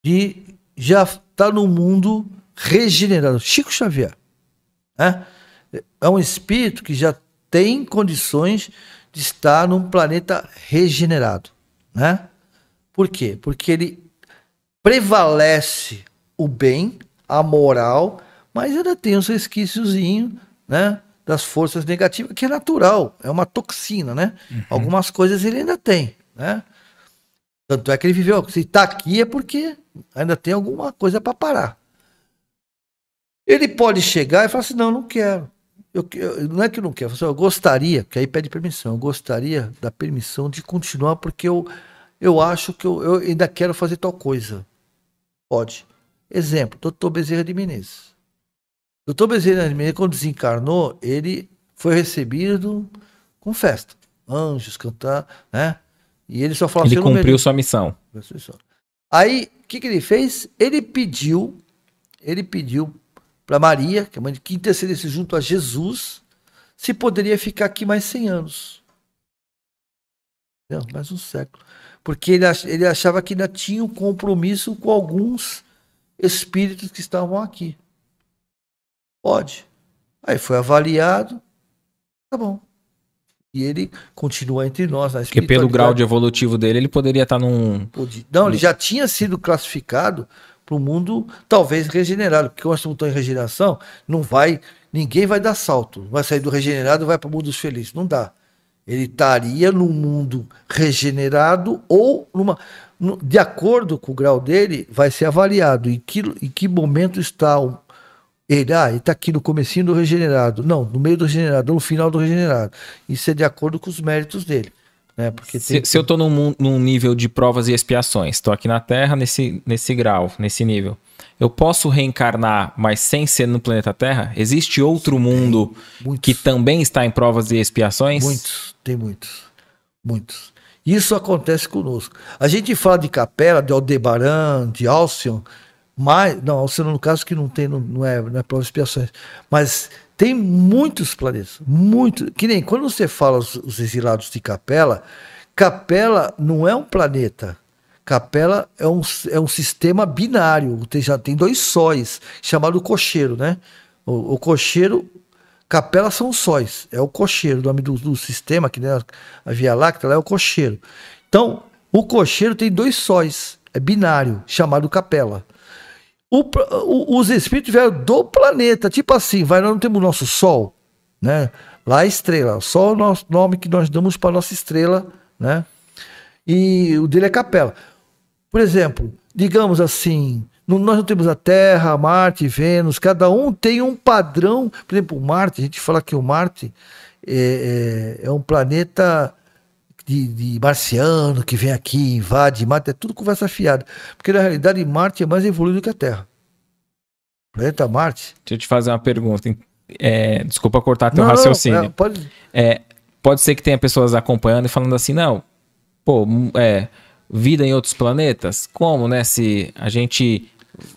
S2: de já estar tá no mundo regenerado. Chico Xavier, né? é um espírito que já tem condições de estar num planeta regenerado né? Por quê? Porque ele prevalece o bem, a moral, mas ainda tem os resquíciozinho, né? Das forças negativas, que é natural, é uma toxina, né? Uhum. Algumas coisas ele ainda tem, né? Tanto é que ele viveu. Se está aqui é porque ainda tem alguma coisa para parar. Ele pode chegar e falar assim: não, não quero. Eu, eu, não é que eu não quero, eu gostaria, que aí pede permissão, eu gostaria da permissão de continuar, porque eu, eu acho que eu, eu ainda quero fazer tal coisa. Pode. Exemplo, doutor Bezerra de Menezes. Doutor Bezerra de Menezes, quando desencarnou, ele foi recebido com festa. Anjos cantar, né? E ele só falou
S1: Ele assim, cumpriu sua missão.
S2: Aí, o que, que ele fez? Ele pediu, ele pediu para Maria, que é mãe de que intercedesse junto a Jesus, se poderia ficar aqui mais 100 anos. Não, mais um século. Porque ele, ele achava que ainda tinha um compromisso com alguns espíritos que estavam aqui. Pode. Aí foi avaliado. Tá bom. E ele continua entre nós.
S1: Porque pelo grau de evolutivo dele, ele poderia estar num.
S2: Não, ele já tinha sido classificado para o mundo talvez regenerado, porque nós estamos em regeneração, não vai, ninguém vai dar salto, vai sair do regenerado e vai para o mundo dos felizes, não dá. Ele estaria no mundo regenerado ou numa, de acordo com o grau dele, vai ser avaliado em que, em que momento está o, ele, ah, ele está aqui no comecinho do regenerado. Não, no meio do regenerado, no final do regenerado. Isso é de acordo com os méritos dele. Né? Porque
S1: se, se eu estou num, num, nível de provas e expiações, estou aqui na Terra nesse, nesse grau, nesse nível, eu posso reencarnar, mas sem ser no planeta Terra? Existe outro mundo que também está em provas e expiações?
S2: Muitos, tem muitos. Muitos. Isso acontece conosco. A gente fala de Capela, de Aldebaran, de Alcion, mas. Não, Alcion no caso que não tem, não, não é, não é prova e expiações. Mas tem muitos planetas, muito. Que nem quando você fala os, os exilados de Capela, Capela não é um planeta. Capela é um, é um sistema binário, tem, já tem dois sóis, chamado cocheiro, né? O, o cocheiro, Capela são sóis, é o cocheiro, o nome do, do sistema, que nem a, a Via Láctea, lá é o cocheiro. Então, o cocheiro tem dois sóis, é binário, chamado Capela. O, o, os espíritos vieram do planeta, tipo assim, vai, nós não temos o nosso Sol, né? Lá a estrela, Sol é o nosso nome que nós damos para nossa estrela, né? E o dele é capela. Por exemplo, digamos assim, nós não temos a Terra, Marte, Vênus, cada um tem um padrão. Por exemplo, Marte, a gente fala que o Marte é, é, é um planeta de, de, marciano que vem aqui, invade Marte, é tudo conversa fiada. Porque na realidade Marte é mais evoluído que a Terra. O planeta Marte.
S1: Deixa eu te fazer uma pergunta. É, desculpa cortar teu não, raciocínio. Não, é, pode... É, pode ser que tenha pessoas acompanhando e falando assim, não, pô, é, vida em outros planetas? Como, né? Se a gente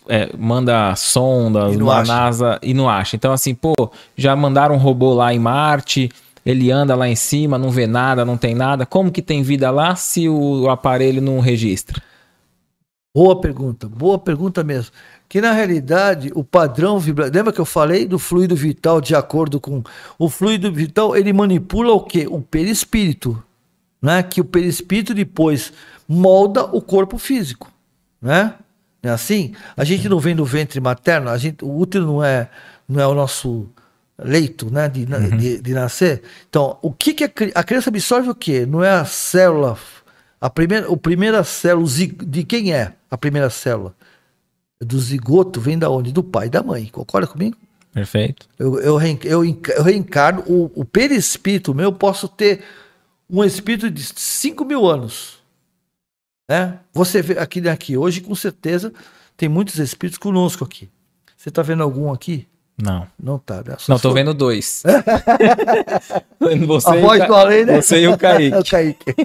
S1: é, manda sondas na NASA e não acha. Então, assim, pô, já mandaram um robô lá em Marte ele anda lá em cima, não vê nada, não tem nada. Como que tem vida lá se o aparelho não registra?
S2: Boa pergunta, boa pergunta mesmo. Que na realidade o padrão vibratório. Lembra que eu falei do fluido vital de acordo com. O fluido vital ele manipula o quê? O perispírito. Né? Que o perispírito depois molda o corpo físico. Né? É assim? A gente não vem do ventre materno, a gente, o útero não é, não é o nosso leito né, de, uhum. de, de, nascer. Então, o que, que a, a, criança absorve o quê? Não é a célula. A primeira, o primeira célula de quem é a primeira célula? Do zigoto vem da onde? Do pai e da mãe. Concorda comigo?
S1: Perfeito.
S2: Eu, eu, eu, eu reencarno, o, o perispírito meu, eu posso ter um espírito de 5 mil anos. Né? Você vê aqui, aqui hoje, com certeza, tem muitos espíritos conosco aqui. Você está vendo algum aqui?
S1: Não.
S2: Não tá, né?
S1: Não, tô vendo dois.
S2: você a voz
S1: Ca...
S2: do além, né?
S1: Você e o Kaique.
S2: o Kaique.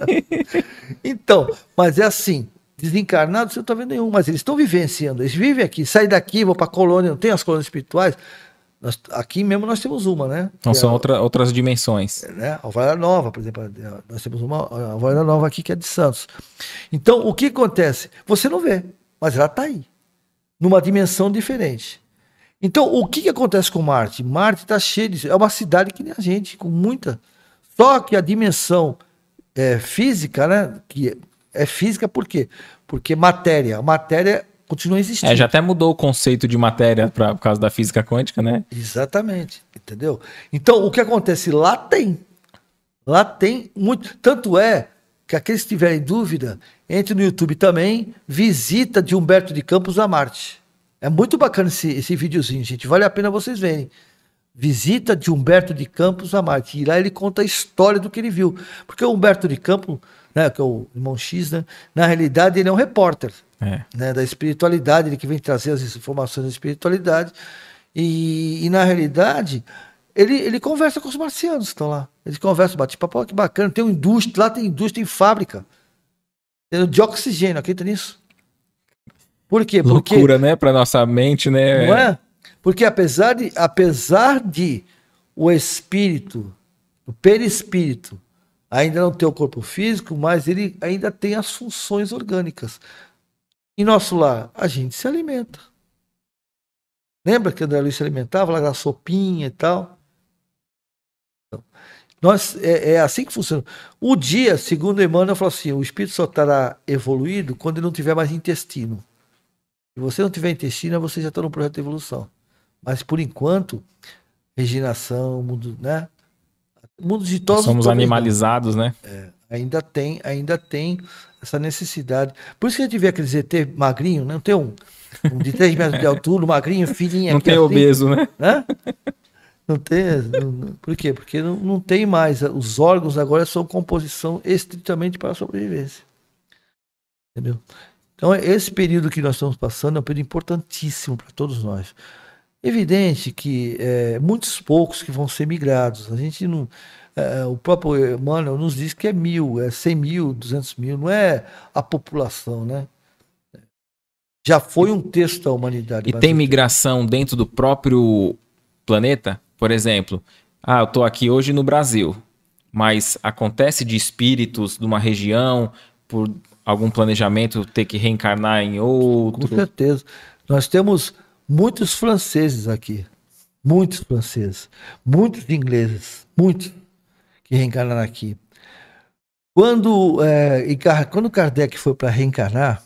S2: então, mas é assim, desencarnados, você não tá vendo nenhum, mas eles estão vivenciando, eles vivem aqui, saem daqui, vão pra colônia, não tem as colônias espirituais, nós, aqui mesmo nós temos uma, né?
S1: Não,
S2: que
S1: são
S2: é,
S1: outra, outras dimensões.
S2: Né? A Alvorada Nova, por exemplo, nós temos uma a Alvorada Nova aqui que é de Santos. Então, o que acontece? Você não vê, mas ela tá aí, numa dimensão diferente. Então, o que, que acontece com Marte? Marte está cheio de. É uma cidade que nem a gente, com muita. Só que a dimensão é, física, né? Que é física por quê? Porque matéria. A matéria continua existindo.
S1: É, já até mudou o conceito de matéria pra, por causa da física quântica, né?
S2: Exatamente. Entendeu? Então, o que acontece? Lá tem. Lá tem muito. Tanto é que aqueles que tiverem dúvida, entre no YouTube também, visita de Humberto de Campos a Marte. É muito bacana esse, esse videozinho, gente. Vale a pena vocês verem. Visita de Humberto de Campos a Marte. E lá ele conta a história do que ele viu. Porque o Humberto de Campos, né, que é o irmão X, né, na realidade ele é um repórter
S1: é.
S2: né, da espiritualidade, ele que vem trazer as informações da espiritualidade. E, e na realidade, ele, ele conversa com os marcianos que estão lá. Ele conversa, bate papo, que bacana. Tem uma indústria, lá tem indústria, tem fábrica. De oxigênio, acredita nisso? Por quê?
S1: Porque, Loucura, né? Para nossa mente, né?
S2: Não é? Porque apesar de, apesar de o espírito, o perispírito, ainda não ter o corpo físico, mas ele ainda tem as funções orgânicas. Em nosso lar, a gente se alimenta. Lembra que André Luiz se alimentava lá da sopinha e tal? Então, nós, é, é, assim que funciona. O dia, segundo Emmanuel, falou assim: o espírito só estará evoluído quando ele não tiver mais intestino. Se você não tiver intestino, você já está no projeto de evolução. Mas por enquanto, regeneração, mundo, né? Mundo de todos
S1: Somos animalizados, né?
S2: É, ainda tem, ainda tem essa necessidade. Por isso que a gente vê aqueles ET magrinho, né? não tem um, um de 3 metros de altura, magrinho, filhinho
S1: Não tem assim, obeso, né?
S2: né? Não tem. Não, por quê? Porque não, não tem mais. Os órgãos agora são composição estritamente para a sobrevivência. Entendeu? Então, esse período que nós estamos passando é um período importantíssimo para todos nós. Evidente que é, muitos poucos que vão ser migrados. A gente não. É, o próprio Emmanuel nos diz que é mil, é cem mil, duzentos mil, não é a população, né? Já foi um texto da humanidade.
S1: E tem migração dentro do próprio planeta? Por exemplo, ah, eu estou aqui hoje no Brasil, mas acontece de espíritos de uma região por algum planejamento ter que reencarnar em outro?
S2: Com certeza. Nós temos muitos franceses aqui. Muitos franceses. Muitos ingleses. Muitos que reencarnaram aqui. Quando, é, quando Kardec foi para reencarnar,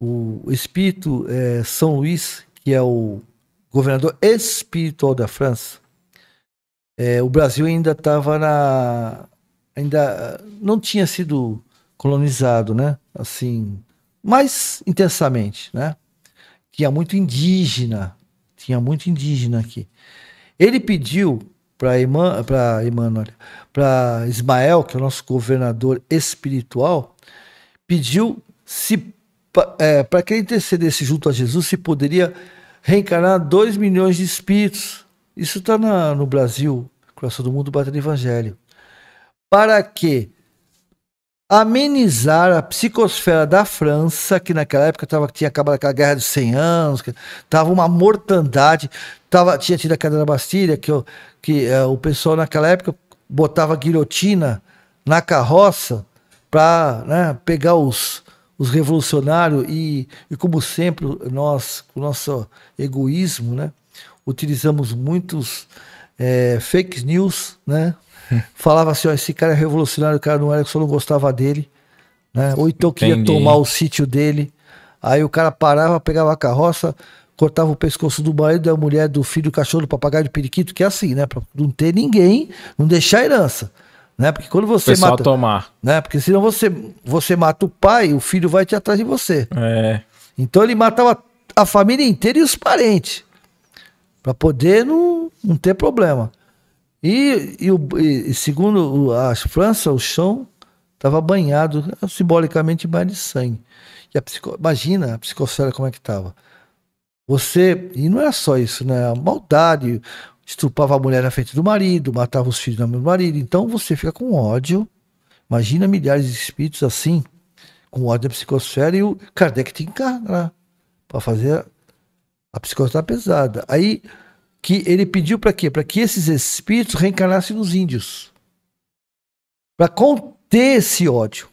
S2: o espírito é, São Luís, que é o governador espiritual da França, é, o Brasil ainda estava na. ainda não tinha sido colonizado, né? Assim, mais intensamente, né? Tinha muito indígena, tinha muito indígena aqui. Ele pediu para Emmanuel, para Ismael, que é o nosso governador espiritual, pediu se é, para que ele intercedesse junto a Jesus, se poderia reencarnar dois milhões de espíritos. Isso está no Brasil, Coração do Mundo, Batalha Evangelho. Para que amenizar a psicosfera da França, que naquela época tava, tinha acabado aquela guerra dos 100 anos, que tava uma mortandade, tava, tinha tido a queda da Bastilha, que, que é, o pessoal naquela época botava guilhotina na carroça para né, pegar os, os revolucionários e, e, como sempre, nós, com o nosso egoísmo, né, utilizamos muitos é, fake news, né, falava assim: ó, esse cara é revolucionário, o cara não era, que só não gostava dele. Né? Ou então queria Entendi. tomar o sítio dele. Aí o cara parava, pegava a carroça, cortava o pescoço do marido, da mulher, do filho, do cachorro, do papagaio, do periquito, que é assim, né? Pra não ter ninguém, não deixar herança. Né? Porque quando você
S1: Pessoal
S2: mata.
S1: tomar.
S2: Né? Porque senão você, você mata o pai, o filho vai te atrás de você.
S1: É.
S2: Então ele matava a família inteira e os parentes. para poder não, não ter problema. E, e, o, e segundo a França, o chão estava banhado simbolicamente banho de sangue. A psico, imagina a psicosfera como é que estava. Você. E não era só isso, né? A maldade, estrupava a mulher na frente do marido, matava os filhos do marido. Então você fica com ódio. Imagina milhares de espíritos assim, com ódio da psicosfera, e o Kardec tem que encarnar para fazer a psicosfera pesada. Aí que ele pediu para quê? Para que esses espíritos reencarnassem nos índios. Para conter esse ódio.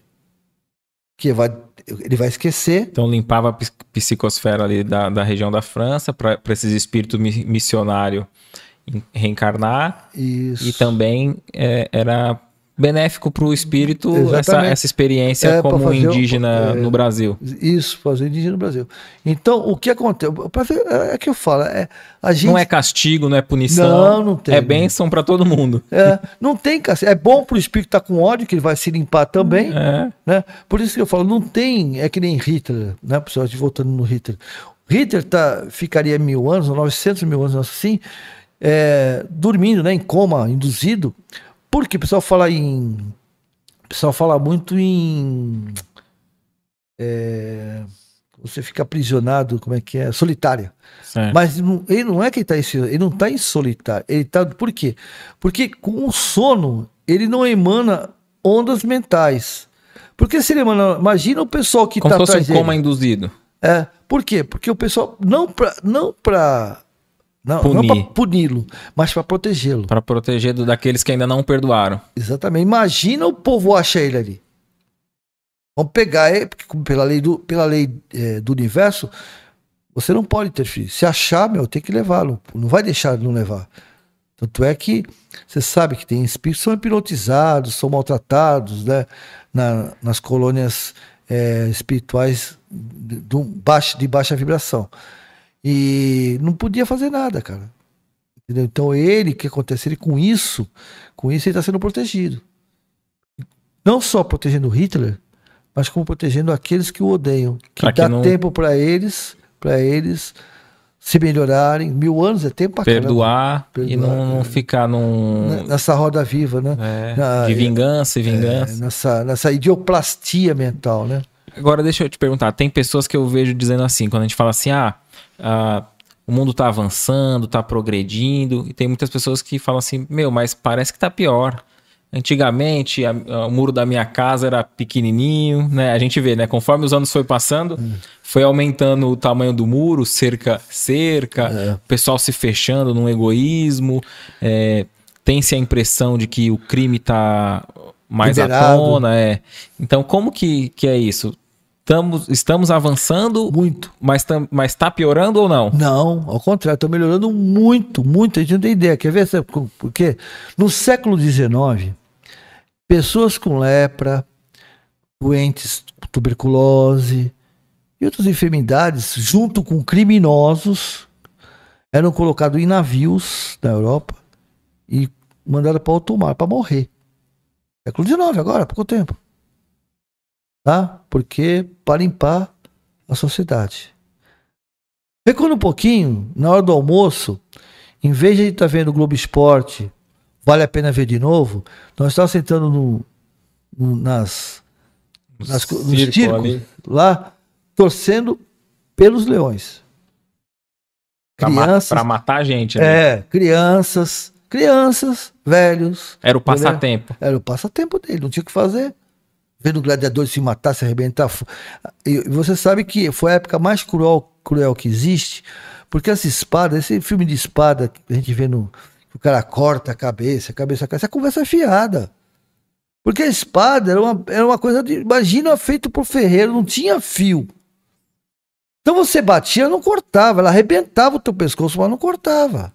S2: Que vai, ele vai esquecer.
S1: Então limpava a psicosfera ali da, da região da França para esses espíritos missionários reencarnar.
S2: Isso.
S1: E também é, era benéfico para o espírito essa, essa experiência é, como indígena é, no Brasil.
S2: Isso, fazer indígena no Brasil. Então, o que acontece? É, é que eu falo, é, a gente...
S1: Não é castigo, não é punição. Não, não tem. É bênção para todo mundo.
S2: É, não tem castigo. É bom para o espírito estar tá com ódio, que ele vai se limpar também. É. Né? Por isso que eu falo, não tem, é que nem Hitler, né, pessoal, voltando no Hitler. Hitler tá, ficaria mil anos, 900 mil anos assim, é, dormindo, né, em coma induzido, porque o pessoal fala em. O pessoal fala muito em. É, você fica aprisionado, como é que é? Solitária. Mas não, ele não é que ele está em ele não está em solitário. Ele está. Por quê? Porque com o sono, ele não emana ondas mentais. Porque se ele emana. Imagina o pessoal que
S1: está. Como tá se fosse um coma induzido.
S2: É. Por quê? Porque o pessoal. Não para não pra não, Punir. não para puni-lo, mas para protegê-lo.
S1: Para proteger do, daqueles que ainda não perdoaram.
S2: Exatamente. Imagina o povo achar ele ali. Vamos pegar ele, porque pela lei do, pela lei, é, do universo, você não pode ter filho. Se achar, meu, tem que levá-lo. Não vai deixar de não levar. Tanto é que você sabe que tem espíritos que são hipnotizados, são maltratados, né? Na, nas colônias é, espirituais de, de, baixa, de baixa vibração. E não podia fazer nada, cara. Entendeu? Então ele, o que acontece? Ele com isso, com isso ele está sendo protegido. Não só protegendo Hitler, mas como protegendo aqueles que o odeiam. Que pra dá que não... tempo para eles, para eles se melhorarem. Mil anos é tempo para
S1: perdoar, perdoar, e não, não ficar num
S2: nessa roda viva, né?
S1: É, Na, de vingança e vingança.
S2: É, nessa, nessa idioplastia mental, né?
S1: Agora deixa eu te perguntar, tem pessoas que eu vejo dizendo assim, quando a gente fala assim, ah, ah, o mundo está avançando, está progredindo, e tem muitas pessoas que falam assim, meu, mas parece que está pior. Antigamente, a, a, o muro da minha casa era pequenininho, né? A gente vê, né? Conforme os anos foi passando, hum. foi aumentando o tamanho do muro, cerca, cerca, é. o pessoal se fechando num egoísmo. É, Tem-se a impressão de que o crime está mais Liberado. à tona, é. Então, como que, que é isso? Estamos, estamos avançando
S2: muito,
S1: mas está mas tá piorando ou não?
S2: Não, ao contrário, está melhorando muito, muito. A gente não tem ideia. Quer ver? Porque no século XIX, pessoas com lepra, doentes tuberculose e outras enfermidades, junto com criminosos, eram colocados em navios na Europa e mandados para alto mar para morrer. Século XIX, agora, há pouco tempo tá? Porque para limpar a sociedade. Recuando um pouquinho, na hora do almoço, em vez de a gente estar tá vendo o Globo Esporte, vale a pena ver de novo, nós estávamos sentando no, no, nas, nas, nos círculos lá, torcendo pelos leões.
S1: Crianças. Para matar a gente, né?
S2: É, crianças, crianças, velhos.
S1: Era o passatempo.
S2: Era o passatempo dele, não tinha o que fazer vendo o gladiador se matar, se arrebentar. E você sabe que foi a época mais cruel, cruel que existe, porque essa espada, esse filme de espada que a gente vê no. o cara corta a cabeça, a cabeça cai, essa conversa é fiada. Porque a espada era uma, era uma coisa de. Imagina feito por ferreiro, não tinha fio. Então você batia, não cortava, ela arrebentava o teu pescoço, mas não cortava.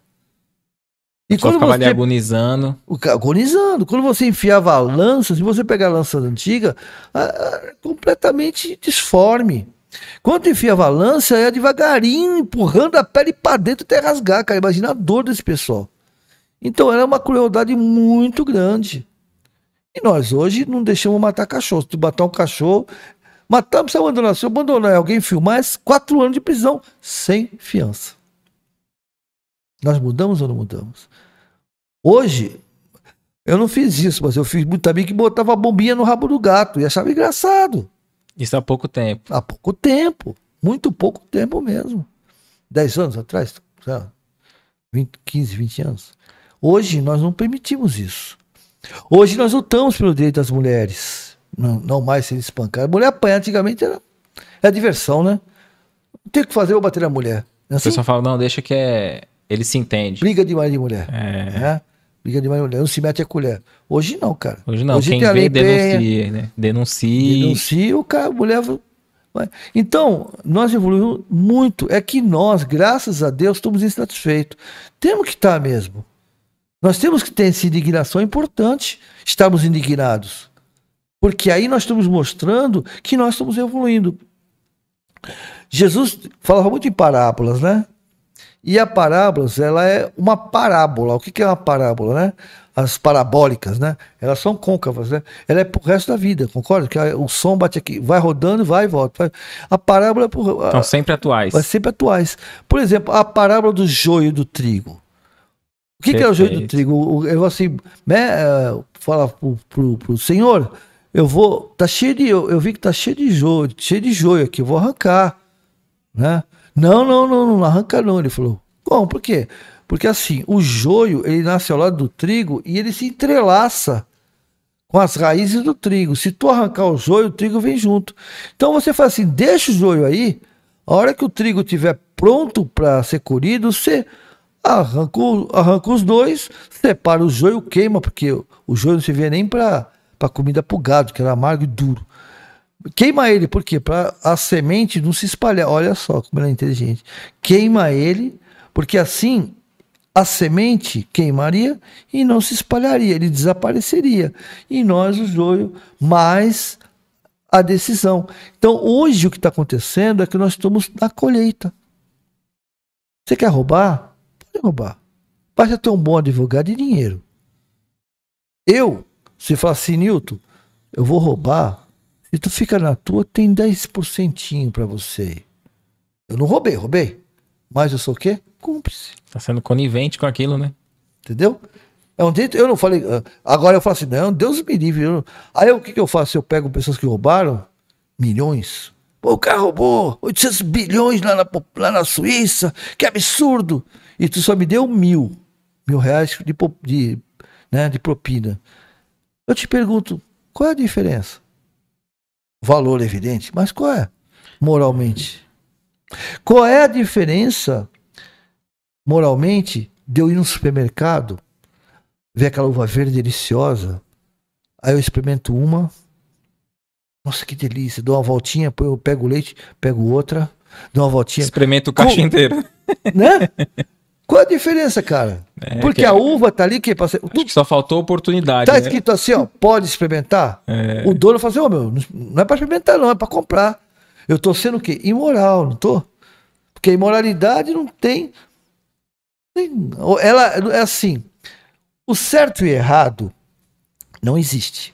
S1: E quando ficava você... ali agonizando.
S2: Agonizando. Quando você enfiava a lança, se você pegar a lança antiga, é completamente disforme. Quando enfiava a lança, ia devagarinho, empurrando a pele para dentro até rasgar, cara. Imagina a dor desse pessoal. Então era uma crueldade muito grande. E nós hoje não deixamos matar cachorro. Se tu matar um cachorro, matamos, se abandonar. Se abandonar alguém filmar, é quatro anos de prisão sem fiança. Nós mudamos ou não mudamos? Hoje, eu não fiz isso, mas eu fiz muito também que botava a bombinha no rabo do gato e achava engraçado.
S1: Isso há pouco tempo.
S2: Há pouco tempo. Muito pouco tempo mesmo. 10 anos atrás, 20, 15, 20 anos. Hoje nós não permitimos isso. Hoje nós lutamos pelo direito das mulheres. Não, não mais ser espancadas. A mulher apanha antigamente era, era diversão, né? Não tem o que fazer, eu bater na mulher.
S1: É assim? O pessoal fala, não, deixa que é. Ele se entende.
S2: Briga de marido de mulher.
S1: É. Né?
S2: Briga de marido de mulher. Não se mete a colher. Hoje não, cara.
S1: Hoje não. Hoje Quem vê, denuncia, né? Denuncia.
S2: Denuncia, o cara, a mulher. Então, nós evoluímos muito. É que nós, graças a Deus, estamos insatisfeitos. Temos que estar mesmo. Nós temos que ter essa indignação. É importante estarmos indignados. Porque aí nós estamos mostrando que nós estamos evoluindo. Jesus falava muito em parábolas, né? E a parábolas, ela é uma parábola. O que é uma parábola, né? As parabólicas, né? Elas são côncavas, né? Ela é pro resto da vida, concorda? Que o som bate aqui, vai rodando, vai e volta. A parábola é
S1: São sempre atuais.
S2: Vai sempre atuais. Por exemplo, a parábola do joio do trigo. O que, que é o joio do trigo? Eu vou assim, né, é, falar pro, pro, pro senhor, eu vou, tá cheio de, eu, eu vi que tá cheio de joio, cheio de joio aqui, eu vou arrancar, né? Não, não, não, não arranca não, ele falou. Bom, por quê? Porque assim, o joio, ele nasce ao lado do trigo e ele se entrelaça com as raízes do trigo. Se tu arrancar o joio, o trigo vem junto. Então você faz assim, deixa o joio aí, a hora que o trigo estiver pronto para ser colhido, você arranca, arranca os dois, separa o joio, queima, porque o joio não se vê nem para comida para gado, que era amargo e duro. Queima ele, por quê? Para a semente não se espalhar. Olha só como ela é inteligente. Queima ele, porque assim a semente queimaria e não se espalharia, ele desapareceria. E nós, o joio, mais a decisão. Então, hoje o que está acontecendo é que nós estamos na colheita. Você quer roubar? Pode roubar. Basta ter um bom advogado e dinheiro. Eu, se falar assim, Nilton, eu vou roubar, se tu fica na tua, tem 10% para você. Eu não roubei, roubei. Mas eu sou o quê? Cúmplice.
S1: Tá sendo conivente com aquilo, né?
S2: Entendeu? É um jeito, eu não falei. Ah, agora eu falo assim, não, Deus me livre. Eu, aí o que, que eu faço? Eu pego pessoas que roubaram milhões. Pô, o cara roubou 800 bilhões lá na, lá na Suíça, que absurdo. E tu só me deu mil, mil reais de, de, né, de propina. Eu te pergunto, qual é a diferença? Valor evidente, mas qual é moralmente? Qual é a diferença moralmente de eu ir no supermercado, ver aquela uva verde deliciosa, aí eu experimento uma, nossa que delícia, dou uma voltinha, eu pego o leite, pego outra, dou uma voltinha.
S1: Experimento o caixa inteiro.
S2: Né? Qual a diferença, cara? É, Porque a uva tá ali que pra ser...
S1: que só faltou oportunidade.
S2: Tá né? escrito assim, ó, pode experimentar. É. O dono fala assim, ô oh, meu, não é para experimentar, não, é para comprar. Eu tô sendo o quê? Imoral, não tô? Porque a imoralidade não tem. Ela é assim. O certo e errado não existe.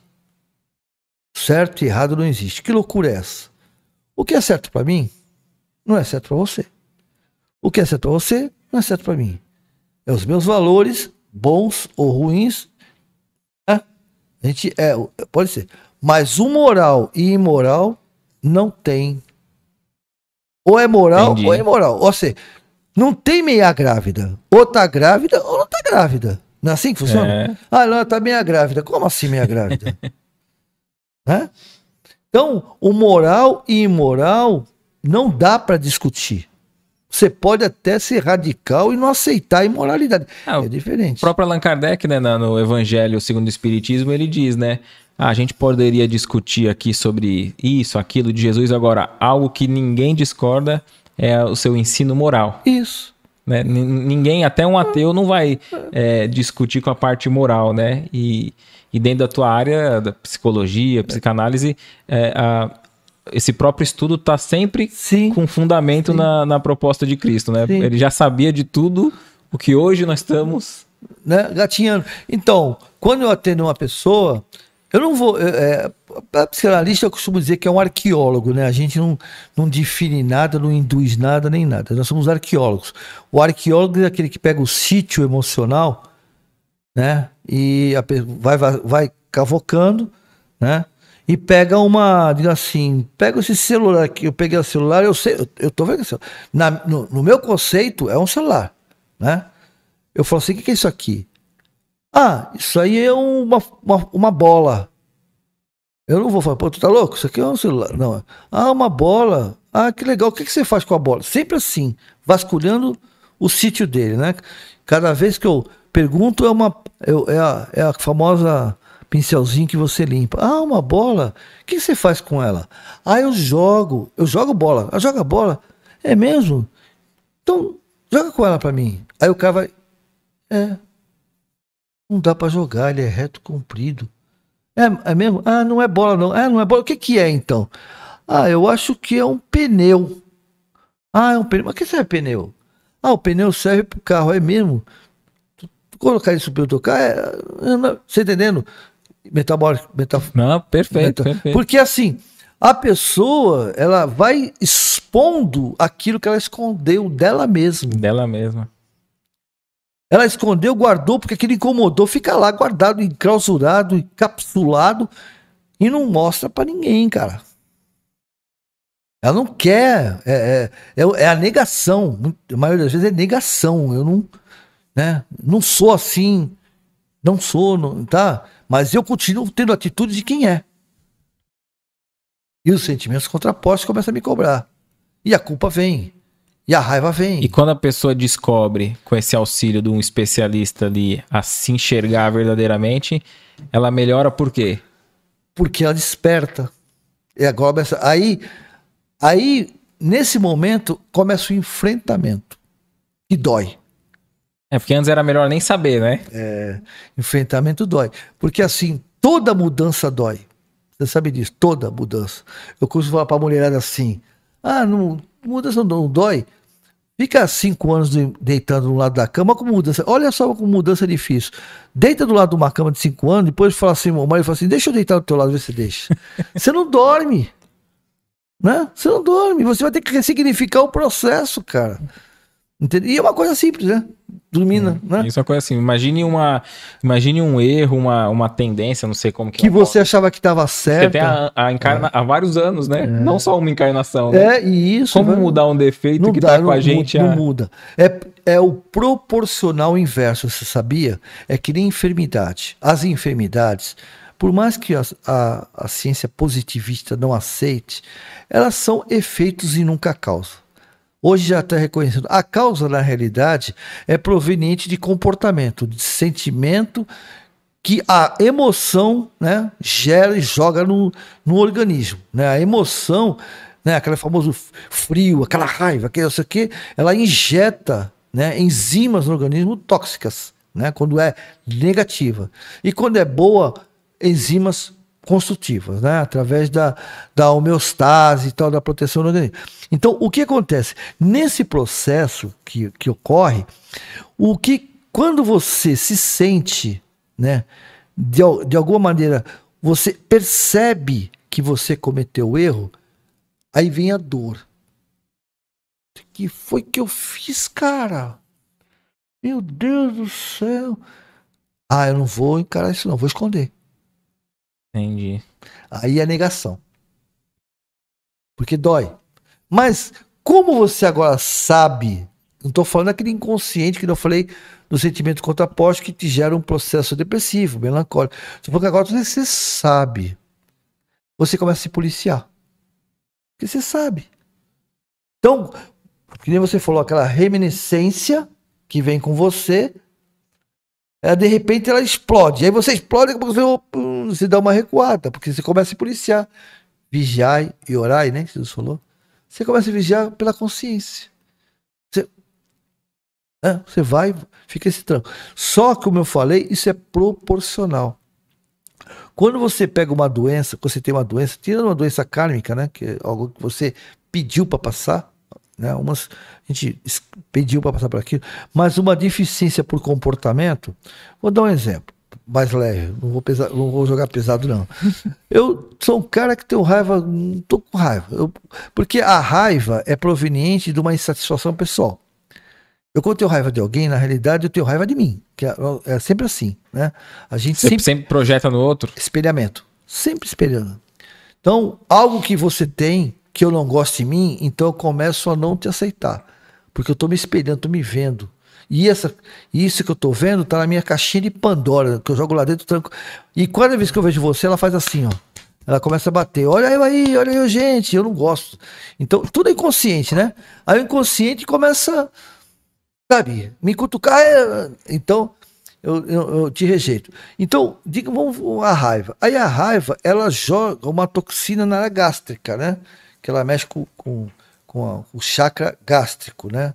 S2: Certo e errado não existe. Que loucura é essa? O que é certo para mim não é certo para você. O que é certo para você não é certo para mim. É os meus valores, bons ou ruins. Né? A gente é, pode ser. Mas o moral e imoral não tem. Ou é moral Entendi. ou é imoral. Ou seja, não tem meia grávida. Ou tá grávida ou não tá grávida. Não é assim que funciona? É. Ah, não, tá meia grávida. Como assim meia grávida? né? Então, o moral e imoral não dá para discutir. Você pode até ser radical e não aceitar a imoralidade. É, é diferente.
S1: O próprio Allan Kardec, né, no Evangelho segundo o Espiritismo, ele diz, né? Ah, a gente poderia discutir aqui sobre isso, aquilo de Jesus, agora, algo que ninguém discorda é o seu ensino moral.
S2: Isso.
S1: Né? Ninguém, até um ateu, não vai é, discutir com a parte moral, né? E, e dentro da tua área da psicologia, psicanálise, é, a, esse próprio estudo está sempre sim, com fundamento na, na, proposta de Cristo, né? Sim. Ele já sabia de tudo o que hoje nós estamos.
S2: Né? Gatinhando. Então, quando eu atendo uma pessoa, eu não vou. É, a psicanalista eu costumo dizer que é um arqueólogo, né? A gente não, não define nada, não induz nada nem nada. Nós somos arqueólogos. O arqueólogo é aquele que pega o sítio emocional, né? E a, vai, vai, vai cavocando, né? E pega uma, diga assim, pega esse celular aqui, eu peguei o celular, eu sei, eu, eu tô vendo que na, no, no, meu conceito é um celular, né? Eu falo assim, o que, que é isso aqui? Ah, isso aí é uma, uma, uma bola. Eu não vou falar, pô, tu tá louco? Isso aqui é um celular. Não. Ah, uma bola. Ah, que legal. O que, que você faz com a bola? Sempre assim, vasculhando o sítio dele, né? Cada vez que eu pergunto, é uma. É, a, é a famosa pincelzinho que você limpa. Ah, uma bola. O que, você faz com ela? Ah, eu jogo. Eu jogo bola. Ah, joga bola. É mesmo? Então, joga com ela para mim. Aí o cara vai. É. Não dá para jogar, ele é reto comprido. É, é mesmo? Ah, não é bola não. Ah, não é bola. O que que é então? Ah, eu acho que é um pneu. Ah, é um pneu. Mas que serve pneu? Ah, o pneu serve pro carro. É mesmo? Colocar isso pro teu carro, é, é, você entendendo? Metabólico, metaf...
S1: Não, perfeito, perfeito.
S2: Porque assim, a pessoa, ela vai expondo aquilo que ela escondeu dela mesma.
S1: Dela mesma.
S2: Ela escondeu, guardou, porque aquilo incomodou, fica lá guardado, enclausurado, encapsulado e não mostra para ninguém, cara. Ela não quer, é, é, é, é, a negação. A maioria das vezes é negação. Eu não, né, não sou assim, não sou, não, tá? Mas eu continuo tendo atitude de quem é. E os sentimentos contrapostos começam a me cobrar. E a culpa vem. E a raiva vem.
S1: E quando a pessoa descobre, com esse auxílio de um especialista ali, a se enxergar verdadeiramente, ela melhora por quê?
S2: Porque ela desperta. E agora, aí, aí, nesse momento, começa o enfrentamento. E dói.
S1: É, porque antes era melhor nem saber, né?
S2: É, enfrentamento dói. Porque assim, toda mudança dói. Você sabe disso, toda mudança. Eu costumo falar pra mulherada assim: ah, não, mudança não dói. Fica cinco anos deitando no lado da cama com mudança. Olha só como mudança é difícil. Deita do lado de uma cama de cinco anos, depois fala assim, o marido fala assim, deixa eu deitar do teu lado, vê se deixa. Você não dorme. Né? Você não dorme. Você vai ter que ressignificar o processo, cara. Entendeu? E é uma coisa simples, né? Dormindo,
S1: é,
S2: né?
S1: Isso é uma coisa assim. Imagine, uma, imagine um erro, uma, uma tendência, não sei como que
S2: Que você achava que estava certo.
S1: Você tem a, a encarna, é. há vários anos, né? É. Não só uma encarnação. Né?
S2: É, e isso.
S1: Como mudar um defeito não que está com a gente?
S2: Não, a... muda. É, é o proporcional inverso, você sabia? É que nem enfermidade. As enfermidades, por mais que a, a, a ciência positivista não aceite, elas são efeitos e nunca causa. Hoje já está reconhecendo. A causa, na realidade, é proveniente de comportamento, de sentimento que a emoção né, gera e joga no, no organismo. Né? A emoção, né, aquele famoso frio, aquela raiva, aquele não sei o quê, ela injeta né, enzimas no organismo tóxicas, né, quando é negativa. E quando é boa, enzimas construtivas, né? através da, da homeostase e tal, da proteção do organismo. Então, o que acontece? Nesse processo que, que ocorre, o que quando você se sente, né, de, de alguma maneira, você percebe que você cometeu erro, aí vem a dor. O que foi que eu fiz, cara? Meu Deus do céu. Ah, eu não vou encarar isso, não, vou esconder.
S1: Entendi.
S2: Aí é negação. Porque dói. Mas como você agora sabe, não estou falando daquele inconsciente que eu falei do sentimento contraposto que te gera um processo depressivo, melancólico. Estou falando que agora você sabe. Você começa a se policiar. Porque você sabe. Então, que nem você falou, aquela reminiscência que vem com você, ela, de repente ela explode. Aí você explode você, dá uma recuada, porque você começa a policiar. Vigiar e orar, né? Que Jesus falou. Você começa a vigiar pela consciência. Você, é, você vai, fica esse tranco. Só que, como eu falei, isso é proporcional. Quando você pega uma doença, quando você tem uma doença, tirando uma doença kármica, né? Que é algo que você pediu para passar, né? Umas, a gente pediu para passar por aquilo, mas uma deficiência por comportamento. Vou dar um exemplo mais leve, não vou, pesar, não vou jogar pesado, não. Eu sou um cara que tenho raiva, não tô com raiva. Eu, porque a raiva é proveniente de uma insatisfação pessoal. Eu quando tenho raiva de alguém, na realidade eu tenho raiva de mim. Que é, é sempre assim, né?
S1: A gente sempre, sempre projeta no outro.
S2: Espelhamento. Sempre espelhando. Então, algo que você tem que eu não gosto de mim, então eu começo a não te aceitar. Porque eu tô me espelhando, tô me vendo. E essa, isso que eu tô vendo tá na minha caixinha de Pandora, que eu jogo lá dentro, tranco. E cada vez que eu vejo você, ela faz assim, ó. Ela começa a bater. Olha eu aí, olha eu, gente. Eu não gosto. Então, tudo é inconsciente, né? Aí o inconsciente começa, sabe, me cutucar. é- Então, eu, eu, eu te rejeito. Então, diga, vamos a raiva. Aí a raiva, ela joga uma toxina na gástrica, né? Que ela mexe com, com, com a- o chakra gástrico, né?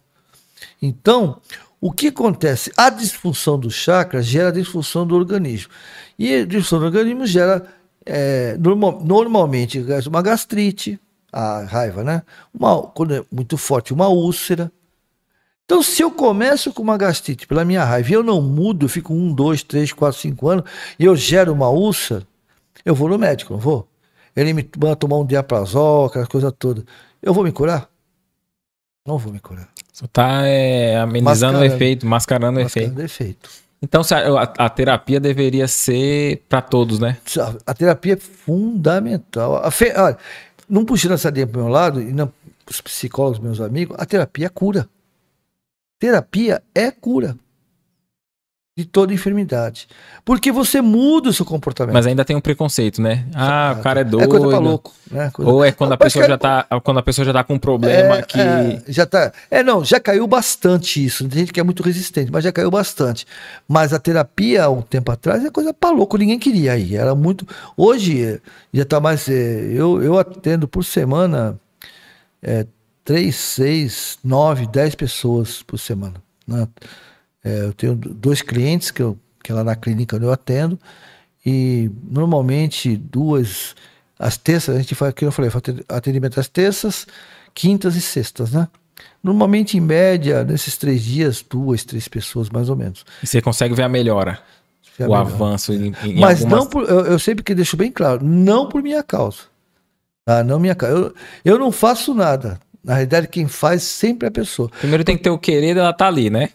S2: Então, o que acontece? A disfunção do chakra gera disfunção do organismo. E a disfunção do organismo gera, é, normal- normalmente, uma gastrite, a raiva, né? Uma, quando é muito forte, uma úlcera. Então, se eu começo com uma gastrite pela minha raiva e eu não mudo, eu fico um, dois, três, quatro, cinco anos, e eu gero uma úlcera, eu vou no médico, não vou? Ele me manda tomar um diaprazol, aquela coisa toda. Eu vou me curar? Não vou me curar.
S1: Só tá é, amenizando
S2: Mascarando.
S1: o efeito, mascarando o efeito.
S2: Mascarando efeito.
S1: Então a, a- terapia deveria ser pra todos, né?
S2: A terapia é fundamental. A fe- olha, não puxando essa sardinha para meu lado, e não os psicólogos, meus amigos, a terapia é cura. Terapia é cura de toda enfermidade. Porque você muda o seu comportamento.
S1: Mas ainda tem um preconceito, né? Ah, o cara é doido.
S2: É coisa pra louco. Né?
S1: Ou é quando a pessoa
S2: cara,
S1: já tá, quando a pessoa já tá com um problema
S2: É,
S1: que
S2: é, já tá. É, não, já caiu bastante isso. Tem gente que é muito resistente, mas já caiu bastante. Mas a terapia, um tempo atrás, é coisa pra louco, ninguém queria ir. Era muito. Hoje, já tá mais. eh, Eu, eu atendo por semana é, três, seis, nove, dez pessoas por semana. né? É, eu tenho dois clientes que, eu, que é lá na clínica onde eu atendo, e normalmente duas. As terças, a gente faz, que eu falei, atendimento às terças, quintas e sextas, né? Normalmente, em média, nesses três dias, duas, três pessoas mais ou menos.
S1: você consegue ver a melhora,
S2: É
S1: o
S2: melhor.
S1: avanço em, em
S2: Mas
S1: algumas-
S2: não por, eu, eu sempre que deixo bem claro, não por minha causa. Tá? Não minha causa. Eu, eu não faço nada. Na realidade, quem faz sempre é a pessoa.
S1: Primeiro tem que ter o querer dela tá ali, né?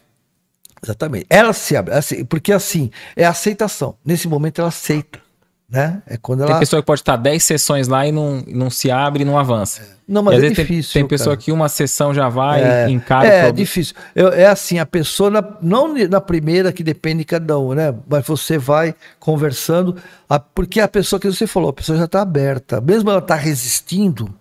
S2: Exatamente. Ela se abre. porque assim, é aceitação. Nesse momento ela aceita. Né? É quando
S1: Tem
S2: ela.
S1: pessoa que pode estar 10 sessões lá e não, não se abre e não avança.
S2: Não,
S1: E
S2: mas é
S1: vezes tem-
S2: difícil.
S1: tem, pessoa
S2: cara.
S1: que uma sessão já vai
S2: É,
S1: e encara
S2: é
S1: problema.
S2: difícil. Eu- é assim, a pessoa, na- não na primeira que depende de cada um, né? Mas você vai conversando, a- porque a pessoa que você falou, a pessoa já está aberta. Mesmo ela está resistindo,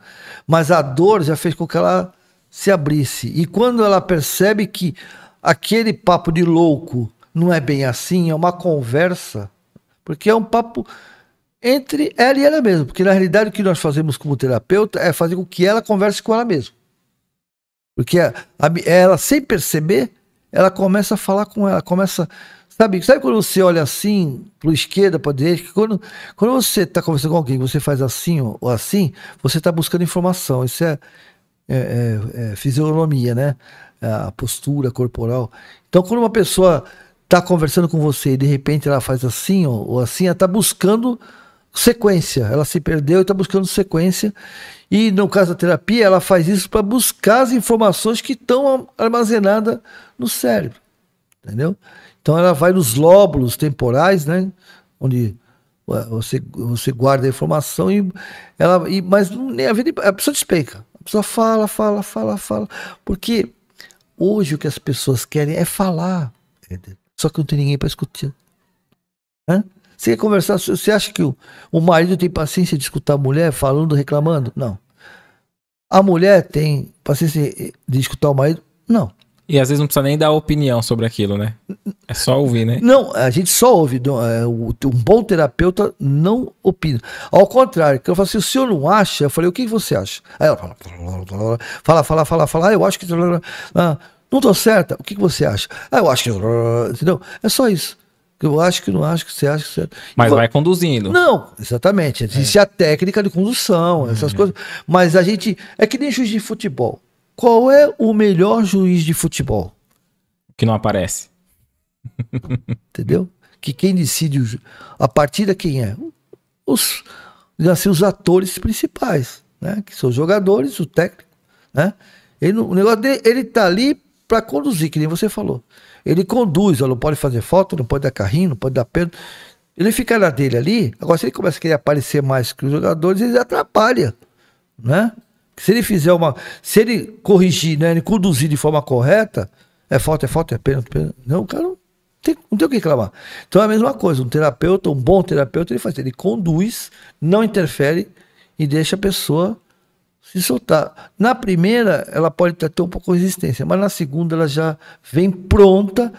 S2: mas a dor já fez com que ela se abrisse. E quando ela percebe que aquele papo de louco não é bem assim, é uma conversa, porque é um papo entre ela e ela mesma. Porque na realidade o que nós fazemos como terapeuta é fazer com que ela converse com ela mesma. Porque a- a- ela, sem perceber, ela começa a falar com ela, começa. Sabe, sabe quando você olha assim, para esquerda, para direita, quando, quando você está conversando com alguém, você faz assim ou, ou assim, você está buscando informação. Isso é, é- é- é fisionomia, né? A postura corporal. Então, quando uma pessoa está conversando com você e de repente ela faz assim ou, ou assim, ela está buscando sequência. Ela se perdeu e está buscando sequência. E no caso da terapia, ela faz isso para buscar as informações que estão armazenadas no cérebro. Entendeu? Então ela vai nos lóbulos temporais, né? Onde você, você guarda a informação e ela. E, mas nem a, vida, a pessoa despenca. A pessoa fala, fala, fala, fala. Porque hoje o que as pessoas querem é falar. Só que não tem ninguém para escutar. Hã? Você quer conversar? Você acha que o, o marido tem paciência de escutar a mulher falando, reclamando? Não. A mulher tem paciência de escutar o marido? Não.
S1: E às vezes não precisa nem dar opinião sobre aquilo, né? É só ouvir, né?
S2: Não, a gente só ouve. é, um bom terapeuta não opina. Ao contrário, que eu falo assim, o senhor não acha? Eu falei, o que você acha? Aí ela fala, fala, fala, fala, fala, ah, eu acho que. Ah, não tô certa, o que você acha? Ah, eu acho que. Entendeu? É só isso. Eu acho que não acho que você acha que você.
S1: Mas
S2: E
S1: vai conduzindo.
S2: Não, exatamente. Existe a técnica de condução, essas coisas. Mas a gente. É que nem juiz de futebol. Qual é o melhor juiz de futebol?
S1: Que não aparece.
S2: Entendeu? Que quem decide o a partida quem é? Os, assim, os atores principais, né? Que são os jogadores, o técnico, né? Ele, o negócio dele, ele tá ali para conduzir, que nem você falou. Ele conduz, ó, não pode fazer foto, não pode dar carrinho, não pode dar pênalti. Ele fica na dele ali, agora se ele começa a querer aparecer mais que os jogadores, ele atrapalha, né? Se ele fizer uma. Se ele corrigir, né? Ele conduzir de forma correta, é falta, é falta, é pênalti, pênalti. Não, o cara não tem, não tem o que reclamar. Então é a mesma coisa. Um terapeuta, um bom terapeuta, ele faz. Ele conduz, não interfere e deixa a pessoa se soltar. Na primeira, ela pode ter um pouco de resistência, mas na segunda ela já vem pronta.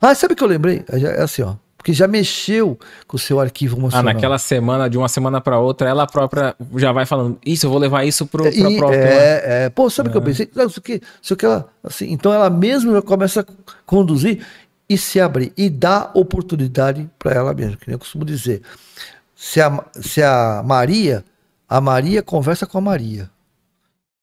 S2: Ah, sabe o que eu lembrei? É assim, ó porque já mexeu com o seu arquivo emocional.
S1: Ah, naquela semana, de uma semana para outra, ela própria já vai falando, isso, eu vou levar isso para o próprio.
S2: É, é, pô, sabe o é. que eu pensei? Não, isso aqui, isso aqui ela, assim, então ela mesma já começa a conduzir e se abrir e dá oportunidade para ela mesma, que nem eu costumo dizer. Se a, se a Maria, a Maria conversa com a Maria.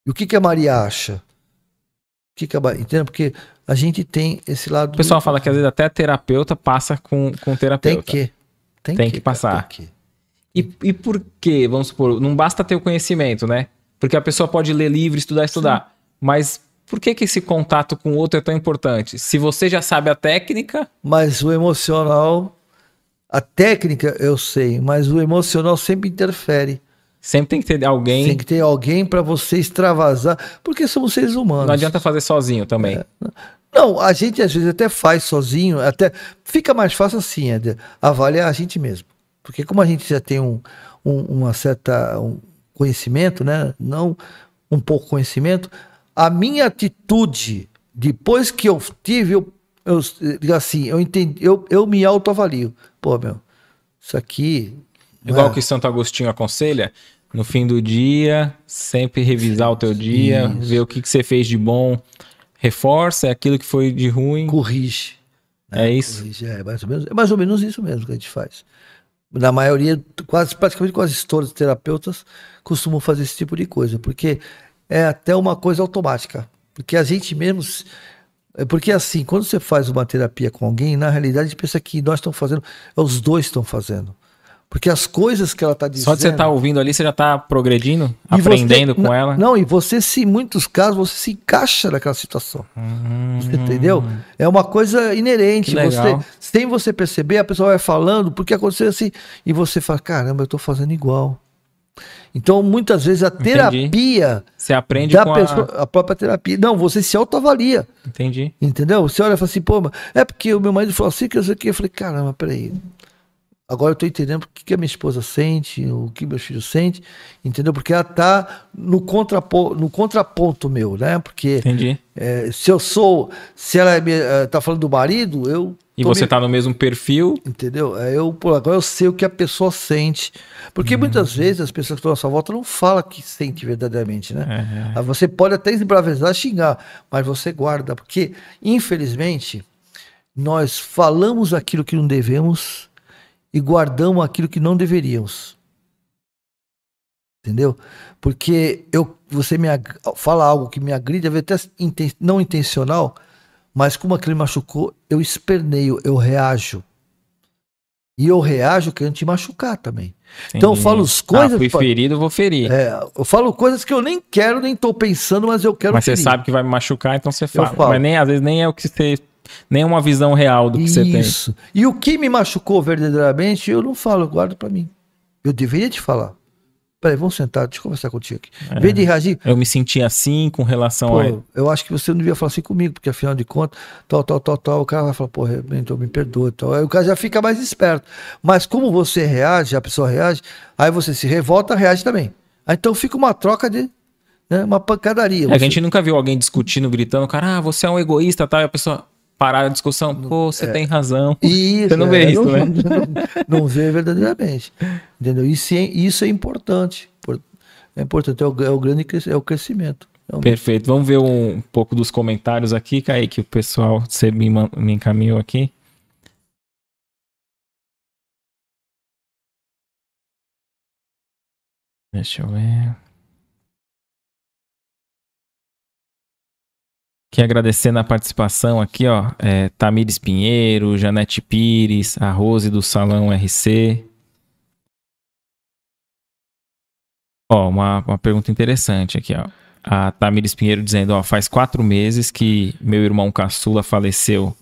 S2: E o que, que a Maria acha? O que, que a Maria, entende? Porque a gente tem esse lado.
S1: O pessoal fala que às vezes até terapeuta passa com, com terapeuta.
S2: Tem que.
S1: Tem, tem que, que, passar. Tem que. E, e por quê? Vamos supor, não basta ter o conhecimento, né? Porque a pessoa pode ler livro, estudar, estudar. Sim. Mas por que, que esse contato com o outro é tão importante? Se você já sabe a técnica.
S2: Mas o emocional. A técnica eu sei, mas o emocional sempre interfere.
S1: Sempre tem que ter alguém.
S2: Tem que ter alguém para você extravasar, porque somos seres humanos.
S1: Não adianta fazer sozinho também. É.
S2: Não, a gente às vezes até faz sozinho, até fica mais fácil assim, Eder, avaliar a gente mesmo. Porque como a gente já tem um, um uma certa um conhecimento, né? Não um pouco conhecimento, a minha atitude depois que eu tive, eu, eu assim, eu entendi, eu, eu me autoavalio. Pô, meu, isso aqui
S1: Igual é. que Santo Agostinho aconselha, no fim do dia, sempre revisar o teu dia, isso. ver o que, que você fez de bom, reforça, é aquilo que foi de ruim.
S2: Corrige.
S1: Né? É isso?
S2: Corrige, é, mais ou menos, é mais ou menos isso mesmo que a gente faz. Na maioria, quase, praticamente quase todos os terapeutas costumam fazer esse tipo de coisa, porque é até uma coisa automática. Porque a gente mesmo. É porque assim, quando você faz uma terapia com alguém, na realidade a gente pensa que nós estamos fazendo, é os dois estão fazendo. Porque as coisas que ela está dizendo.
S1: Só de você estar tá ouvindo ali, você já está progredindo, aprendendo
S2: você,
S1: com ela.
S2: Não, e você, se, em muitos casos, você se encaixa naquela situação. Hum, você entendeu? É uma coisa inerente. Você, sem você perceber, a pessoa vai falando, porque aconteceu assim, e você fala: caramba, eu estou fazendo igual. Então, muitas vezes, a terapia.
S1: Você aprende
S2: da com pessoa, a... a... própria terapia. Não, você se autoavalia.
S1: Entendi.
S2: Entendeu? Você olha e fala assim, pô, é porque o meu marido falou assim que eu sei que. Eu falei, caramba, peraí. Agora eu estou entendendo o que, a minha esposa sente, o que meus filhos sentem, entendeu? Porque ela está no, contrapo, no contraponto meu, né? Porque é, se eu sou, se ela está é, falando do marido, eu
S1: e você está me... no mesmo perfil.
S2: Entendeu? É, eu, agora eu sei o que a pessoa sente. Porque uhum. muitas vezes as pessoas que estão à sua volta não falam que sente verdadeiramente, né? Uhum. Você pode até esbravejar, xingar, mas você guarda. Porque, infelizmente, nós falamos aquilo que não devemos e guardamos aquilo que não deveríamos. Entendeu? Porque eu, você me fala algo que me agride, até não intencional, mas como aquele machucou, eu esperneio, eu reajo. E eu reajo querendo te machucar também. Sim. Então eu falo as coisas. Ah,
S1: fui ferido, vou ferir.
S2: É, eu falo coisas que eu nem quero, nem estou pensando, mas eu quero
S1: Mas ferir. você sabe que vai me machucar, então você fala. Mas nem, às vezes nem é o que você nem uma visão real do que Isso. você tem. Isso.
S2: E o que me machucou verdadeiramente, eu não falo, eu guardo para mim. Eu deveria te falar. Peraí, vamos sentar, deixa eu conversar contigo aqui. É, de reagir.
S1: Eu me senti assim com relação pô, a.
S2: Eu acho que você não devia falar assim comigo, porque afinal de contas, tal, tal, tal, tal. O cara vai falar, pô, então me perdoa. Tal. Aí o cara já fica mais esperto. Mas como você reage, a pessoa reage, aí você se revolta, reage também. Aí, então fica uma troca de. Né, uma pancadaria.
S1: É, a gente nunca viu alguém discutindo, gritando, cara, ah, você é um egoísta, tal, e a pessoa parar a discussão, pô, você é, tem razão.
S2: Isso, você não vê é, isso, não, né? Não, não, vê verdadeiramente. Entendeu? Isso é, isso é importante. É importante, é o, é o grande é o crescimento.
S1: É Perfeito. Vamos ver um pouco dos comentários aqui, Kaique, o pessoal você me, me encaminhou aqui. Deixa eu ver. Quer agradecer na participação aqui, ó, é, Tamires Pinheiro, Janete Pires, a Rose do Salão RC. Ó, uma, uma pergunta interessante aqui, ó. A Tamires Pinheiro dizendo, ó, faz quatro meses que meu irmão caçula faleceu.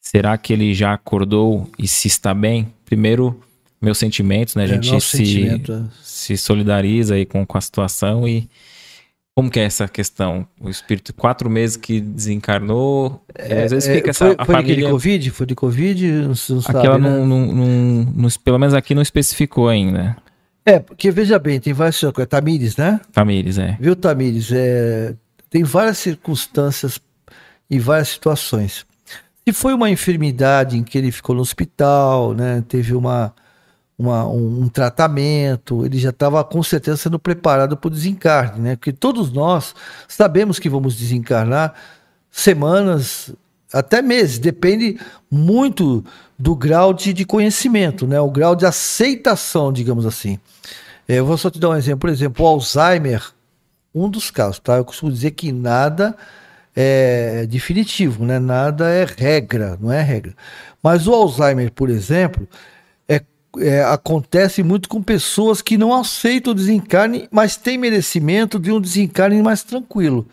S1: Será que ele já acordou e se está bem? Primeiro, meus sentimentos, né? A
S2: É,
S1: gente
S2: nosso
S1: se,
S2: sentimento, é.
S1: se solidariza aí com, com a situação e como que é essa questão? O espírito, quatro meses que desencarnou, às vezes
S2: É,
S1: fica
S2: foi,
S1: essa a
S2: foi de
S1: família...
S2: Covid? Foi de Covid? Não, se- não sabe,
S1: Aquela
S2: né?
S1: não, não, não- não- pelo menos aqui não especificou ainda.
S2: É, porque veja bem, tem várias coisas. Tamires, né?
S1: Tamires, é.
S2: Viu, Tamires? É, tem várias circunstâncias e várias situações. Se foi uma enfermidade em que ele ficou no hospital, né? Teve uma, uma- um, tratamento, ele já estava com certeza sendo preparado para o desencarne, né? Porque todos nós sabemos que vamos desencarnar semanas, até meses, depende muito do grau de, de conhecimento, né? O grau de aceitação, digamos assim. É, Eu vou só te dar um exemplo. Por exemplo, o Alzheimer, um dos casos, tá? Eu costumo dizer que nada é definitivo, né? Nada é regra, não é regra. Mas o Alzheimer, por exemplo, é, é, acontece muito com pessoas que não aceitam o desencarne, mas têm merecimento de um desencarne mais tranquilo.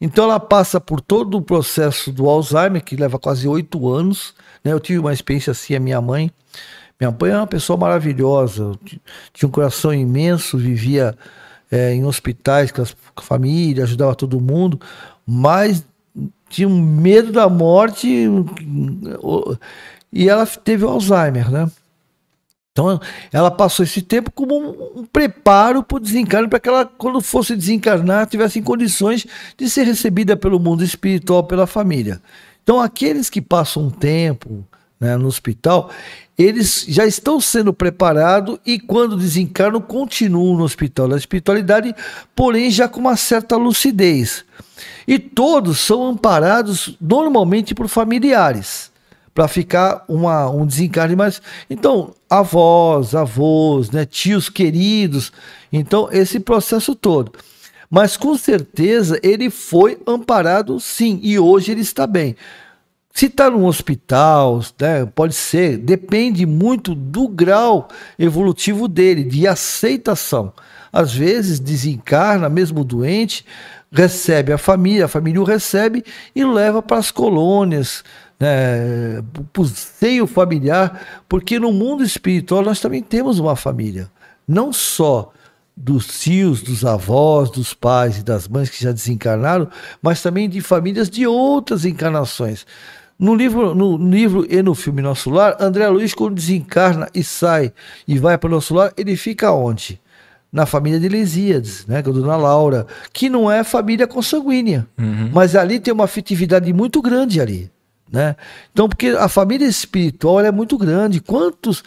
S2: Então ela passa por todo o processo do Alzheimer, que leva quase oito anos. Né? Eu tive uma experiência assim, a minha mãe. Minha mãe é uma pessoa maravilhosa, tinha um coração imenso, vivia eh, em hospitais com, com a família, ajudava todo mundo, mas tinha um medo da morte e ela teve Alzheimer, né? Então, ela passou esse tempo como um, preparo para o desencarne, para que ela, quando fosse desencarnar, tivesse em condições de ser recebida pelo mundo espiritual, pela família. Então, aqueles que passam um tempo né, no hospital, eles já estão sendo preparados e, quando desencarnam, continuam no hospital da espiritualidade, porém já com uma certa lucidez. E todos são amparados normalmente por familiares para ficar uma, um desencarne mais. Então, avós, avós, né, tios queridos. Então, esse processo todo. Mas com certeza ele foi amparado sim, e hoje ele está bem. Se está num hospital, né, pode ser, depende muito do grau evolutivo dele, de aceitação. Às vezes desencarna, mesmo doente, recebe a família, a família o recebe e leva para as colônias, né, para o seio familiar, porque no mundo espiritual nós também temos uma família. Não só dos tios, dos avós, dos pais e das mães que já desencarnaram, mas também de famílias de outras encarnações. No livro, no livro e no filme Nosso Lar, André Luiz, quando desencarna e sai e vai para o Nosso Lar, ele fica onde? Na família de Lesíades, né, com a dona Laura, que não é família consanguínea, mas ali tem uma afetividade muito grande ali. Né? Então, porque a família espiritual é muito grande. Quantos,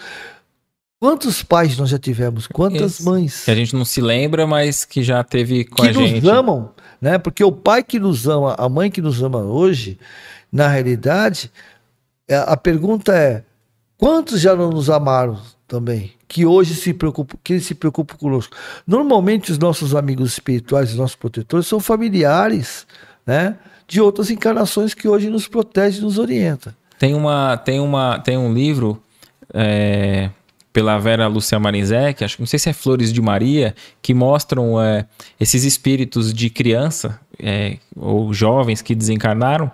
S2: quantos pais nós já tivemos? Quantas
S1: Esse-
S2: mães?
S1: Que a gente não se lembra, mas que já teve com
S2: que
S1: a
S2: nos
S1: gente.
S2: amam, né? Porque o pai que nos ama, a mãe que nos ama hoje, na realidade, é- a pergunta é: quantos já não nos amaram também? Que hoje se preocupam, que se preocupam conosco. Normalmente os nossos amigos espirituais, os nossos protetores, são familiares, né? De outras encarnações que hoje nos protege e nos orienta.
S1: Tem uma, tem uma, tem um livro é, pela Vera Lúcia Marinzec, acho não sei se é Flores de Maria, que mostram é, esses espíritos de criança é, ou jovens que desencarnaram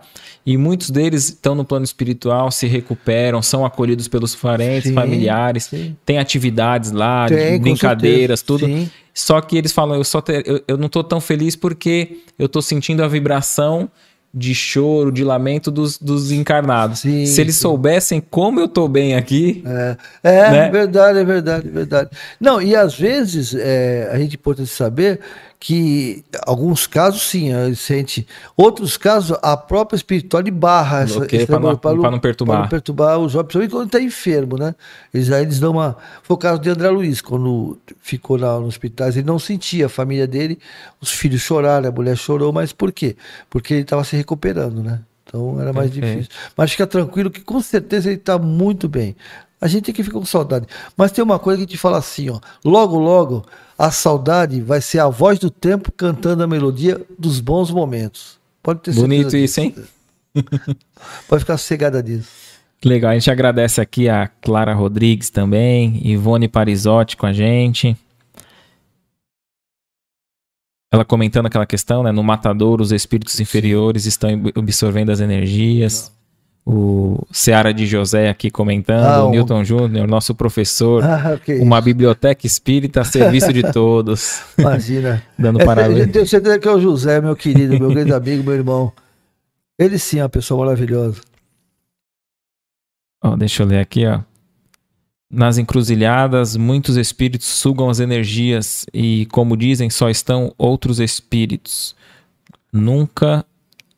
S1: e muitos deles estão no plano espiritual, se recuperam, são acolhidos pelos parentes,
S2: Sim,
S1: familiares,
S2: sim.
S1: tem atividades lá,
S2: Tem,
S1: brincadeiras, tudo.
S2: Sim.
S1: Só que eles falam, eu, só te- eu, eu não tô tão feliz porque eu tô sentindo a vibração de choro, de lamento dos, dos encarnados.
S2: Sim,
S1: Se eles
S2: sim.
S1: soubessem como eu tô bem aqui,
S2: É, é
S1: Né?
S2: verdade, é verdade, é verdade. Não, e às vezes é, a gente pode saber que alguns casos sim, a gente sente. Outros casos, a própria espiritualidade barra essa, esse
S1: pra não- não perturbar.
S2: pra não perturbar os jovens, principalmente quando está enfermo, né? Eles aí eles dão uma. Foi o caso de André Luiz, quando ficou lá no hospital, ele não sentia a família dele, os filhos choraram, a mulher chorou, mas por quê? Porque ele estava se recuperando, né? Então era mais difícil. Mas fica tranquilo que com certeza ele está muito bem. A gente tem que ficar com saudade. Mas tem uma coisa que te fala assim, ó. Logo, logo, a saudade vai ser a voz do tempo cantando a melodia dos bons momentos. Pode ter
S1: bonito
S2: disso.
S1: isso, hein?
S2: Pode ficar sossegada disso.
S1: Legal, a gente agradece aqui a Clara Rodrigues também, Ivone Parizotti com a gente. Ela comentando aquela questão, né? No matador, os espíritos inferiores estão ab- absorvendo as energias. O Seara de José aqui comentando,
S2: Ah,
S1: o Newton Júnior, nosso professor,
S2: Ah,
S1: uma biblioteca espírita a serviço de todos,
S2: Imagina.
S1: dando
S2: É,
S1: parabéns.
S2: eu tenho certeza que é o José, meu querido, meu grande amigo, meu irmão. Ele sim é uma pessoa maravilhosa.
S1: Ó, deixa eu ler aqui, ó. Nas encruzilhadas, muitos espíritos sugam as energias e, como dizem, só estão outros espíritos. Nunca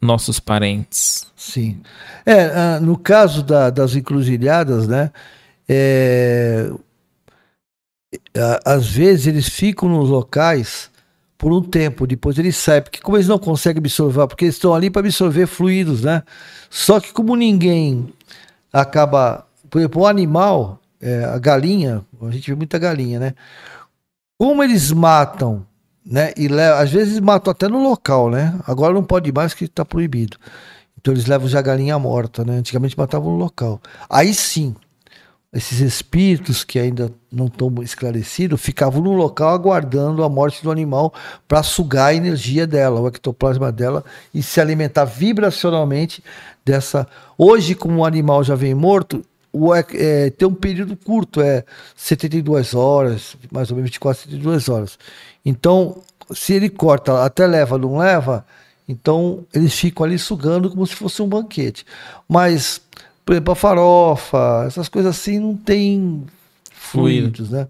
S1: nossos parentes.
S2: Sim. É, ah, no caso da- das encruzilhadas, né? é, às vezes eles ficam nos locais por um tempo, depois eles saem, porque como eles não conseguem absorver, porque eles estão ali para absorver fluidos, né? Só que como ninguém acaba, por exemplo, o animal, é, a galinha, a gente vê muita galinha, né? Como eles matam, né? E levam, às vezes matam até no local, né? Agora não pode mais que está proibido. Então eles levam já galinha morta, né? Antigamente matavam no local. Aí sim, esses espíritos que ainda não estão esclarecidos ficavam no local aguardando a morte do animal para sugar a energia dela, o ectoplasma dela e se alimentar vibracionalmente dessa. Hoje, como o animal já vem morto, o, é, tem um período curto, é 72 horas, mais ou menos 24, 72 horas. Então, se ele corta, até leva, não leva, então eles ficam ali sugando como se fosse um banquete. Mas, por exemplo, a farofa, essas coisas assim não tem
S1: Fluido.
S2: fluidos, né?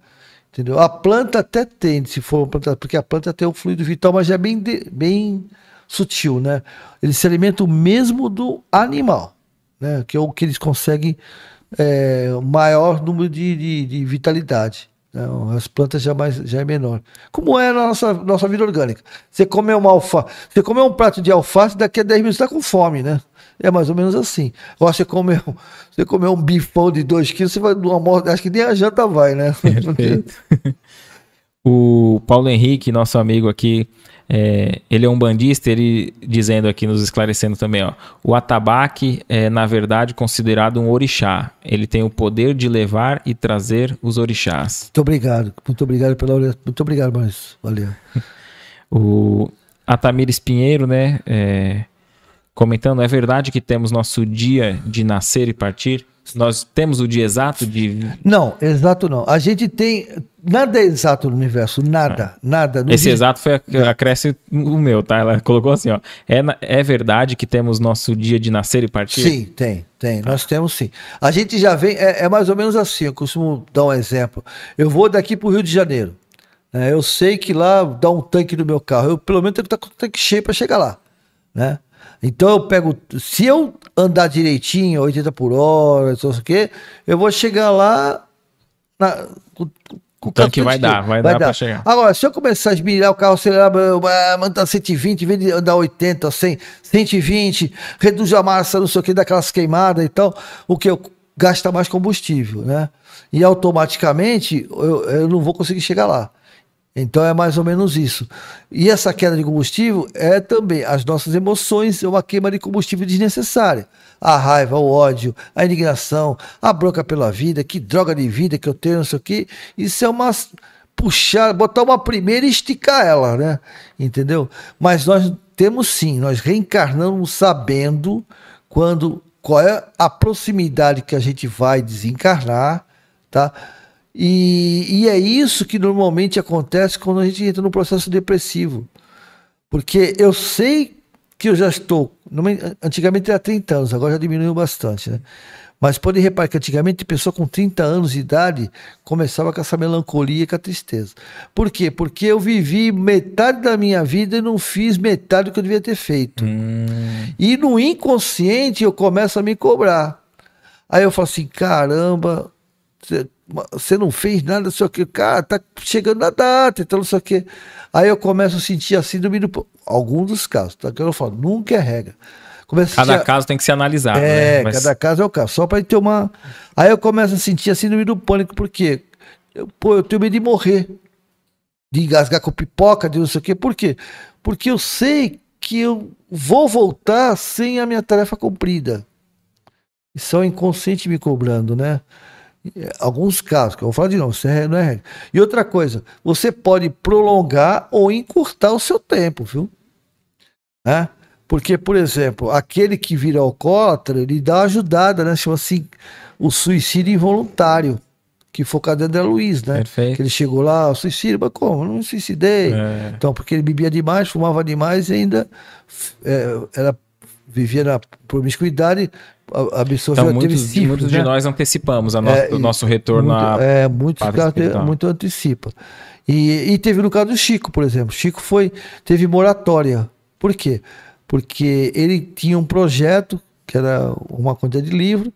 S2: Entendeu? A planta até tem, se for uma planta, porque a planta tem o fluido vital, mas já é bem, de- bem sutil, né? Eles se alimentam mesmo do animal, né? Que é o que eles conseguem é, maior número de, de, de vitalidade. Né? As plantas já, mais, já é menor. Como é na nossa, nossa vida orgânica. Você comer uma alface, você comer um prato de alface, daqui a 10 minutos você está com fome, né? É mais ou menos assim. Agora você comer, um- você comer um bifão de 2 quilos, você vai numa morte, acho que nem a janta vai, né?
S1: Perfeito. o Paulo Henrique, nosso amigo aqui, é, ele é um bandista, ele dizendo aqui, nos esclarecendo também, ó, o atabaque é, na verdade, considerado um orixá. Ele tem o poder de levar e trazer os orixás.
S2: Muito obrigado. Muito obrigado pela Muito obrigado, Maurício. Valeu.
S1: O Atamires Pinheiro, né, é, comentando, é verdade que temos nosso dia de nascer e partir? Nós temos o dia exato de...
S2: Não, exato não. A gente tem. Nada é exato no universo. Nada. Nada. Não
S1: Esse
S2: existe-
S1: exato foi a- acresce o meu, tá? Ela colocou assim, ó. É, é verdade que temos nosso dia de nascer e partir?
S2: Sim, tem, tem. Nós temos sim. A gente já vem, é, é mais ou menos assim, eu costumo dar um exemplo. Eu vou daqui para o Rio de Janeiro. né? Eu sei que lá dá um tanque no meu carro. Eu pelo menos tenho que estar com o tanque cheio para chegar lá. Né? Então eu pego. Se eu andar direitinho, 80 por hora, não sei o quê, eu vou chegar lá. Na, com, com
S1: O tanque
S2: carro
S1: vai dar, vai dar pra chegar.
S2: Agora, se eu começar a esmirilhar o carro, acelerar, mandar 120, em vez de andar 80, 100, 120, reduz a massa, não sei o que, daquelas queimadas e tal, o que eu gasta mais combustível, né? E automaticamente eu, eu não vou conseguir chegar lá. Então é mais ou menos isso. E essa queda de combustível é também as nossas emoções, é uma queima de combustível desnecessária. A raiva, o ódio, a indignação, a bronca pela vida, que droga de vida que eu tenho, não sei o quê. Isso é uma puxar, botar uma primeira e esticar ela, né? Entendeu? Mas nós temos sim, nós reencarnamos sabendo quando qual é a proximidade que a gente vai desencarnar, tá? E, e é isso que normalmente acontece quando a gente entra no processo depressivo. Porque eu sei que eu já estou. Antigamente era 30 anos, agora já diminuiu bastante, né? Mas pode reparar que antigamente a pessoa com 30 anos de idade começava com essa melancolia e com a tristeza. Por quê? Porque eu vivi metade da minha vida e não fiz metade do que eu devia ter feito.
S1: Hum,
S2: E no inconsciente eu começo a me cobrar. Aí eu falo assim, caramba, você- não fez nada, não sei o que, cara, tá chegando na data, então não sei o que. Aí eu começo a sentir a síndrome do... Alguns dos casos, tá? Que eu falo, nunca é regra. Começo
S1: cada
S2: a-
S1: caso tem que ser analisado,
S2: é,
S1: né? Mas-
S2: cada caso é o caso. Só para ter uma. Aí eu começo a sentir a síndrome do pânico, porque eu, pô, eu tenho medo de morrer. De engasgar com pipoca, de não sei o quê. Por quê? Porque eu sei que eu vou voltar sem a minha tarefa cumprida. Isso é o inconsciente me cobrando, né? Alguns casos, que eu vou falar de novo, isso é- não é regra. E outra coisa, você pode prolongar ou encurtar o seu tempo, viu? Né? Porque, por exemplo, aquele que vira alcoólatra, ele dá uma ajudada, né? Chama assim, o suicídio involuntário, que foi o da Luiz, né?
S1: Perfeito.
S2: Que ele chegou lá, suicídio, mas como? Não me suicidei.
S1: É.
S2: Então, porque ele bebia demais, fumava demais e ainda é, era, vivia na promiscuidade, a, absorveu,
S1: Então, muitos, muitos
S2: né?
S1: de nós antecipamos a no-
S2: É,
S1: o nosso retorno
S2: muito,
S1: à
S2: é, muitos
S1: espiritual.
S2: muito antecipa. E, e teve no caso do Chico, por exemplo. Chico foi teve moratória. Por quê? Porque ele tinha um projeto que era uma quantidade de livro,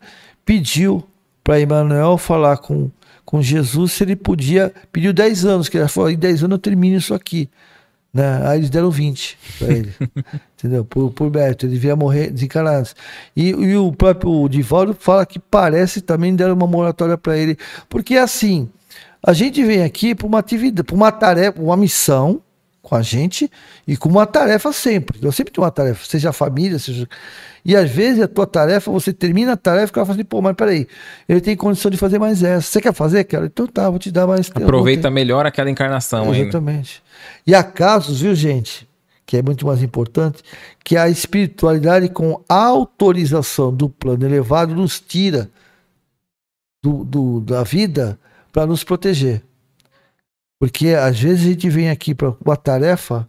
S2: pediu para Emmanuel falar com, com Jesus se ele podia, pediu 10 anos, que ele falou, em 10 anos eu termino isso aqui. Né? Aí eles deram 20 para ele. entendeu? Por, por mérito, ele devia morrer desencarnado. E, e o próprio Divaldo fala que parece também deram uma moratória para ele. Porque assim, a gente vem aqui para uma atividade, para uma tarefa, uma missão com a gente e com uma tarefa sempre. Eu sempre tenho uma tarefa, seja a família, seja. E às vezes a tua tarefa, você termina a tarefa e o cara fala assim, pô, mas peraí, ele tem condição de fazer mais essa. Você quer fazer, cara? Então tá, vou te dar mais tempo.
S1: Aproveita melhor aquela encarnação ainda.
S2: Exatamente. E há casos, viu, gente, que é muito mais importante, que a espiritualidade com autorização do plano elevado nos tira do, do- da vida para nos proteger. Porque às vezes a gente vem aqui para uma tarefa,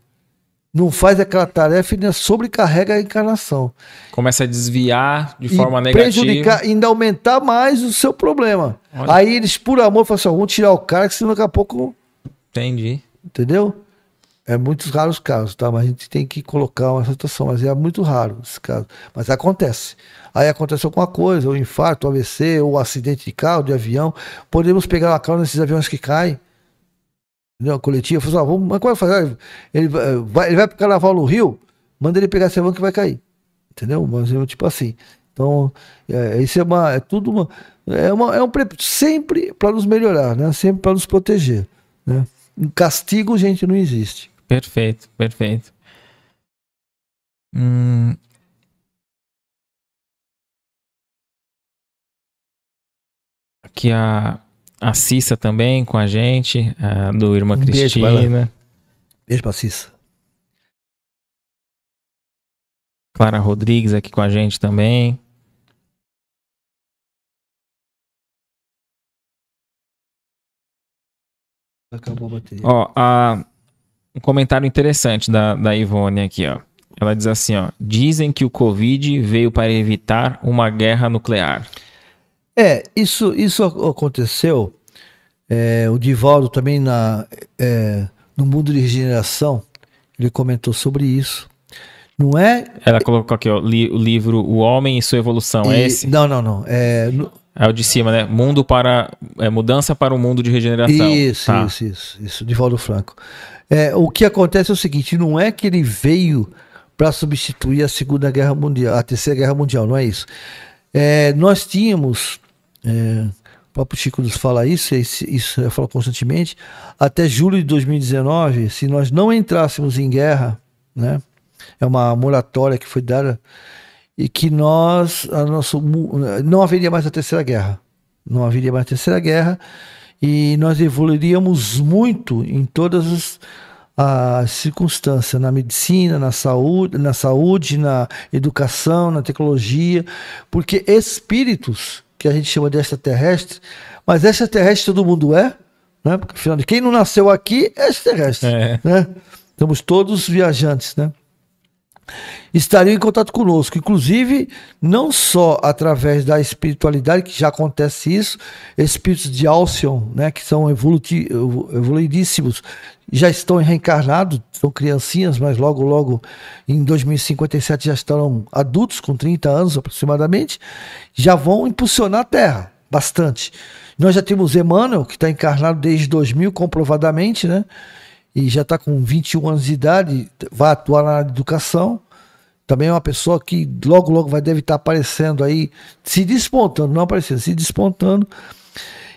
S2: não faz aquela tarefa e ainda sobrecarrega a encarnação.
S1: Começa a desviar de
S2: E
S1: forma negativa.
S2: prejudicar, ainda aumentar mais o seu problema.
S1: Olha.
S2: Aí eles, por amor, falam assim: ó, vamos tirar o cara, que senão daqui a pouco
S1: Entendi.
S2: Entendeu? É muitos raros casos, tá? Mas a gente tem que colocar uma situação, mas é muito raro esse caso. Mas acontece. Aí aconteceu alguma coisa, ou infarto, ou AVC, ou acidente de carro, de avião. Podemos pegar uma carona nesses aviões que caem. Entendeu? Coletiva, falar, assim, ó, vamos, mas como vai fazer? Ele vai, vai- ele vai pro carnaval no Rio, manda ele pegar avião que vai cair. Entendeu? Mas é tipo assim. Então, é, isso é uma. É tudo uma. É, uma, é um pre- sempre para nos melhorar, né? Sempre para nos proteger. Né? Um castigo, gente, não existe.
S1: Perfeito, perfeito. Hum. Aqui a, a Cissa também com a gente, a do Irmã
S2: Um beijo.
S1: Cristina.
S2: Beijo pra Cissa.
S1: Clara Rodrigues aqui com a gente também.
S2: Acabou a bateria.
S1: Ó, a- um comentário interessante da, da Ivone aqui, ó. Ela diz assim, ó. Dizem que o Covid veio para evitar uma guerra nuclear.
S2: É, isso, isso ac- aconteceu. é, o Divaldo também na, é, no mundo de regeneração, ele comentou sobre isso. Não é.
S1: Ela colocou aqui, ó, li- o livro O Homem e Sua Evolução. é
S2: e-
S1: esse?
S2: Não, não, não. É, no-
S1: É o de cima, né? Mundo para. É, mudança para o mundo de regeneração.
S2: Isso,
S1: Tá.
S2: isso, isso, isso, Divaldo Franco. É, o que acontece é o seguinte: não é que ele veio para substituir a Segunda Guerra Mundial, a Terceira Guerra Mundial, não é isso. É, nós tínhamos, é, o próprio Chico nos fala isso, isso eu falo constantemente, até julho de 2019, se nós não entrássemos em guerra, né, é uma moratória que foi dada, e que nós, a nosso, não haveria mais a Terceira Guerra. Não haveria mais a Terceira Guerra e nós evoluiríamos muito em todas as, as circunstâncias, na medicina, na saúde, na saúde, na educação, na tecnologia, porque espíritos, que a gente chama de extraterrestre, mas extraterrestre todo mundo é, né? Porque afinal de quem não nasceu aqui é extraterrestre,
S1: É.
S2: né? Estamos todos viajantes, né? Estariam em contato conosco, inclusive não só através da espiritualidade, que já acontece isso, espíritos de Alcyon, né, que são evoluidíssimos, já estão reencarnados, são criancinhas, mas logo, logo, em 2057 já estarão adultos, com 30 anos aproximadamente, já vão impulsionar a Terra, bastante. Nós já temos Emmanuel, que está encarnado desde 2000, comprovadamente, né, e já está com 21 anos de idade, vai atuar na educação. Também é uma pessoa que logo, logo vai deve estar aparecendo aí, se despontando, não aparecendo, se despontando.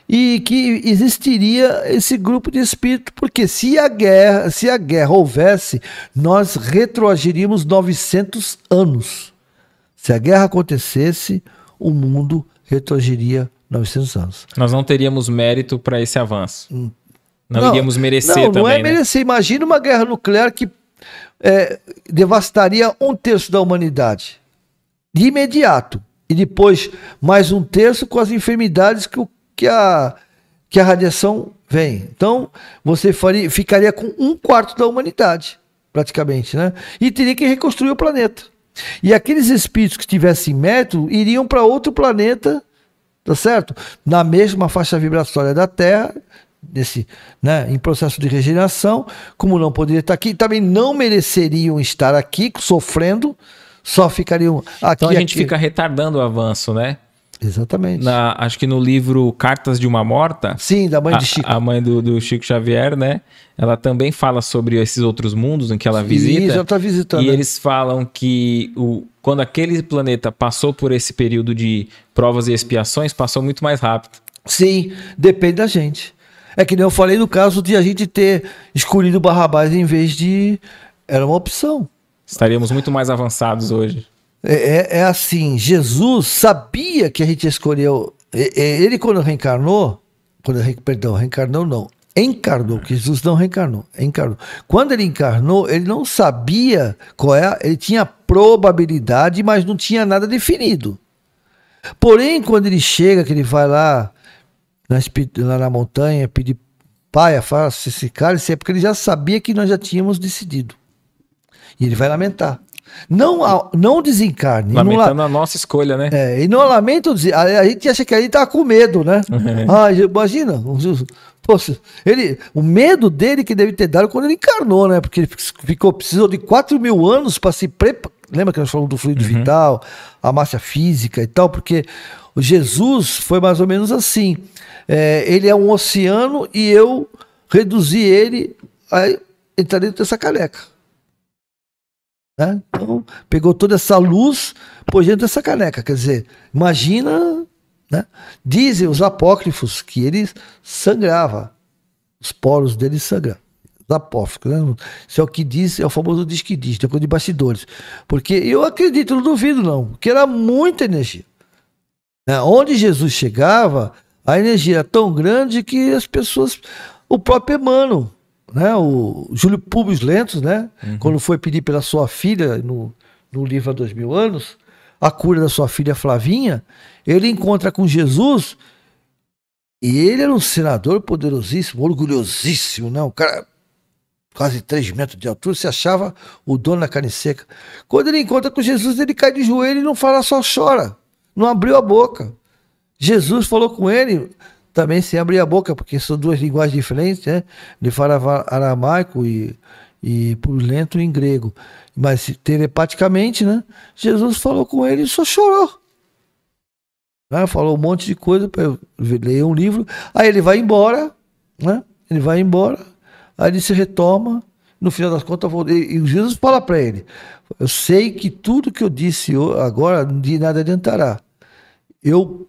S2: E que existiria esse grupo de espírito, porque se a guerra, se a guerra houvesse, nós retroagiríamos 900 anos. Se a guerra acontecesse, o mundo retroagiria 900 anos.
S1: Nós não teríamos mérito para esse avanço. Não,
S2: Não,
S1: iríamos merecer
S2: não,
S1: também,
S2: não é
S1: né?
S2: merecer. Imagina uma guerra nuclear que é, devastaria um terço da humanidade de imediato. E depois mais um terço com as enfermidades que, o, que, a, que a radiação vem. Então, você faria, ficaria com um quarto da humanidade, praticamente, né? E teria que reconstruir o planeta. E aqueles espíritos que tivessem método iriam para outro planeta, tá certo? Na mesma faixa vibratória da Terra, nesse, né, em processo de regeneração, como não poderiam estar aqui, também não mereceriam estar aqui sofrendo, só ficariam aqui.
S1: Então a gente
S2: aqui.
S1: fica retardando o avanço, né?
S2: Exatamente.
S1: Na, acho que no livro Cartas de uma Morta.
S2: Sim, da mãe
S1: a,
S2: de Chico.
S1: A mãe do, do, Chico Xavier, né? Ela também fala sobre esses outros mundos em que ela visita. Isso, ela
S2: tá visitando.
S1: E né? eles falam que o, quando aquele planeta passou por esse período de provas e expiações, passou muito mais rápido.
S2: Sim, depende da gente. É que nem eu falei no caso de a gente ter escolhido Barrabás em vez de. Era uma opção.
S1: Estaríamos muito mais avançados hoje.
S2: É, é, é assim, Jesus sabia que a gente escolheu. Ele, quando reencarnou, quando, perdão, reencarnou não, encarnou, que Jesus não reencarnou, encarnou. Quando ele encarnou, ele não sabia qual é, ele tinha probabilidade, mas não tinha nada definido. Porém, quando ele chega, que ele vai lá, lá na montanha, pedir pai, faça esse cara, isso é porque ele já sabia que nós já tínhamos decidido. E ele vai lamentar. Não, não desencarne.
S1: Lamentando não, a nossa escolha, né?
S2: É, e não lamenta a, a gente acha que ele tá com medo, né? ah, imagina, poxa, ele, o medo dele que deve ter dado quando ele encarnou, né? Porque ele ficou, precisou de 4 mil anos para se preparar. Lembra que nós falamos do fluido uhum. vital, a massa física e tal? Porque Jesus foi mais ou menos assim. É, ele é um oceano e eu reduzi ele a entrar dentro dessa caneca. Né? Então, pegou toda essa luz, pôs dentro dessa caneca. Quer dizer, imagina, né? dizem os apócrifos que ele sangrava, os poros dele sangravam. Os apócrifos, né? Isso é o que diz, é o famoso diz que diz, depois de bastidores. Porque eu acredito, não duvido não, porque era muita energia. Né? Onde Jesus chegava, a energia era tão grande que as pessoas, o próprio Emmanuel, né, o Júlio Públios Lentos, né, uhum. quando foi pedir pela sua filha no, no livro há dois mil anos, a cura da sua filha Flavinha, ele encontra com Jesus e ele era um senador poderosíssimo, orgulhosíssimo, né, um cara quase três metros de altura, se achava o dono da carne seca. Quando ele encontra com Jesus, ele cai de joelho e não fala, só chora, não abriu a boca. Jesus falou com ele, também sem abrir a boca, porque são duas linguagens diferentes, né? Ele fala aramaico e, e lento em grego. Mas telepaticamente, né? Jesus falou com ele e só chorou. Né? Falou um monte de coisa para ler um livro. Aí ele vai embora, né? Ele vai embora, aí ele se retoma. No final das contas, e Jesus fala para ele: Eu sei que tudo que eu disse agora de nada adiantará. Eu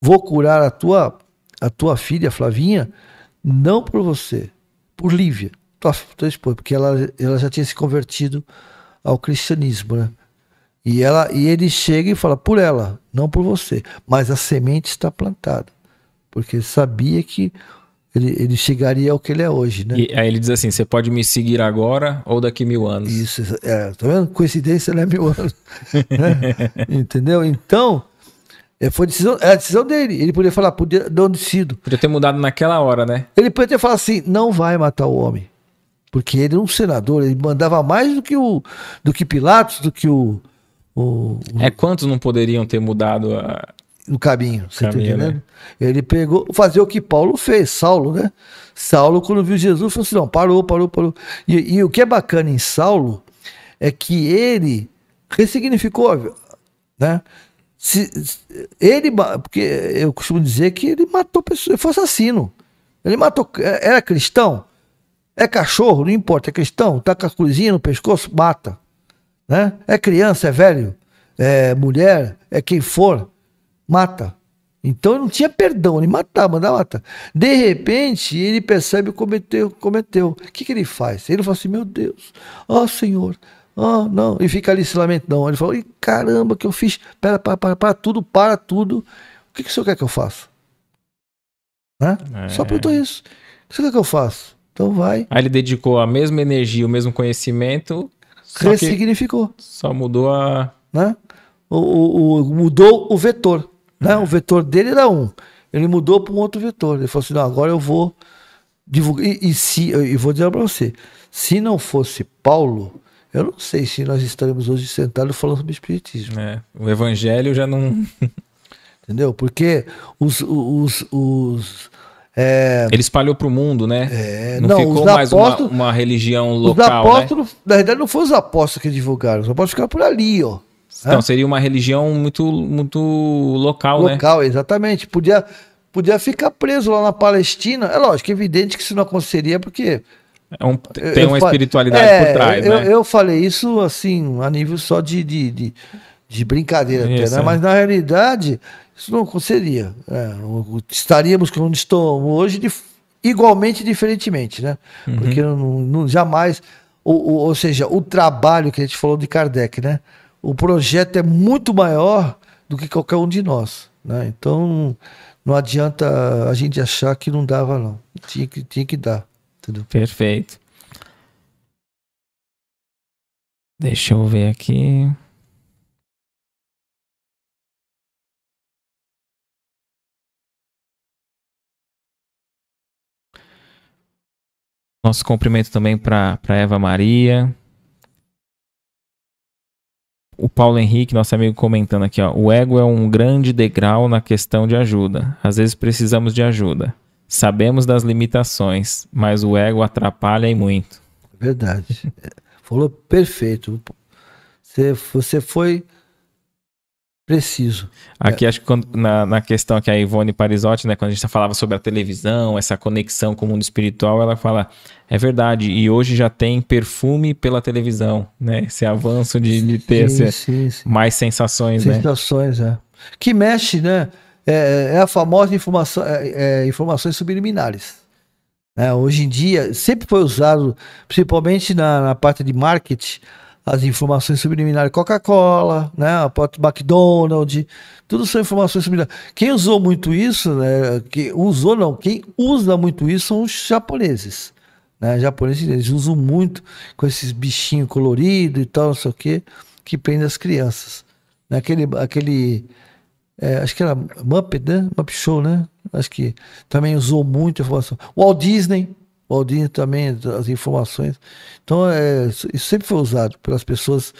S2: vou curar a tua a tua filha Flavinha, não por você, por Lívia, tua, tua esposa, porque ela, ela já tinha se convertido ao cristianismo, né? E, ela, e ele chega e fala por ela, não por você. Mas a semente está plantada. Porque ele sabia que ele, ele chegaria ao que ele é hoje, né?
S1: E aí ele diz assim: você pode me seguir agora ou daqui mil anos.
S2: Isso, é, tá vendo? Coincidência não é mil anos. né? Entendeu? Então, foi decisão, é a decisão dele. Ele podia falar, podia não decido.
S1: Podia ter mudado naquela hora, né?
S2: Ele podia ter falado assim: não vai matar o homem. Porque ele é um senador, ele mandava mais do que o do que Pilatos, do que o. o, o...
S1: É quantos não poderiam ter mudado a...
S2: no caminho, você
S1: caminho,
S2: tá entendendo? Né? Ele pegou, fazer o que Paulo fez, Saulo, né? Saulo, quando viu Jesus, falou assim: não, parou, parou, parou. E, e o que é bacana em Saulo é que ele ressignificou, né? Se, ele, porque eu costumo dizer que ele matou pessoas, ele foi assassino. Ele matou, é, era cristão, é cachorro, não importa, é cristão, tá com a cruzinha no pescoço, mata. Né? É criança, é velho, é mulher, é quem for, mata. Então não tinha perdão, ele matava, mandava matar. De repente, ele percebe que cometeu, cometeu. O que, que ele faz? Ele fala assim: Meu Deus, ó oh, Senhor, Oh, não. E fica ali se lamentando. Ele falou: caramba, que eu fiz. Pera, para, para, para tudo, para tudo. O que, que o senhor quer que eu faça? Né? É. Só perguntou isso. O que senhor quer que eu faça? Então vai.
S1: Aí ele dedicou a mesma energia, o mesmo conhecimento, só, que
S2: Ressignificou,
S1: só mudou a.
S2: né? O, o- o- mudou o vetor, né? O vetor dele era um. Ele mudou para um outro vetor. Ele falou assim, não, agora eu vou divulgar. E, e se, e vou dizer para você, se não fosse Paulo, eu não sei se nós estaríamos hoje sentados falando sobre espiritismo.
S1: né, o evangelho já não.
S2: Entendeu? Porque os. os, os é,
S1: Ele espalhou pro mundo, né?
S2: É,
S1: não,
S2: não,
S1: ficou
S2: os
S1: mais uma, uma religião
S2: os
S1: local, né?
S2: apóstolos, na verdade, não foram os apóstolos que divulgaram, os apóstolos ficaram por ali, ó.
S1: Então seria uma religião muito, muito local, né?
S2: Local, exatamente. Podia, podia ficar preso lá na Palestina. É lógico, é evidente que isso não aconteceria, porque.
S1: É um- tem
S2: eu
S1: uma espiritualidade
S2: É,
S1: por trás,
S2: eu,
S1: né?
S2: eu falei isso assim, a nível só de, de, de, de brincadeira, até, né? mas na realidade isso não aconteceria. É, estaríamos como estamos hoje dif- igualmente diferentemente, né?
S1: Uhum.
S2: Porque não, não- jamais. Ou, ou, ou seja, o trabalho que a gente falou de Kardec, né? O projeto é muito maior do que qualquer um de nós. Né? Então não adianta a gente achar que não dava, não. Tinha que, tinha que dar. Entendeu?
S1: Perfeito. Deixa eu ver aqui. Nosso cumprimento também para Eva Maria. O Paulo Henrique, nosso amigo, comentando aqui, ó. O ego é um grande degrau na questão de ajuda. Às vezes precisamos de ajuda. Sabemos das limitações, mas o ego atrapalha e muito.
S2: Verdade. Falou perfeito. Você, você foi preciso.
S1: Aqui acho que quando- na, na questão que a Ivone Parisotti, né, quando a gente falava sobre a televisão, essa conexão com o mundo espiritual, ela fala, é verdade, e hoje já tem perfume pela televisão, né? Esse avanço de, de ter
S2: Sim,
S1: esse-
S2: sim, sim.
S1: mais sensações, né?
S2: Sensações, é. Que mexe, né? É, é a famosa informação, é, é, informações subliminares. né? hoje em dia, sempre foi usado, principalmente na, na parte de marketing, as informações subliminares. Coca-Cola, né? a McDonald's, tudo são informações subliminares. Quem usou muito isso, né? que usou não, quem usa muito isso são os japoneses. Né? Japoneses, eles usam muito com esses bichinhos coloridos e tal, não sei o quê, que prende as crianças. Né? Aquele, aquele é, acho que era Muppet, né? Muppet Show, né? Acho que também usou muito informação. O Walt Disney, o Walt Disney também, as informações. Então, é, isso isso sempre foi usado pelas pessoas,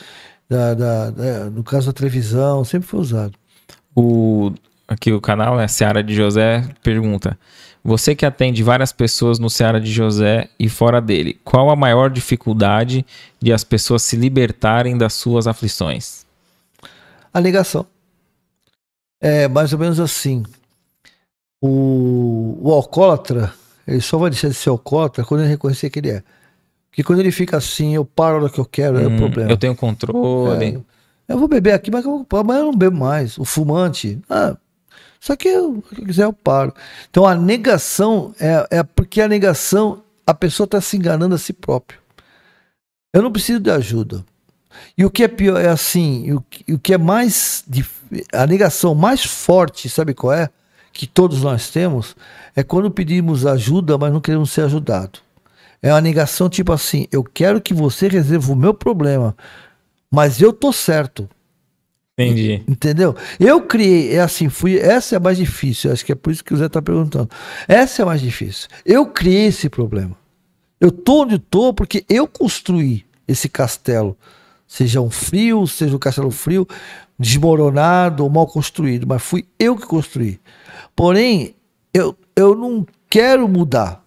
S2: da, da- da- no caso da televisão, sempre foi usado.
S1: O, aqui o canal, né, Seara de José, pergunta, você que atende várias pessoas no Seara de José e fora dele, qual a maior dificuldade de as pessoas se libertarem das suas aflições?
S2: A negação. É mais ou menos assim. O, o alcoólatra, ele só vai deixar de ser alcoólatra quando ele reconhecer que ele é. Porque quando ele fica assim, eu paro hora que eu quero, é o
S1: Hum,
S2: problema.
S1: Eu tenho controle.
S2: É, eu vou beber aqui, mas eu- amanhã eu não bebo mais. O fumante, ah, só que eu, se eu quiser eu paro. Então a negação é, é porque a negação, a pessoa está se enganando a si próprio. Eu não preciso de ajuda. E o que é pior é assim, o, que- o que é mais a negação mais forte, sabe qual é? Que todos nós temos, é quando pedimos ajuda, mas não queremos ser ajudado. É uma negação tipo assim, eu quero que você resolva o meu problema, mas eu tô certo.
S1: Entendi.
S2: Entendeu? Eu criei, é assim, fui, essa é a mais difícil, acho que é por isso que o Zé tá perguntando. Essa é a mais difícil. Eu criei esse problema. Eu tô onde tô porque eu construí esse castelo. Seja um frio, seja um castelo frio, desmoronado ou mal construído, mas fui eu que construí. Porém, eu, eu não quero mudar.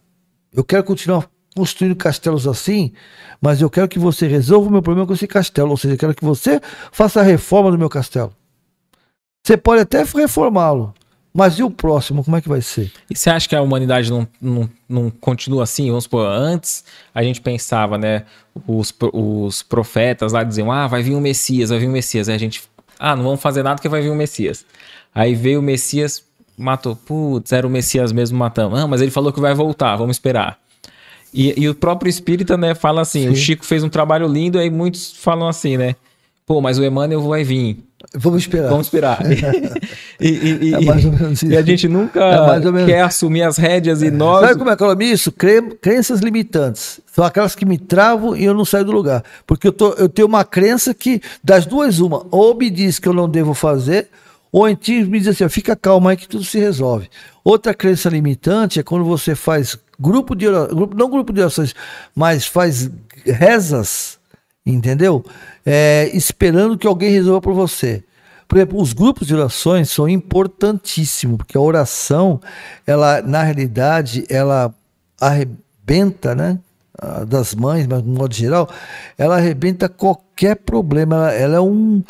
S2: Eu quero continuar construindo castelos assim, mas eu quero que você resolva o meu problema com esse castelo. Ou seja, eu quero que você faça a reforma do meu castelo. Você pode até reformá-lo, mas e o próximo, como é que vai ser?
S1: E você acha que a humanidade não, não, não continua assim? Vamos supor, antes a gente pensava, né? Os, os profetas lá diziam, ah, vai vir um Messias, vai vir um Messias. Aí a gente, ah, não vamos fazer nada que vai vir um Messias. Aí veio o Messias, matou. Putz, era o Messias mesmo, matamos. Ah, mas ele falou que vai voltar, vamos esperar. E, e o próprio espírita, né, fala assim, o
S2: Sim.
S1: Chico fez um trabalho lindo, aí muitos falam assim, né? Pô, mas o Emmanuel vai vir.
S2: Vamos esperar.
S1: Vamos esperar. e, e, é e a gente nunca é quer assumir as rédeas e nós.
S2: Sabe como é que eu nome isso? Crenças limitantes. São aquelas que me travam e eu não saio do lugar. Porque eu, tô, eu tenho uma crença que, das duas, uma, ou me diz que eu não devo fazer, ou então me diz assim, fica calma aí que tudo se resolve. Outra crença limitante é quando você faz grupo de orações, não grupo de orações, mas faz rezas, entendeu? É, esperando que alguém resolva por você. Por exemplo, os grupos de orações são importantíssimos, porque a oração, ela, na realidade, ela arrebenta, né? Das mães, mas de modo geral, ela arrebenta qualquer problema. Ela, ela é um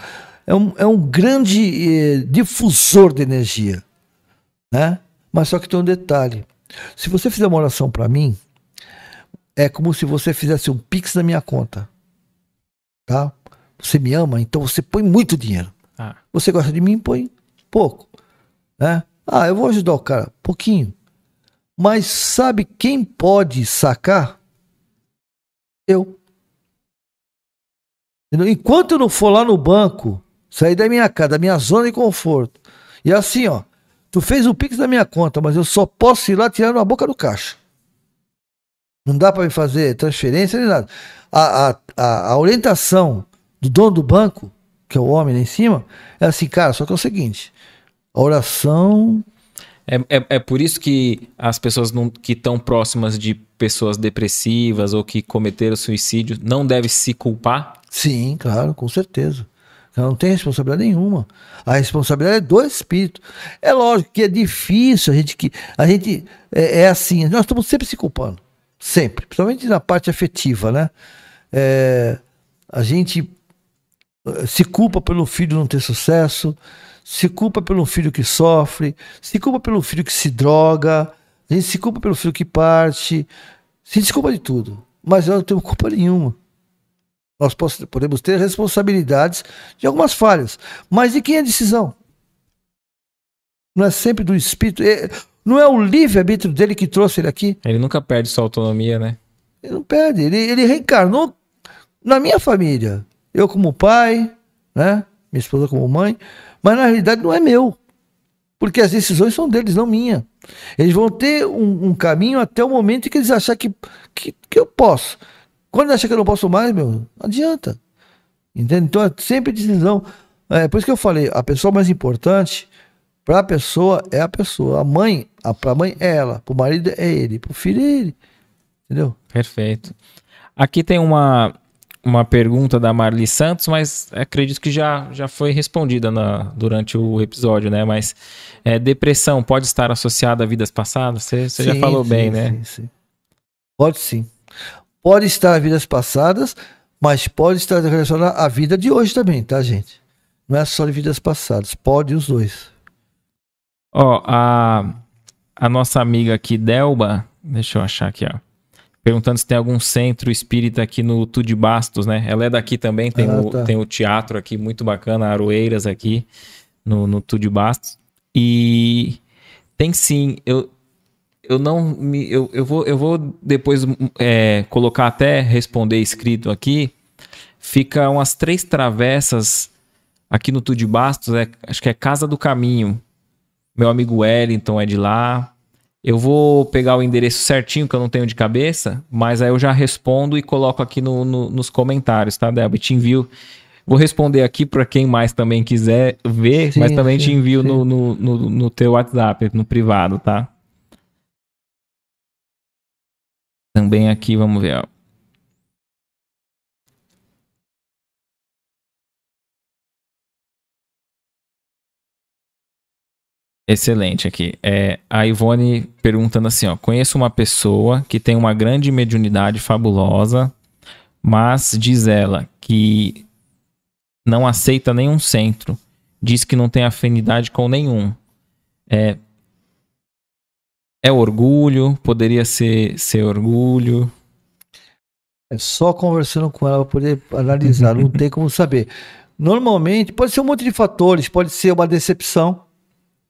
S2: é um, é um grande eh, difusor de energia. Né? Mas só que tem um detalhe. Se você fizer uma oração para mim, é como se você fizesse um pix na minha conta. Tá? Você me ama, então você põe muito dinheiro. Ah. Você gosta de mim, põe pouco. Né? Ah, eu vou ajudar o cara, pouquinho. Mas sabe quem pode sacar? Eu. Enquanto eu não for lá no banco Sair da minha casa, da minha zona de conforto. E assim, ó, tu fez o Pix da minha conta, mas eu só posso ir lá tirar na boca do caixa. Não dá para me fazer transferência nem nada. A, a, a, orientação do dono do banco, que é o homem lá em cima, é assim, cara, só que é o seguinte: a oração.
S1: É, é, é por isso que as pessoas não, que estão próximas de pessoas depressivas ou que cometeram suicídio não devem se culpar?
S2: Sim, claro, com certeza. Ela não tem responsabilidade nenhuma. A responsabilidade é do espírito. É lógico que é difícil a gente que a gente é, é assim. Nós estamos sempre se culpando, sempre, principalmente na parte afetiva, né? É, a gente eh, se culpa pelo filho não ter sucesso, se culpa pelo filho que sofre, se culpa pelo filho que se droga, a gente se culpa pelo filho que parte, se desculpa de tudo. Mas eu não tenho culpa nenhuma. Nós podemos ter responsabilidades de algumas falhas. Mas de quem é a decisão? Não é sempre do espírito. Não é o livre-arbítrio dele que trouxe ele aqui?
S1: Ele nunca perde sua autonomia, né?
S2: Ele não perde. Ele, ele reencarnou na minha família. Eu como pai, né? Minha esposa como mãe. Mas na realidade não é meu. Porque as decisões são deles, não minha. Eles vão ter um, um caminho até o momento em que eles acharem que, que, que eu posso. Quando acha que eu não posso mais, meu, não adianta. Entende? Então é sempre decisão. É por isso que eu falei, a pessoa mais importante para a pessoa é a pessoa. A mãe, a pra mãe é ela, para o marido é ele, para o filho é ele. Entendeu?
S1: Perfeito. Aqui tem uma, uma pergunta da Marli Santos, mas acredito que já, já foi respondida na, durante o episódio, né? Mas é, depressão pode estar associada a vidas passadas? Você, você sim, já falou
S2: sim,
S1: bem, né?
S2: Sim, sim. Pode sim. Pode estar a vidas passadas, mas pode estar relacionado à vida de hoje também, tá, gente? Não é só de vidas passadas, pode os dois.
S1: Ó, oh, a, a nossa amiga aqui, Delba, deixa eu achar aqui, ó. Perguntando se tem algum centro espírita aqui no Tude Bastos, né? Ela é daqui também, tem, ah, o, tá. tem o teatro aqui, muito bacana, Aroeiras aqui, no, no Tude Bastos. E tem sim, eu, eu não me. Eu, eu, vou, eu vou depois é, colocar até responder escrito aqui. Fica umas três travessas aqui no Tudo de Bastos, é, acho que é Casa do Caminho. Meu amigo Wellington é de lá. Eu vou pegar o endereço certinho, que eu não tenho de cabeça, mas aí eu já respondo e coloco aqui no, no, nos comentários, tá, Débora? Te envio. Vou responder aqui para quem mais também quiser ver, sim, mas também sim, te envio no, no, no, no teu WhatsApp, no privado, tá? Também aqui, vamos ver. Ó. Excelente aqui. É, a Ivone perguntando assim: ó, conheço uma pessoa que tem uma grande mediunidade fabulosa, mas diz ela que não aceita nenhum centro, diz que não tem afinidade com nenhum. É, é orgulho? Poderia ser, ser orgulho?
S2: É só conversando com ela para poder analisar, não tem como saber. Normalmente, pode ser um monte de fatores, pode ser uma decepção,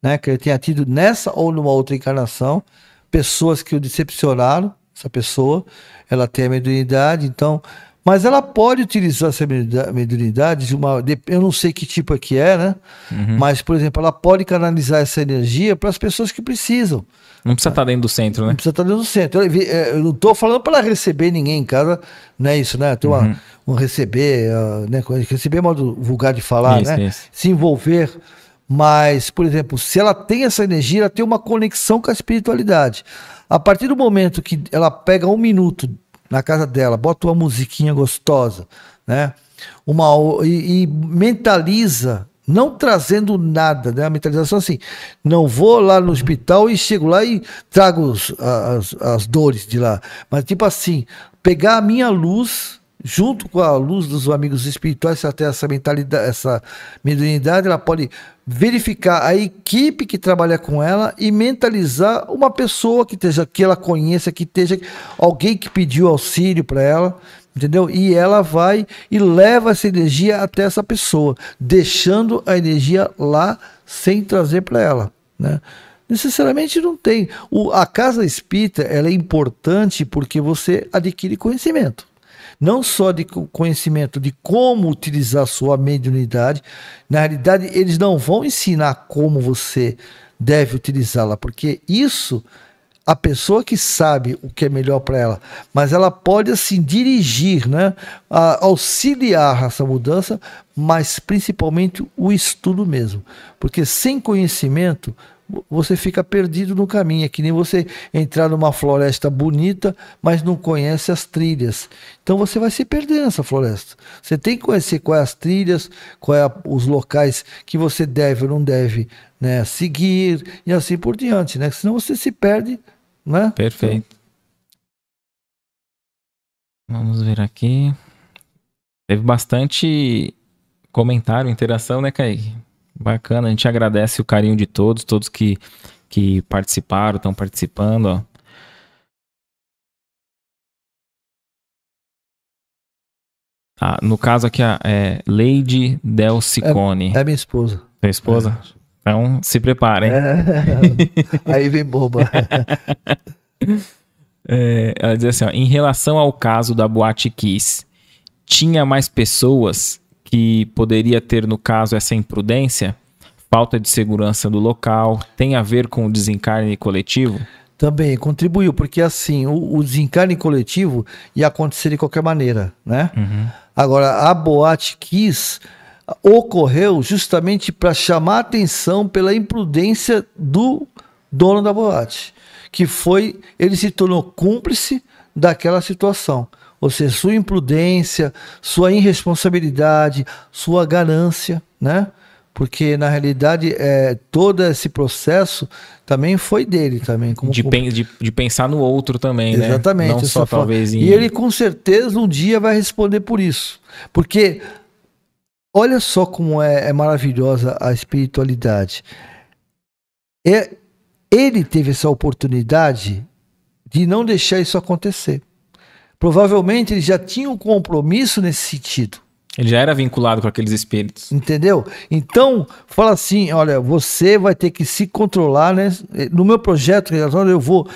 S2: né, que ele tenha tido nessa ou numa outra encarnação, pessoas que o decepcionaram, essa pessoa, ela tem a mediunidade, então Mas ela pode utilizar essa mediunidade de uma. Eu não sei que tipo é que é, né? Uhum. Mas, por exemplo, ela pode canalizar essa energia para as pessoas que precisam.
S1: Não precisa estar dentro do centro, né?
S2: Não precisa estar dentro do centro. Eu, eu não estou falando para ela receber ninguém em casa, não é isso, né? Tem uma, uhum. um receber, uh, né? Receber é modo vulgar de falar, isso, né? Isso. Se envolver. Mas, por exemplo, se ela tem essa energia, ela tem uma conexão com a espiritualidade. A partir do momento que ela pega um minuto na casa dela, bota uma musiquinha gostosa, né? Uma, e, e mentaliza, não trazendo nada, né? A mentalização assim, não vou lá no hospital e chego lá e trago os, as, as dores de lá. Mas tipo assim, pegar a minha luz junto com a luz dos amigos espirituais, até essa mentalidade, essa mediunidade, ela pode verificar a equipe que trabalha com ela e mentalizar uma pessoa que esteja que ela conheça, que esteja alguém que pediu auxílio para ela, entendeu? E ela vai e leva essa energia até essa pessoa, deixando a energia lá sem trazer para ela, né? Necessariamente não tem. O, a casa espírita ela é importante porque você adquire conhecimento não só de conhecimento de como utilizar a sua mediunidade, na realidade, eles não vão ensinar como você deve utilizá-la, porque isso a pessoa que sabe o que é melhor para ela, mas ela pode assim dirigir, né, auxiliar essa mudança, mas principalmente o estudo mesmo, porque sem conhecimento você fica perdido no caminho. É que nem você entrar numa floresta bonita, mas não conhece as trilhas. Então você vai se perder nessa floresta. Você tem que conhecer quais as trilhas, quais é os locais que você deve ou não deve né, seguir e assim por diante, né? Senão você se perde, né?
S1: Perfeito. Vamos ver aqui. Teve bastante comentário, interação, né, Kaique? Bacana, a gente agradece o carinho de todos, todos que, que participaram, estão participando. Ó. Ah, no caso aqui, é Lady Delcicone.
S2: É, é minha esposa.
S1: Sua esposa? É. Então, se preparem.
S2: É. Aí vem boba.
S1: é, ela diz assim, ó, em relação ao caso da Boate Kiss, tinha mais pessoas que poderia ter, no caso, essa imprudência, falta de segurança do local, tem a ver com o desencarne coletivo?
S2: Também contribuiu, porque assim, o, o desencarne coletivo ia acontecer de qualquer maneira, né? Uhum. Agora, a Boate Kiss ocorreu justamente para chamar atenção pela imprudência do dono da boate, que foi, ele se tornou cúmplice daquela situação. Ou seja, sua imprudência, sua irresponsabilidade, sua ganância, né? Porque na realidade é, todo esse processo também foi dele também.
S1: Como, de, pen, de, de, pensar no outro também,
S2: né? Exatamente.
S1: Não só talvez em...
S2: E ele com certeza um dia vai responder por isso. Porque olha só como é, é maravilhosa a espiritualidade. É, ele teve essa oportunidade de não deixar isso acontecer. Provavelmente ele já tinha um compromisso nesse sentido.
S1: Ele já era vinculado com aqueles espíritos.
S2: Entendeu? Então, fala assim: olha, você vai ter que se controlar, né? No meu projeto, eu vou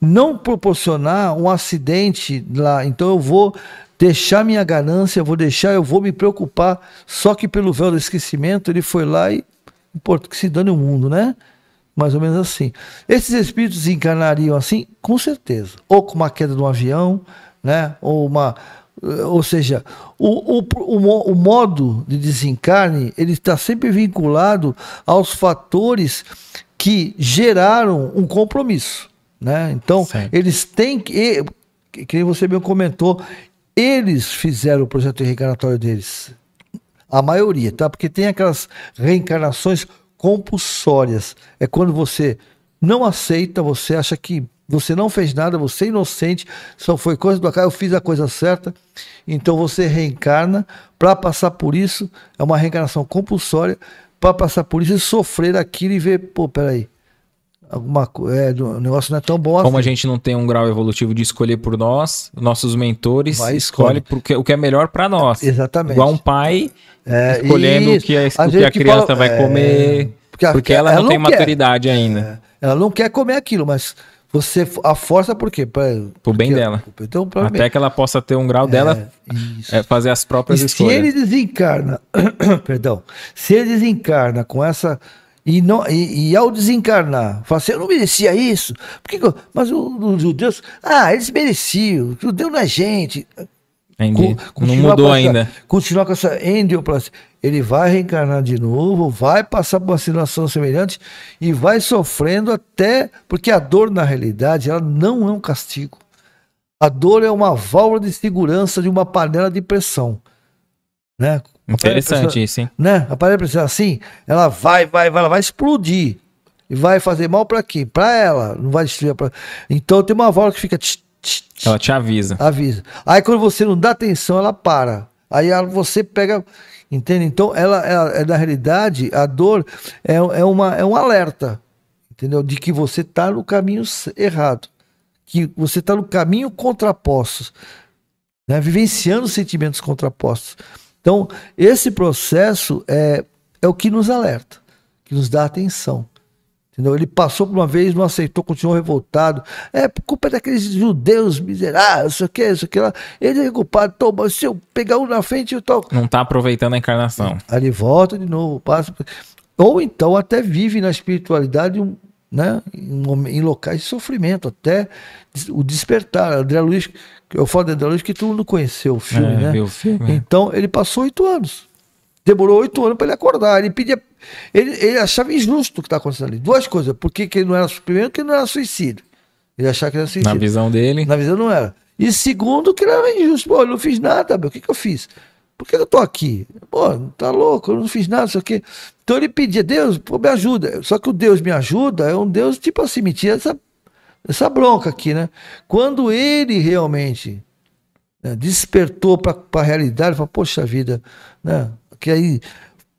S2: não proporcionar um acidente lá. Então eu vou deixar minha ganância, eu vou deixar, eu vou me preocupar. Só que pelo véu do esquecimento, ele foi lá e importa que se dane o mundo, né? Mais ou menos assim. Esses espíritos encarnariam assim, com certeza. Ou com uma queda de um avião, né? Ou uma ou seja, o, o, o, modo de desencarne ele está sempre vinculado aos fatores que geraram um compromisso. Né? Então, certo. eles têm que, que você bem comentou, eles fizeram o projeto reencarnatório deles. A maioria, tá? Porque tem aquelas reencarnações compulsórias. É quando você não aceita, você acha que você não fez nada, você é inocente, só foi coisa do acaso, eu fiz a coisa certa. Então você reencarna para passar por isso, é uma reencarnação compulsória, para passar por isso e sofrer aquilo e ver, pô, peraí, alguma é, o negócio não é tão bom
S1: Como assim. a gente não tem um grau evolutivo de escolher por nós, nossos mentores Vai, escolhe, porque, o que é melhor para nós.
S2: Exatamente.
S1: Igual um pai é, escolhendo o que a, o que a criança fala, vai é, comer, porque, porque ela, ela, não tem quer. maturidade ainda.
S2: É, ela não quer comer aquilo, mas Você a força por quê? Pra,
S1: Pro bem
S2: porque-
S1: dela.
S2: Então, pra
S1: Até que ela possa ter um grau dela
S2: isso.
S1: é, fazer as próprias
S2: E se
S1: escolhas.
S2: ele desencarna, perdão, se ele desencarna com essa e não e, e ao desencarnar, fala assim, eu não merecia isso. Por que que eu- mas o- os judeus, ah, eles mereciam. O judeu não é gente.
S1: Entendi.
S2: Co-
S1: Não mudou
S2: essa-
S1: ainda.
S2: Continuar com essa endioplasia. Ele vai reencarnar de novo, vai passar por uma situação semelhante e vai sofrendo até. Porque a dor, na realidade, ela não é um castigo. A dor é uma válvula de segurança de uma panela de pressão. Né?
S1: Interessante isso, hein?
S2: né? A panela de pressão assim, ela vai, vai, vai, ela vai explodir. E vai fazer mal para quem? Para ela, não vai destruir. Pra... Então tem uma válvula que fica. tch,
S1: Ela te avisa.
S2: avisa. Aí quando você não dá atenção, ela para. Aí você pega. Entende? Então, ela, ela- é, na realidade, a dor é, é, uma, é um alerta, entendeu? De que você está no caminho errado. Que você está no caminho contraposto. Né? Vivenciando sentimentos contrapostos. Então, esse processo é, é o que nos alerta, que nos dá atenção. Entendeu? Ele passou por uma vez, não aceitou, continuou revoltado. É por culpa daqueles judeus miseráveis, isso aqui, isso aqui lá. Ele é culpado. Toma, se eu pegar um na frente, eu tô.
S1: Não tá aproveitando a encarnação.
S2: Aí ele volta de novo, passa. Ou então até vive na espiritualidade né, em, locais de sofrimento, até o despertar. André Luiz, eu falo de André Luiz que todo mundo conheceu o filme,
S1: É,
S2: né?
S1: filme.
S2: Então ele passou oito anos. Demorou oito anos para ele acordar. Ele pedia. Ele, ele achava injusto o que está acontecendo ali. Duas coisas. Por que ele não era. Primeiro, que ele não era suicídio. Ele achava que era
S1: Na
S2: suicídio.
S1: visão dele.
S2: Na visão não era. E segundo, que ele era injusto. Pô, eu não fiz nada, meu. O que, que eu fiz? Por que eu tô aqui? Pô, tá louco, eu não fiz nada, isso aqui. Então ele pedia, Deus, pô, me ajuda. Só que o Deus me ajuda é um Deus, tipo assim, me tira essa, essa bronca aqui, né? Quando ele realmente né, despertou para a realidade, falou, poxa vida, né? Que aí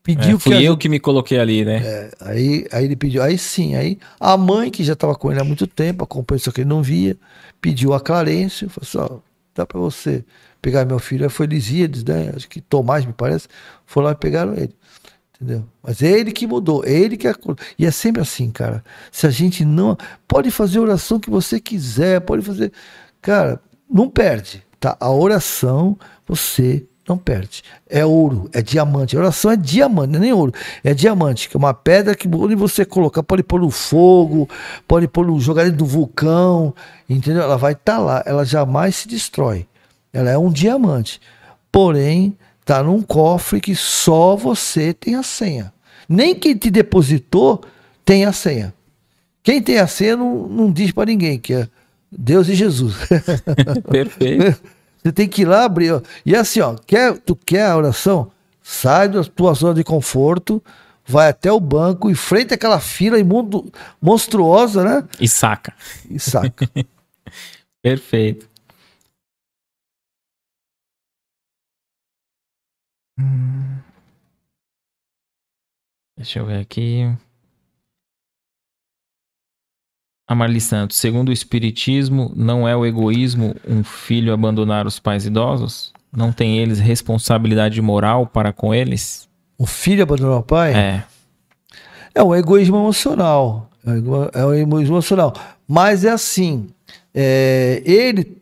S2: pediu
S1: É, fui
S2: que
S1: eu que me coloquei ali, né?
S2: é, aí, aí ele pediu, aí sim, aí a mãe, que já estava com ele há muito tempo, acompanhou isso que ele não via, pediu a Clarência, falou assim, ó, dá para você pegar meu filho. Aí foi Lisíades, né? Acho que Tomás, me parece, foram lá e pegaram ele. Entendeu? Mas é ele que mudou, é ele que acordou. E é sempre assim, cara. Se a gente não. Pode fazer a oração que você quiser, pode fazer. Cara, não perde. Tá? A oração você não perde. É ouro, é diamante. A oração é diamante, não é nem ouro. É diamante, que é uma pedra que onde você colocar, pode pôr no fogo, pode pôr no, jogar do vulcão, entendeu? Ela vai estar lá, ela jamais se destrói. Ela é um diamante. Porém, tá num cofre que só você tem a senha. Nem quem te depositou tem a senha. Quem tem a senha não, não diz para ninguém, que é Deus e Jesus.
S1: Perfeito.
S2: Você tem que ir lá abrir. ó. E assim, ó, quer, tu quer a oração? Sai da tua zona de conforto, vai até o banco, enfrenta aquela fila imundo, monstruosa, né?
S1: E saca.
S2: E saca.
S1: Perfeito. Hum. Deixa eu ver aqui. A Marli Santos, segundo o Espiritismo, não é o egoísmo um filho abandonar os pais idosos? Não tem eles responsabilidade moral para com eles?
S2: o filho abandonou o pai?
S1: É.
S2: É um egoísmo emocional. É um ego- É egoísmo emocional. Mas é assim: é, ele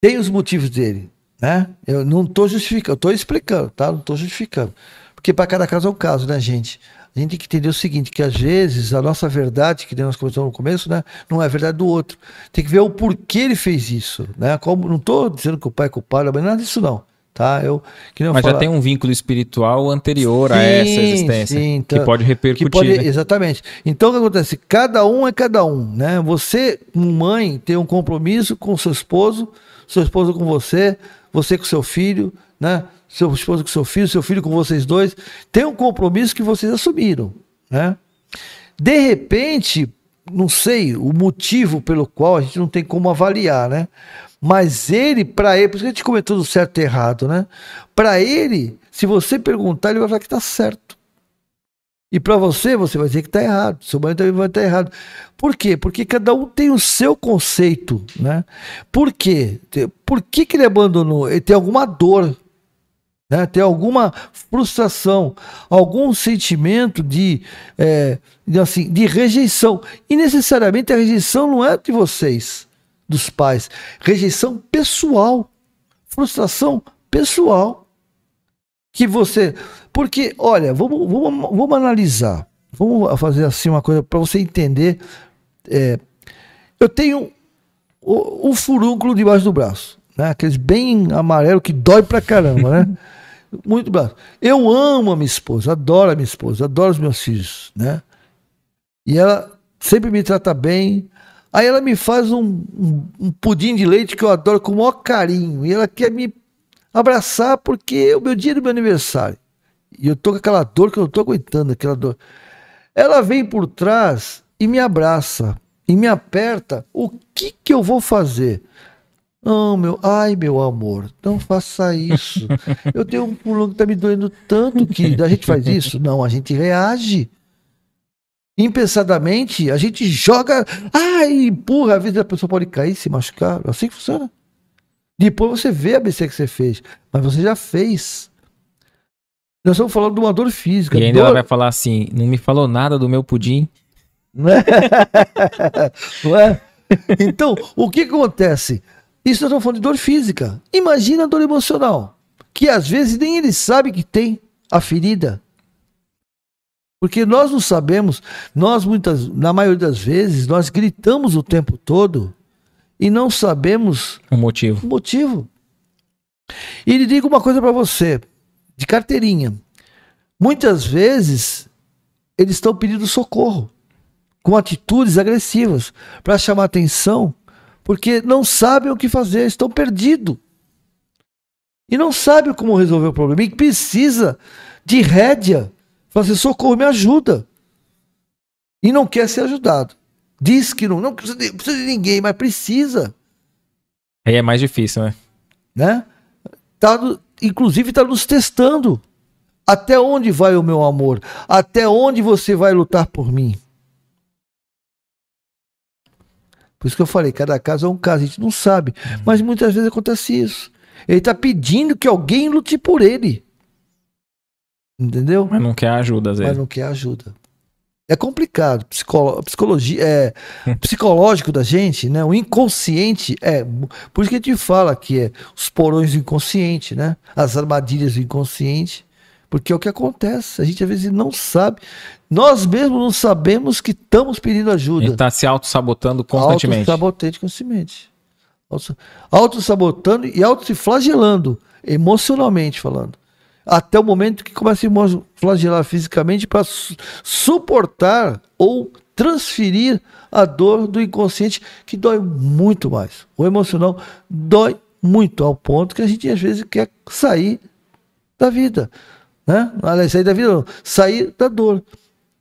S2: tem os motivos dele. Né? Eu não estou justificando, eu estou explicando, tá? Não estou justificando. Porque para cada caso é um caso, né, gente? A gente tem que entender o seguinte: que às vezes a nossa verdade, que nós começamos no começo, né, não é a verdade do outro. Tem que ver o porquê ele fez isso. Né? Como, não estou dizendo que o pai é culpado, mas nada disso não. Tá? Eu, que eu
S1: Mas já
S2: falar-
S1: tem um vínculo espiritual anterior a
S2: Sim,
S1: essa existência.
S2: sim,
S1: que
S2: então-
S1: pode repercutir.
S2: que pode,
S1: né?
S2: Exatamente. Então o que acontece? Cada um é cada um, né? Você, mãe, tem um compromisso com seu esposo, seu esposo com você, você com seu filho, né? Seu esposo com seu filho, seu filho com vocês dois. Tem um compromisso que vocês assumiram, né? De repente, não sei o motivo pelo qual a gente não tem como avaliar, né? Mas ele, para ele, por que a gente comentou do certo e errado, né? Para ele, se você perguntar, ele vai falar que tá certo. E para você, você vai dizer que está errado. Seu marido também vai estar errado. Por quê? Porque cada um tem o seu conceito, né? Por quê? Por que, que ele abandonou? Ele tem alguma dor. Né? tem alguma frustração, algum sentimento de, é, de, assim, de rejeição. E necessariamente a rejeição não é de vocês, dos pais. Rejeição pessoal. Frustração pessoal. Que você. Porque, olha, vamos, vamos, vamos analisar. Vamos fazer assim uma coisa para você entender. É, eu tenho o furúnculo debaixo do braço. Né? Aqueles bem amarelo que dói pra caramba, né? Muito braço. Eu amo a minha esposa, adoro a minha esposa, adoro os meus filhos, né? E ela sempre me trata bem. Aí ela me faz um, um, um pudim de leite que eu adoro com o maior carinho. E ela quer me abraçar porque é o meu dia do meu aniversário. E eu tô com aquela dor que eu não tô aguentando, aquela dor. Ela vem por trás e me abraça e me aperta. O que que eu vou fazer? Oh, meu, ai, meu amor, não faça isso. Eu tenho um pulão que tá me doendo tanto que a gente faz isso. Não, a gente reage. Impensadamente, a gente joga, ai, empurra, às vezes a pessoa pode cair, se machucar. É assim que funciona. Depois você vê a BC que você fez, mas você já fez. Nós estamos falando de uma dor física.
S1: E ainda
S2: dor...
S1: ela vai falar assim: não me falou nada do meu pudim.
S2: Não é? Não é? Então, o que acontece? Isso nós estamos falando de dor física. Imagina a dor emocional, que às vezes nem ele sabe que tem a ferida. Porque nós não sabemos, nós muitas, na maioria das vezes, nós gritamos o tempo todo e não sabemos
S1: o motivo.
S2: O motivo. E ele diga uma coisa para você, de carteirinha. Muitas vezes eles estão pedindo socorro com atitudes agressivas para chamar atenção porque não sabem o que fazer, estão perdidos. E não sabem como resolver o problema. E precisa de rédea. Fazer socorro, me ajuda. E não quer ser ajudado. Diz que não, não precisa de, precisa de ninguém, mas precisa.
S1: Aí é mais difícil, né?
S2: né? Tá, inclusive está nos testando. Até onde vai o meu amor? Até onde você vai lutar por mim? Por isso que eu falei, cada caso é um caso, a gente não sabe. Uhum. Mas muitas vezes acontece isso. Ele está pedindo que alguém lute por ele. Entendeu?
S1: Mas não quer ajuda, às vezes.
S2: Mas não quer ajuda. É complicado. Psicolo psicologia, é, psicológico da gente, né? O inconsciente é. Por isso que a gente fala que é os porões do inconsciente, né? As armadilhas do inconsciente. Porque é o que acontece. A gente às vezes não sabe. Nós mesmos não sabemos que estamos pedindo ajuda. Ele
S1: está se auto-sabotando constantemente.
S2: Auto-sabotando constantemente. Auto-sabotando e auto-se flagelando, emocionalmente falando. Até o momento que começa a se flagelar fisicamente para su suportar ou transferir a dor do inconsciente, que dói muito mais. O emocional dói muito, ao ponto que a gente às vezes quer sair da vida. Né? Aliás, sair da vida sair da dor.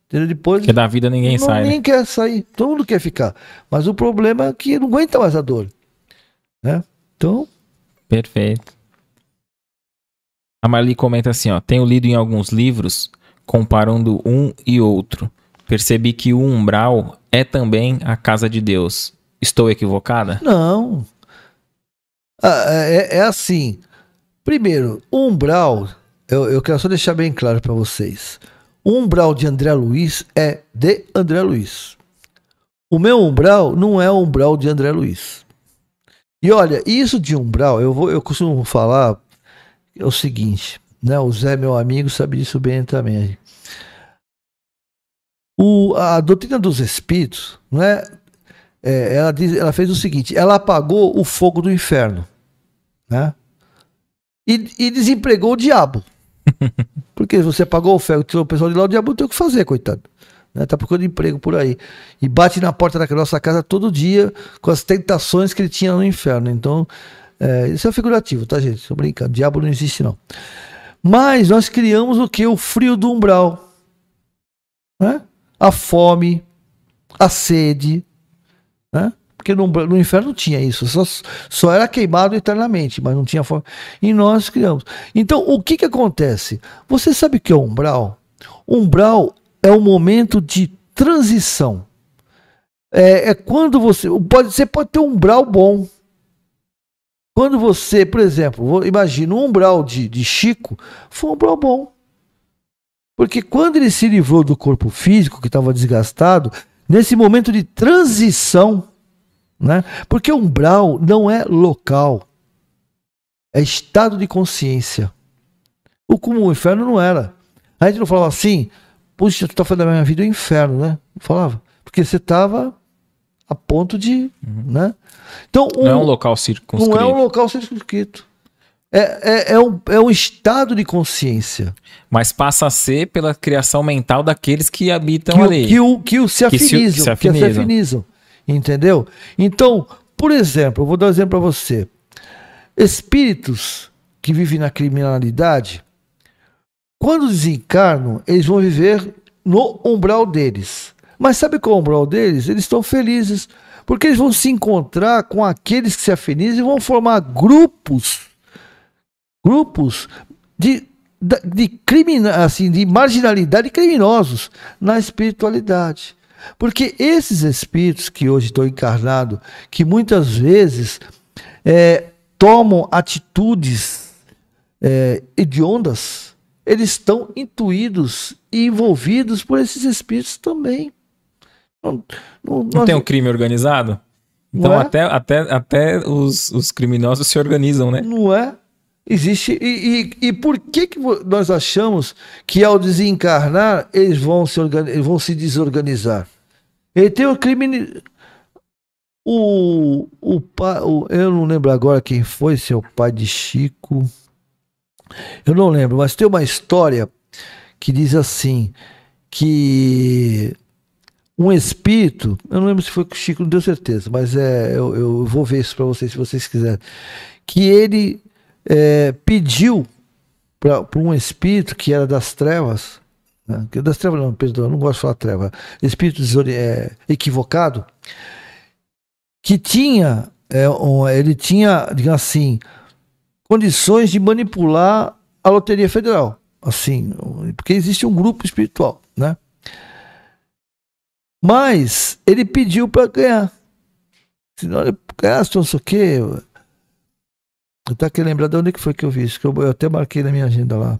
S2: Entendeu? Depois.
S1: Porque da vida ninguém
S2: não,
S1: sai.
S2: Ninguém né? quer sair. Todo mundo quer ficar. Mas o problema é que não aguenta mais a dor. Né? Então.
S1: Perfeito. A Marli comenta assim: ó, tenho lido em alguns livros comparando um e outro. Percebi que o umbral é também a casa de Deus. Estou equivocada?
S2: Não. Ah, é, é assim. Primeiro, o umbral eu, eu quero só deixar bem claro para vocês. O umbral de André Luiz é de André Luiz. O meu umbral não é o umbral de André Luiz. E olha, isso de umbral, eu, vou, eu costumo falar é o seguinte, né? O Zé, meu amigo, sabe disso bem também. O, a doutrina dos espíritos, né? É, ela, diz, ela fez o seguinte: ela apagou o fogo do inferno, né? E, e desempregou o diabo. Porque você pagou o ferro, tirou o pessoal de lá, o diabo tem o que fazer, coitado. Né? Tá procurando emprego por aí. E bate na porta da nossa casa todo dia com as tentações que ele tinha no inferno. Então, é, isso é figurativo, tá, gente? Tô brincando. Diabo não existe, não. Mas nós criamos o que? O frio do umbral. Né? A fome, a sede, né? Porque no, no inferno tinha isso, só, só era queimado eternamente, mas não tinha forma. E nós criamos. Então, o que, que acontece? Você sabe o que é umbral? Umbral é um momento de transição. É, é quando você pode, você pode ter um umbral bom. Quando você, por exemplo, imagina um umbral de, de Chico, foi um umbral bom. Porque quando ele se livrou do corpo físico, que estava desgastado, nesse momento de transição, né? Porque umbral não é local, é estado de consciência. O como o inferno não era. A gente não falava assim, puxa, tu está fazendo da minha vida o inferno, né? Não falava. Porque você estava a ponto de. Uhum. Né?
S1: Então, um, não é um local circunscrito.
S2: Não é um local circunscrito. É, é, é, um, é um estado de consciência.
S1: Mas passa a ser pela criação mental daqueles que habitam que, ali.
S2: Que, o, que o se afinizam. Que se, se afinizam. Que se afinizam. Entendeu? Então, por exemplo, eu vou dar um exemplo para você. Espíritos que vivem na criminalidade, quando desencarnam, eles vão viver no umbral deles. Mas sabe qual é o umbral deles? Eles estão felizes, porque eles vão se encontrar com aqueles que se afinizam e vão formar grupos, grupos de, de, crimina, assim, de marginalidade criminosos na espiritualidade. Porque esses espíritos que hoje estão encarnados, que muitas vezes é, tomam atitudes é, hediondas, eles estão intuídos e envolvidos por esses espíritos também.
S1: Não, não, não tem um crime organizado? Então é? até, até, até os, os criminosos se organizam, né?
S2: Não é? Existe. E, e, e, por que, que nós achamos que ao desencarnar eles vão se, organi vão se desorganizar? Ele tem o crime. O, o, o, eu não lembro agora quem foi, se é o pai de Chico. Eu não lembro, mas tem uma história que diz assim: que um espírito, eu não lembro se foi com o Chico, não tenho certeza, mas é, eu, eu vou ver isso para vocês se vocês quiserem. Que ele é, pediu para um espírito que era das trevas, né, que das trevas não, perdão, não gosto de falar treva, espírito é, equivocado, que tinha, é, um, ele tinha, digamos assim, condições de manipular a Loteria Federal, assim, porque existe um grupo espiritual, né? Mas ele pediu para ganhar. Se não ele ganhasse, não sei o quê. Eu até querendo lembrar de onde que foi que eu vi isso, que eu, eu até marquei na minha agenda lá.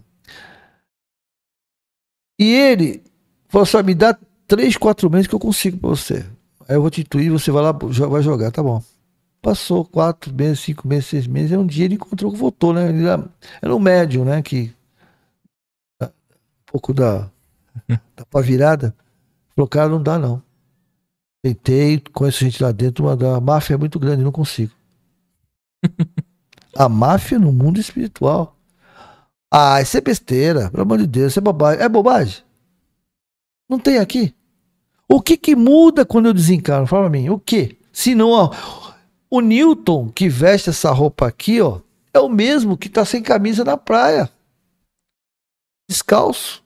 S2: E ele falou assim: me dá três, quatro meses que eu consigo para você. Aí eu vou te intuir, você vai lá, vai jogar, tá bom. Passou quatro meses, cinco meses, seis meses, e um dia ele encontrou que voltou, né? Ele era, era um médium, né? Que um pouco da, da pá virada. Falou, cara, não dá não. Tentei, conheço gente lá dentro, mas a máfia é muito grande, não consigo. a máfia no mundo espiritual. Ah, isso é besteira, pelo amor de Deus, isso é bobagem. É bobagem? Não tem aqui. O que que muda quando eu desencarno? Fala pra mim, o que? Se não, ó, o Newton que veste essa roupa aqui, ó, é o mesmo que tá sem camisa na praia. Descalço.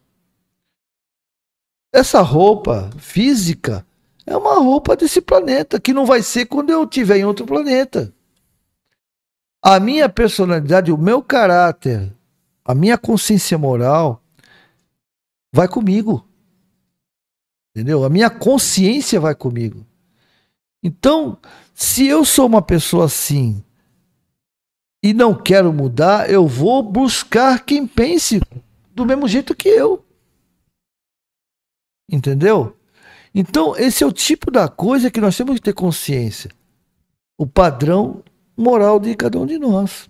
S2: Essa roupa física é uma roupa desse planeta, que não vai ser quando eu estiver em outro planeta. A minha personalidade, o meu caráter, a minha consciência moral vai comigo. Entendeu? A minha consciência vai comigo. Então, se eu sou uma pessoa assim e não quero mudar, eu vou buscar quem pense do mesmo jeito que eu. Entendeu? Então, esse é o tipo da coisa que nós temos que ter consciência. O padrão moral de cada um de nós.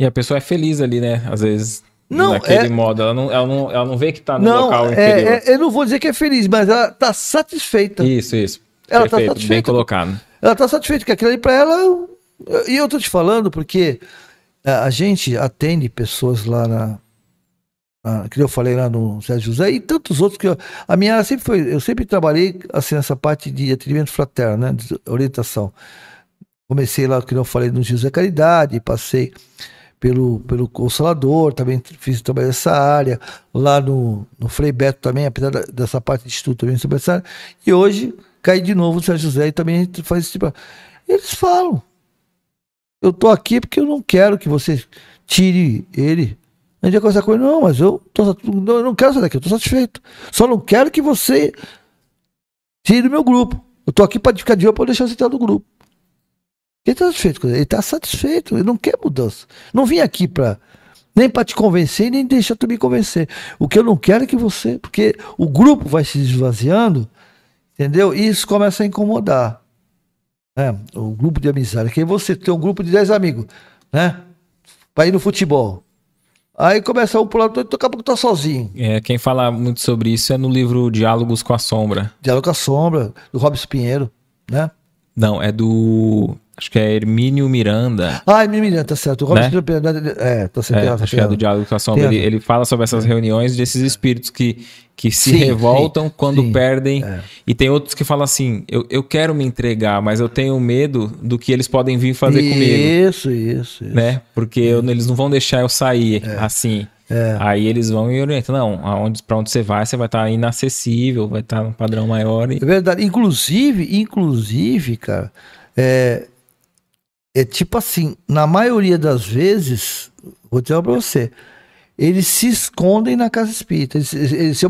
S1: E a pessoa é feliz ali, né? Às vezes,
S2: não,
S1: naquele é... modo. Ela não, ela, não, ela não vê que está no
S2: não,
S1: local
S2: é, inferior. É, eu não vou dizer que é feliz, mas ela está satisfeita.
S1: Isso, isso.
S2: Ela está satisfeita.
S1: Bem colocado.
S2: Ela está satisfeita, porque aquilo ali para ela... E eu tô te falando porque a gente atende pessoas lá na, ah, que eu falei lá no Sérgio José, e tantos outros que eu, a minha área sempre foi, eu sempre trabalhei assim nessa parte de atendimento fraterno, né, de orientação. Comecei lá, que eu falei no José Caridade, passei pelo, pelo Consolador, também fiz trabalho nessa área, lá no, no Frei Beto também, apesar da, dessa parte de estudo também sobre essa área, e hoje caí de novo no Sérgio José e também a gente faz esse tipo. Eles falam, eu tô aqui porque eu não quero que você tire ele a gente ia conversar com ele, não, mas eu, tô, eu não quero sair daqui, eu estou satisfeito. Só não quero que você tire do meu grupo. Eu estou aqui para ficar de olho para deixar você entrar no grupo. Ele está satisfeito, ele está satisfeito, ele não quer mudança. Não vim aqui para nem para te convencer, nem deixar tu me convencer. O que eu não quero é que você, porque o grupo vai se esvaziando, entendeu? E isso começa a incomodar. Né? O grupo de amizade. Que você tem um grupo de 10 amigos, né? Para ir no futebol. Aí começa um pular, daqui a pouco tá sozinho.
S1: É, quem fala muito sobre isso é no livro Diálogos com a Sombra.
S2: Diálogo com a Sombra, do Robson Pinheiro, né?
S1: Não, é do Acho que é Hermínio Miranda.
S2: Ah, Hermínio Miranda, tá certo. O Robert né? Miranda, é, tá certo.
S1: É, acho que é do Diálogo com a Sombra. Ele, ele, fala sobre essas reuniões desses espíritos que, que se sim, revoltam sim, quando sim, perdem. É. E tem outros que falam assim: eu, eu quero me entregar, mas eu tenho medo do que eles podem vir fazer
S2: isso,
S1: comigo.
S2: Isso, isso.
S1: Né? Porque eu, eles não vão deixar eu sair é. assim. É. Aí eles vão e orientam. Não, aonde, pra onde você vai, você vai estar tá inacessível, vai estar tá num padrão maior. E...
S2: É verdade. Inclusive, inclusive, cara, é, é tipo assim, na maioria das vezes, vou dizer para você, eles se escondem na casa espírita. Eles, eles.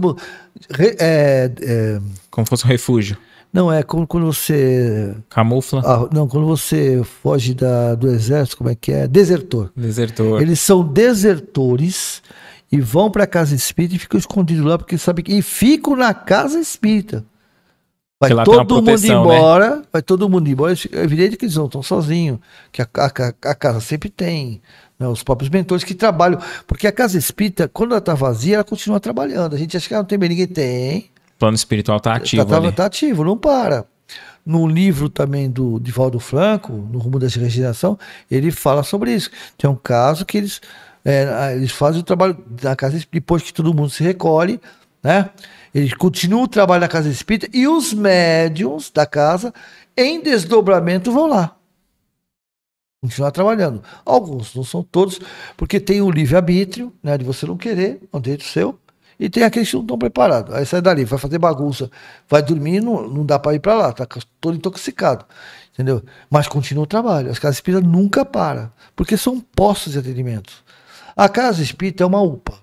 S2: É,
S1: é, Como fosse um refúgio.
S2: Não, é quando, quando você.
S1: Camufla?
S2: Ah, não, quando você foge da, do exército, como é que é? Desertor.
S1: Desertor.
S2: Eles são desertores e vão para a casa espírita e ficam escondidos lá, porque sabe que. E ficam na casa espírita. Vai todo mundo né? embora, né? vai todo mundo embora. É evidente que eles não estão sozinhos, que a, a, a casa sempre tem né, os próprios mentores que trabalham. Porque a casa espírita, quando ela está vazia, ela continua trabalhando. A gente acha que não tem bem ninguém. Tem.
S1: O plano espiritual está ativo.
S2: Está tá, tá ativo, não para. No livro também do Divaldo Franco, No Rumo da Regeneração, ele fala sobre isso. Tem um caso que eles, é, eles fazem o trabalho da casa depois que todo mundo se recolhe, né? Ele continua o trabalho da casa espírita e os médiums da casa, em desdobramento, vão lá. Continuar trabalhando. Alguns, não são todos, porque tem o livre-arbítrio, né, de você não querer, é um direito seu, e tem aqueles que não estão preparados. Aí sai dali, vai fazer bagunça, vai dormir, não, não dá para ir para lá, tá todo intoxicado. Entendeu? Mas continua o trabalho. As casas espíritas nunca param, porque são postos de atendimento. A casa espírita é uma UPA.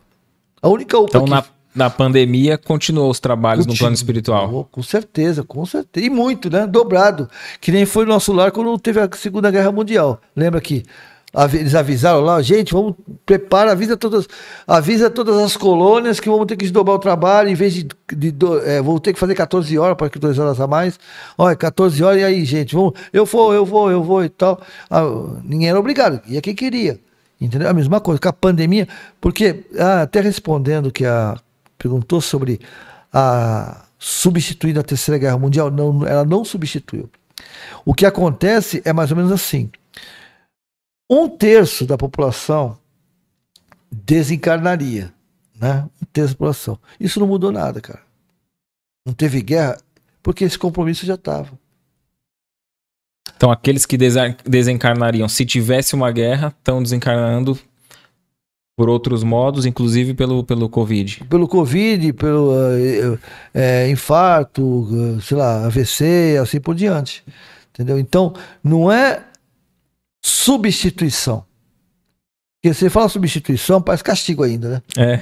S2: A única UPA
S1: então, que... na na pandemia, continuou os trabalhos Continua, no plano espiritual.
S2: Com certeza, com certeza. E muito, né? Dobrado. Que nem foi no nosso lar quando teve a Segunda Guerra Mundial. Lembra que eles avisaram lá, gente, vamos preparar, avisa todas, avisa todas as colônias que vamos ter que desdobrar o trabalho, em vez de, de, de é, vou ter que fazer 14 horas, para que 2 horas a mais. Olha, 14 horas, e aí, gente, vamos, eu vou, eu vou, eu vou e tal. Ah, ninguém era obrigado, ia quem queria. Entendeu? A mesma coisa com a pandemia, porque, ah, até respondendo que a perguntou sobre a substituir da Terceira Guerra Mundial. Não, ela não substituiu. O que acontece é mais ou menos assim: um terço da população desencarnaria, né? Um terço da população. Isso não mudou nada, cara. Não teve guerra porque esse compromisso já estava.
S1: Então, aqueles que desencarnariam, se tivesse uma guerra, estão desencarnando por outros modos, inclusive pelo, pelo Covid.
S2: Pelo Covid, pelo é, infarto, sei lá, AVC, assim por diante. Entendeu? Então, não é substituição. Porque você fala substituição, parece castigo ainda, né?
S1: É.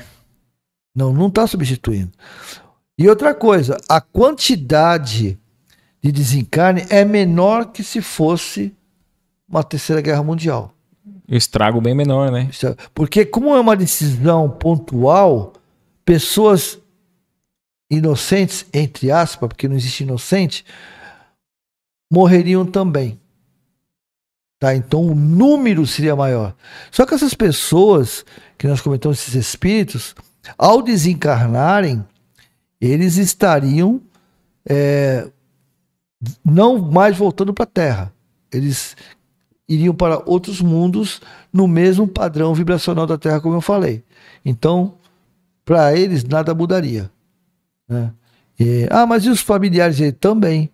S2: Não, não está substituindo. E outra coisa, a quantidade de desencarne é menor que se fosse uma terceira guerra mundial.
S1: O estrago bem menor, né?
S2: Porque como é uma decisão pontual, pessoas inocentes, entre aspas, porque não existe inocente, morreriam também. Tá? Então o número seria maior. Só que essas pessoas, que nós comentamos, esses espíritos, ao desencarnarem, eles estariam é, não mais voltando para a Terra. Eles iriam para outros mundos no mesmo padrão vibracional da Terra, como eu falei. Então, para eles, nada mudaria. Né? E, ah, mas e os familiares dele? Também.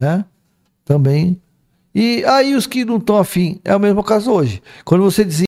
S2: Né? Também. E aí os que não estão afim, é o mesmo caso hoje. Quando você diz